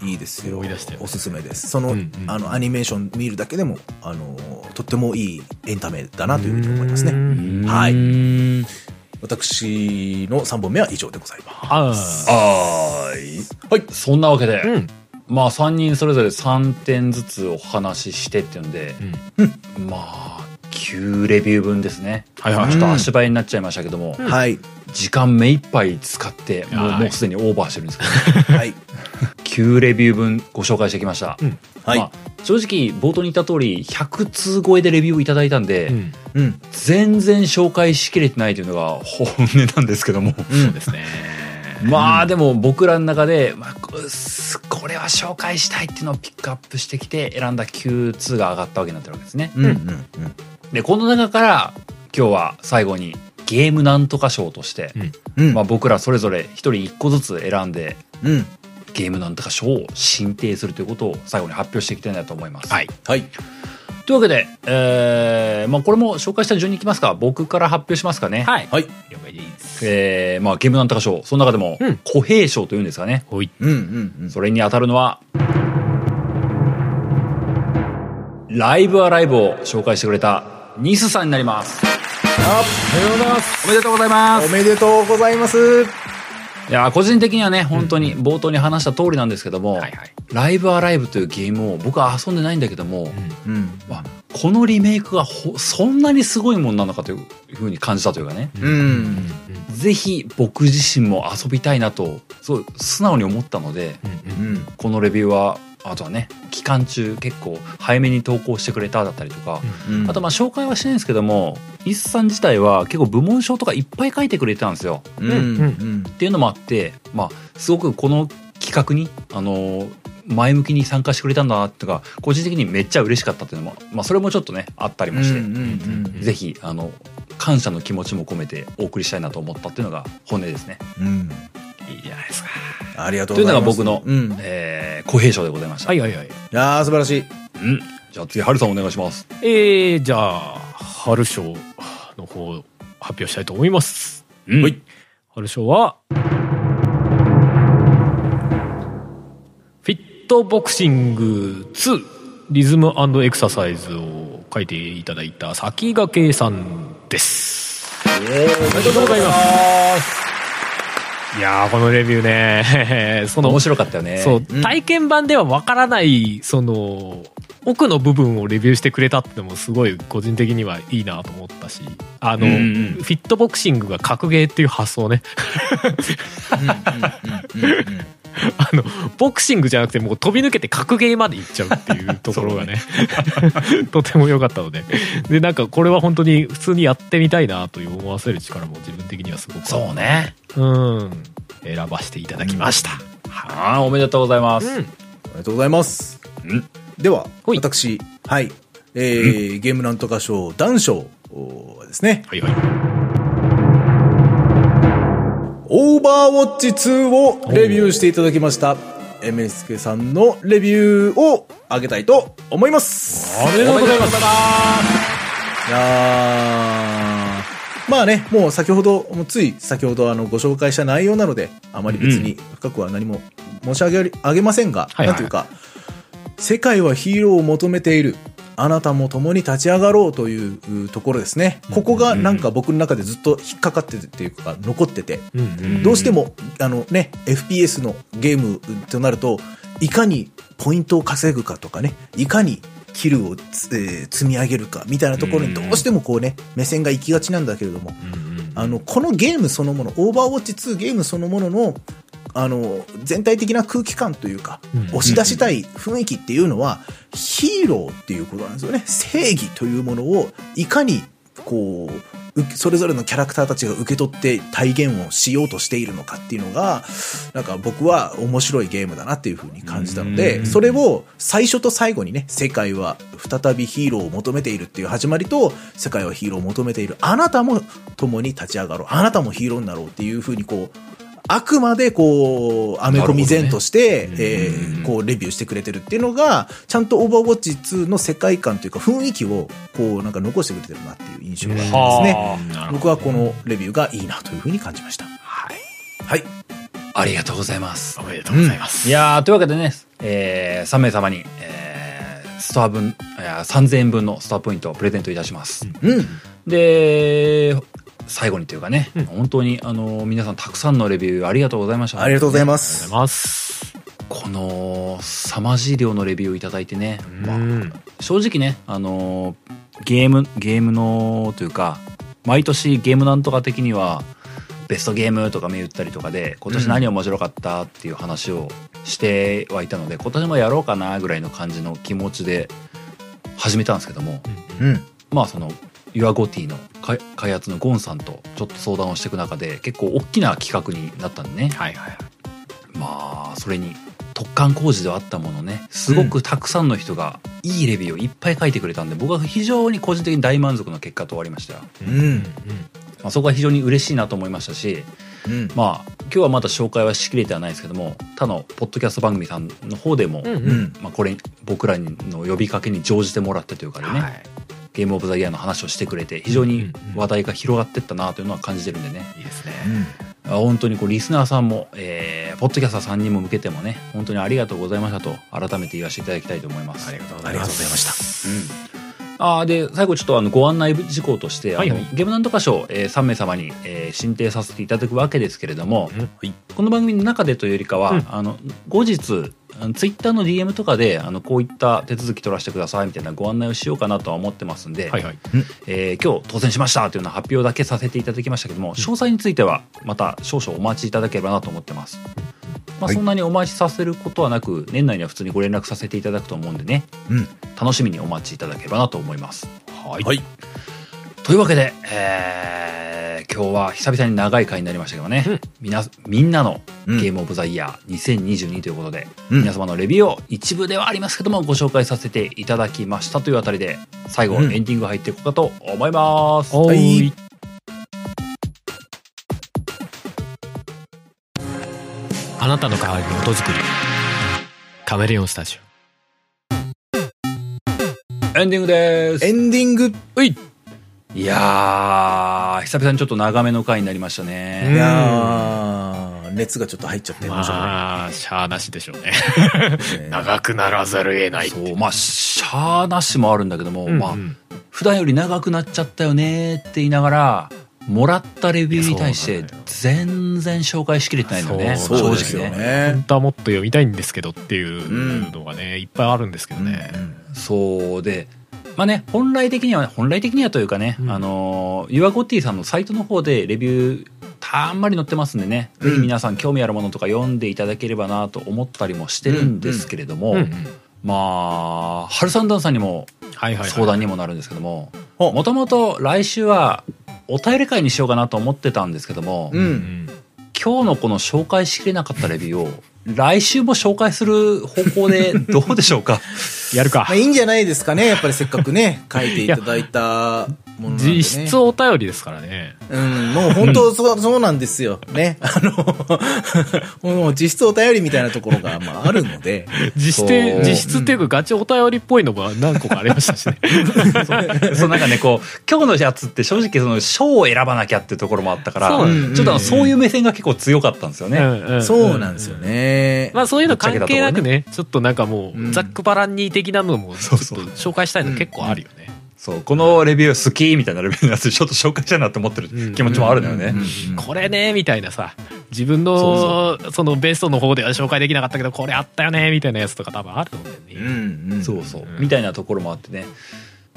S3: くいいですよ。
S2: 思い出したよ
S3: おすすめです。その、
S2: うんうん
S3: あの、アニメーション見るだけでも、あの、とってもいいエンタメだなというふうに思いますね。はい。
S1: い。
S3: 私の3本目は以上でございます。
S2: あ
S1: はーい。
S3: はい。
S1: そんなわけで、
S2: ーうん
S1: まあ3人それぞれ3点ずつお話ししてっていうんで、まあ、9レビュー分ですね。
S2: はいはい
S1: ちょっと足早になっちゃいましたけども、
S3: はい。
S1: 時間目いっぱい使って、もう
S2: はい
S1: もうすでにオーバーしてるんですけど、<laughs>
S3: はい。
S1: 9レビュー分ご紹介してきました。
S2: うん
S3: はい
S1: まあ、正直冒頭に言った通り100通超えでレビューをいただいたんで、
S2: うん
S3: うん。
S1: 全然紹介しきれてないというのが <laughs> 本音なんですけども、
S2: そうですね
S1: まあでも僕らの中で、まあ、これは紹介したいっていうのをピックアップしてきて選んだ Q2 が上がったわけになってるわけですね。
S3: うん。うん。
S1: でこの中から今日は最後にゲームなんとか賞として、
S3: うん。
S1: まあ、僕らそれぞれ一人一個ずつ選んで
S3: うん。
S1: ゲームなんとか賞を進呈するということを最後に発表していきたいなと思います。
S2: はい
S3: はい。
S1: というわけで、えーまあ、これも紹介した順にいきますか？僕から発表しますかね。
S2: はい
S3: はい。
S2: 了解です
S1: えーまあ、ゲームなんとか賞その中でも
S2: うん
S1: 小平賞というんですかね、
S2: ほい
S3: うん。うん。うん。
S1: それに当たるのはライブアライブを紹介してくれたニスさんになりますおめでとうございます
S3: おめでとうございます。
S1: いや個人的にはね本当に冒頭に話した通りなんですけども、
S2: はいはい
S1: ライブアライブというゲームを僕は遊んでないんだけども、
S3: うん。
S1: まあ、このリメイクがほそんなにすごいもんなのかというふうに感じたというかね、
S3: うん。
S1: ぜひ僕自身も遊びたいなとそう素直に思ったので
S3: うん。
S1: このレビューはあとはね期間中結構早めに投稿してくれただったりとか、
S3: うん
S1: あとまあ紹介はしないんですけどもイスさん自体は結構部門賞とかいっぱい書いてくれてたんですよ。
S3: うん。うん。
S1: っていうのもあってまあすごくこの企画にあの前向きに参加してくれたんだなっていうか個人的にめっちゃ嬉しかったっていうのも、まあ、それもちょっとねあったりもして、
S3: うん。
S1: ぜひあの感謝の気持ちも込めてお送りしたいなと思ったっていうのが本音ですね。
S3: うん。
S2: いいじゃないですか
S3: ありがとう
S1: という
S3: ございます。
S1: のが僕の、
S3: うん。い
S1: えー、小平賞でございました。
S2: はいはいはい
S3: やー、素晴らしい。
S1: うん、じゃあ次、はるさんお願いします。
S2: えー、じゃあ春賞の方発表したいと思います
S1: うん
S3: はい
S2: 春賞はフィットボクシング2リズムエクササイズを書いていただいた先駆さんです
S1: おめでとうございます。
S2: いやーこのレビューね。<laughs> その
S1: 面白かったよね。
S2: そう、
S3: うん。
S2: 体験版ではわからないその奥の部分をレビューしてくれたってのもすごい個人的にはいいなと思ったしあの、
S1: うんうん
S2: フィットボクシングが格ゲーっていう発想ね <laughs> あのボクシングじゃなくてもう飛び抜けて格ゲーまで行っちゃうっていうところがね。<laughs> とても良かったので。でなんかこれは本当に普通にやってみたいなという思わせる力も自分的にはすごく
S1: そうね。
S2: うん。選ばせていただきました、
S1: ああ、おめでとうございます。
S2: うん。
S3: おめでとうございます。
S1: うん。
S3: では、私、はい。えーゲームなんとか賞、男賞はですね、
S2: はいはい
S3: オーバーウォッチ2をレビューしていただきました。MSK さんのレビューをあげたいと思います。
S2: ありがとうございます
S3: いやーまあね、もう先ほど、もうつい先ほどあのご紹介した内容なので、あまり別に深くは何も申し上げあげませんが、
S2: はいはい
S3: なんというか、世界はヒーローを求めている。あなたも共に立ち上がろうというところですね。ここがなんか僕の中でずっと引っかかっててっていうか残ってて、どうしても、あのね、FPS のゲームとなると、いかにポイントを稼ぐかとかね、いかにキルをつ、えー積み上げるかみたいなところにどうしてもこうね、目線が行きがちなんだけれども、あの、このゲームそのもの、オーバーウォッチ2ゲームそのものの、あの、全体的な空気感というか、
S2: うん
S3: 押し出したい雰囲気っていうのは、ヒーローっていうことなんですよね。正義というものを、いかに、こう、うそれぞれのキャラクターたちが受け取って体現をしようとしているのかっていうのが、なんか僕は面白いゲームだなっていうふうに感じたので、それを最初と最後にね、世界は再びヒーローを求めているっていう始まりと、世界はヒーローを求めている。あなたも共に立ち上がろう。あなたもヒーローになろうっていうふうにこう、あくまでこう、アメコミ前として、えーこう、レビューしてくれてるっていうのが、ちゃんとオーバーウォッチ2の世界観というか雰囲気を、こう、なんか残してくれてるなっていう印象がありますね。僕はこのレビューがいいなというふうに感じました。
S2: はい
S3: はい。
S1: ありがとうございます
S2: お。めでとうございます、
S1: いやーというわけでね、えー、3名様に、えー、ストア分、いや3000円分のストアポイントをプレゼントいたします。
S3: うん。
S1: で、最後にというかね、
S2: うん
S1: 本当にあの皆さんたくさんのレビューありがとうございました。
S3: ありがとうございま
S2: あり
S3: す。
S2: がとうございます
S1: この凄まじい量のレビューをいただいてね、まあ
S2: うん
S1: 正直ね、あのゲーム、ゲームのというか、毎年ゲームなんとか的には、ベストゲームとか言ったりとかで、今年何面白かったっていう話をしてはいたので、今年もやろうかなぐらいの感じの気持ちで始めたんですけども、
S3: うん。ま
S1: まあその、ユアゴティの開開発のゴンさんとちょっと相談をしていく中で、結構大きな企画になったんでね。
S2: はいはい
S1: まあそれに突貫工事ではあったものねすごくたくさんの人がいいレビューをいっぱい書いてくれたんで僕は非常に個人的に大満足の結果と終わりましたよ、
S3: うん。
S1: まあ、そこは非常に嬉しいなと思いましたし
S3: うん。
S1: まあ今日はまだ紹介はしきれてはないですけども他のポッドキャスト番組さんの方でも、
S2: うんうん
S3: うん。
S1: まあ、これ僕らの呼びかけに乗じてもらってというかでね、
S2: はい
S1: ゲームオブザイヤーの話をしてくれて非常に話題が広がってったなというのは感じてるんでね、
S2: いいですね。
S1: あ本当にこうリスナーさんも、えー、ポッドキャスターさんにも向けてもね本当にありがとうございましたと改めて言わせていただきたいと思います。
S2: ありがとうございま
S3: した。
S1: うん。あーで最後ちょっとあのご案内事項として、
S2: はいはい。
S1: あのゲームなんとか賞、えー、3名様に、えー進呈させていただくわけですけれども、
S2: うん。
S1: この番組の中でというよりかは、
S2: うん。
S1: あの後日ツイッターの DM とかであのこういった手続き取らせてくださいみたいなご案内をしようかなとは思ってますんで、
S2: はいはい
S1: えー今日当選しましたというような発表だけさせていただきましたけども詳細についてはまた少々お待ちいただければなと思ってます。まあ、
S3: はい
S1: そんなにお待ちさせることはなく年内には普通にご連絡させていただくと思うんでね
S3: うん。
S1: 楽しみにお待ちいただければなと思います。
S2: はい
S3: はい。
S1: というわけで、えー今日は久々に長い回になりましたけどね、
S2: うん。
S1: みなみんなの
S3: うん。
S1: ゲームオブザイヤー2022ということで、
S3: うん。
S1: 皆様のレビューを一部ではありますけどもご紹介させていただきましたというあたりで最後
S3: うん。
S1: エンディング入っていこうかと思います。
S3: はい。
S2: あなたの代わりに音作りカメレオンスタジ
S1: エンディングです。
S3: エンディング。
S2: オい
S1: いやー久々にちょっと長めの回になりました
S3: い
S1: ね。
S3: やー、熱がちょっと入っちゃって、
S2: まあしゃあなしでしょうね。<laughs>
S3: ね。
S2: 長くならざるを得ない
S1: そうまあしゃーなしもあるんだけども、まあ
S2: うん。うん
S1: 普段より長くなっちゃったよねって言いながらもらったレビューに対して全然紹介しきれてないのね。正直ね。
S3: ね
S2: 本。当はもっと読みたいんですけどっていうのがね、いっぱいあるんですけどね、
S1: そうでまあね本来的には本来的にはというかね、
S2: うん。
S1: あのユアゴッティさんのサイトの方でレビューたんまり載ってますんでね、
S3: うん。
S1: ぜひ皆さん興味あるものとか読んでいただければなと思ったりもしてるんですけれども、
S2: うん。うん。
S1: まあハルサンダンさんにも相談にもなるんですけども
S3: ほ
S1: もともと来週はお便り会にしようかなと思ってたんですけども、
S3: う。
S2: うんん
S1: 今日のこの紹介しきれなかったレビューを来週も紹介する方向で <laughs> どうでしょうか？
S2: やるか。
S3: まあいいんじゃないですかね。やっぱりせっかくね、書いていただいたね。
S2: 実質お便りですからね
S3: うん、もう本当そう、<laughs> そうなんですよ。ね。あの、<laughs> もう実質お便りみたいなところが、まあ、あるので。
S2: 実質実質っていうかガチお便りっぽいのが何個かありましたしね <laughs>
S1: そうなんかねこう今日のやつって正直その賞を選ばなきゃっていうところもあったからちょっとそういう目線が結構強かったんですよね。
S2: んん
S3: そうなんですよね。
S2: まあそういうの関係なくねちょっとなんかも
S3: うん
S2: うざっくばらんに的なのもちょっと紹介したいの結構あるよね
S1: そうこのレビュー好きみたいなレビューのやつちょっと紹介したいなと思ってる気持ちもあるのよね。
S3: うん
S2: これねみたいなさ自分のそのベストの方では紹介できなかったけどこれあったよねみたいなやつとか多分あると思うんだよ
S3: うん
S2: ね
S3: うん。
S1: そうそう、
S2: うん
S1: みたいなところもあってね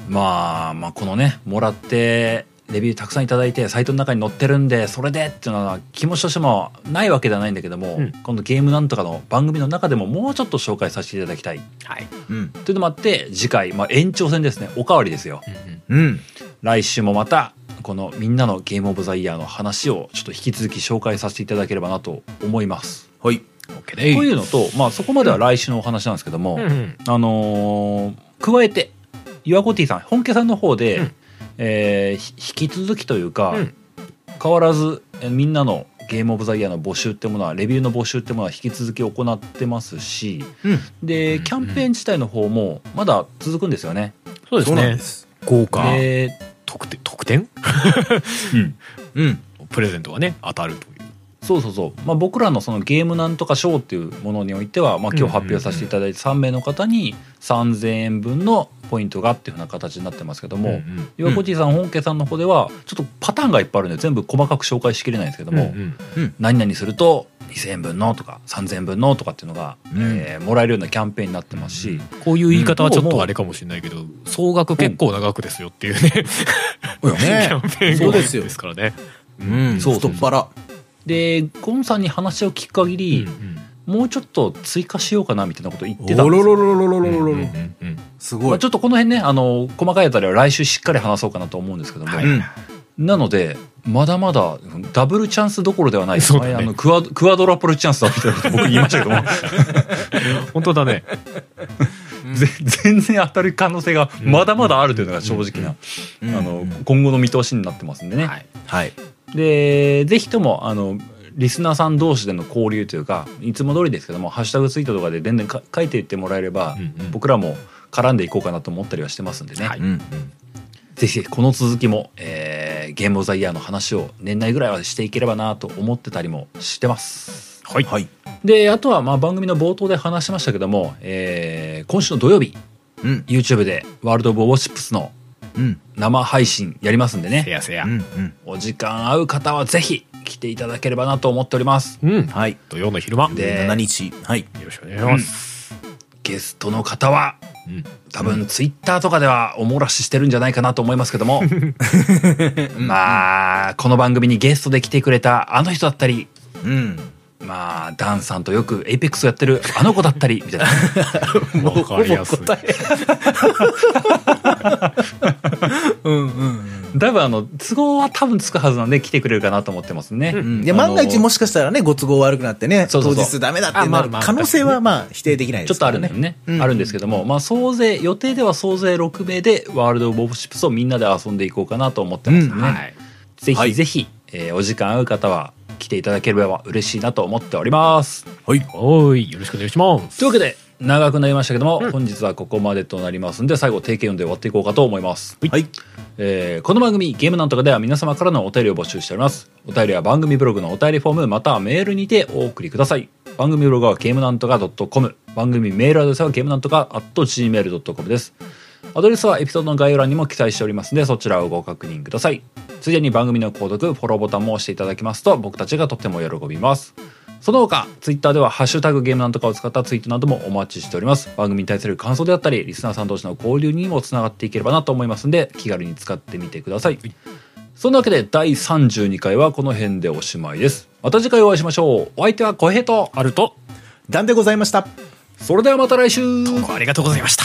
S1: まあまあこのねもらってレビューたくさんいただいてサイトの中に載ってるんでそれでっていうのは気持ちとしてもないわけではないんだけども、
S2: うん。
S1: 今度ゲームなんとかの番組の中でももうちょっと紹介させていただきたい。
S2: はい。
S3: うん。
S1: というのもあって次回、まあ、延長戦ですね。おかわりですよ。
S3: うん。
S1: 来週もまたこのみんなのゲームオブザイヤーの話をちょっと引き続き紹介させていただければなと思います。
S3: はい。
S2: OK で
S1: というのと、まあ、そこまでは来週のお話なんですけども、
S2: うん。うん
S1: あのー加えてユアゴティさん本家さんの方で、
S2: うん
S1: えーひ引き続きというか、
S2: うん
S1: 変わらずえーみんなのゲームオブザイヤーの募集ってものはレビューの募集ってものは引き続き行ってますし
S3: うん。
S1: でキャンペーン自体の方もまだ続くんですよね。
S2: そうですね
S3: です。
S2: 豪華
S1: で、
S2: 特典特典？
S1: うん <laughs>
S3: うん。
S2: プレゼントがね当たるという
S1: そうそうそう、まあ、僕らのそのゲームなんとか賞っていうものにおいては、まあ、今日発表させていただいて3名の方に3000円分のポイントがっていうふうな形になってますけども、
S2: うん
S1: 岩コジさん本家さんの方ではちょっとパターンがいっぱいあるんで全部細かく紹介しきれないんですけども、
S2: うんうん
S1: 何々すると2,000円分のとか3,000円分のとかっていうのが、
S3: うん。
S1: えーもらえるようなキャンペーンになってますし、
S2: こういう言い方はちょっとあれかもしれないけど総額結構な額ですよっていうね。<laughs> キ
S3: ね
S2: ャンペーンが
S3: そうですよ。
S2: ですからね。
S3: うん。
S1: そう。
S3: 太っ腹。
S1: でゴンさんに話を聞く限り、
S2: うんうん、
S1: もうちょっと追加しようかなみたいなこと言ってたんですよ、
S2: すごい、
S1: まあ、ちょっとこの辺ねあの細かいあたりは来週しっかり話そうかなと思うんですけども、
S2: はい、
S1: なのでまだまだダブルチャンスどころではない、
S2: ね、
S1: あのクワクワドラプルチャンスだみたいなこと僕言いましたけども
S2: 本当だね
S1: 全然当たる可能性がまだまだあるというのが正直な、あの今後の見通しになってますんでね、
S2: はい、
S3: はい、
S1: でぜひともあのリスナーさん同士での交流というかいつも通りですけどもハッシュタグツイートとかで全然か書いていってもらえれば、
S2: うんうん
S1: 僕らも絡んでいこうかなと思ったりはしてますんでね、
S2: はい
S3: うんうん。
S1: ぜひこの続きも、えーゲームオブザイヤーの話を年内ぐらいはしていければなと思ってたりもしてます。
S2: はい
S3: はい。
S1: であとはまあ番組の冒頭で話しましたけども、えー今週の土曜日
S3: うん。
S1: YouTube でワールド・オブ・ウォーシップスの
S3: うん。
S1: 生配信やりますんでね。
S2: せやせや
S3: うん。うん。
S1: お時間合う方はぜひ来ていただければなと思っております。
S2: うん
S3: はい。
S2: 土曜の昼間よ
S1: で
S3: 7日。はい。
S2: ろしくお願いします
S1: ゲストの方は、
S2: うん
S1: 多分ツイッターとかではおもらししてるんじゃないかなと思いますけども <laughs> まあこの番組にゲストで来てくれたあの人だったり
S3: うん。
S1: まあダンさんとよく Apex をやってるあの子だったりみたいな。
S2: わかりやすい
S3: 答え。うんうん
S1: 多分あの都合は多分つくはずなんで来てくれるかなと思ってますね、
S3: うん。いや、万が一もしかしたらね、ご都合悪くなってね、当
S1: そうそうそう。
S3: 日ダメだってなる可能性はまあ否定できないで
S1: ちょっとあ。るんだよね、
S3: うん。
S1: あるんですけども、まあ総勢予定では総勢6名で World of Warships をみんなで遊んでいこうかなと思ってますね、
S3: うん。
S2: はい。
S1: ぜひぜひ、えーお時間合う方は来ていただければ嬉しいなと思っております。
S3: はい。
S2: おーい。よろしくお願いします。
S1: というわけで長くなりましたけども、本日はここまでとなりますんで最後定型読んで終わっていこうかと思います、
S3: はい。
S1: えーこの番組ゲームなんとかでは皆様からのお便りを募集しております。お便りは番組ブログのお便りフォームまたはメールにてお送りください。番組ブログはゲームなんとか .com 番組メールアドレスはゲームなんとか .gmail.com ですアドレスはエピソードの概要欄にも記載しておりますのでそちらをご確認くださいついでに番組の購読フォローボタンも押していただきますと僕たちがとっても喜びますその他、ツイッターではハッシュタグゲームなんとかを使ったツイートなどもお待ちしております。番組に対する感想であったり、リスナーさん同士の交流にもつながっていければなと思いますので、気軽に使ってみてください。そんなわけで、第32回はこの辺でおしまいです。また次回お会いしましょう。お相手は小平と、
S2: あると
S3: ダンでございました。
S1: それではまた来週
S2: ありがとうございました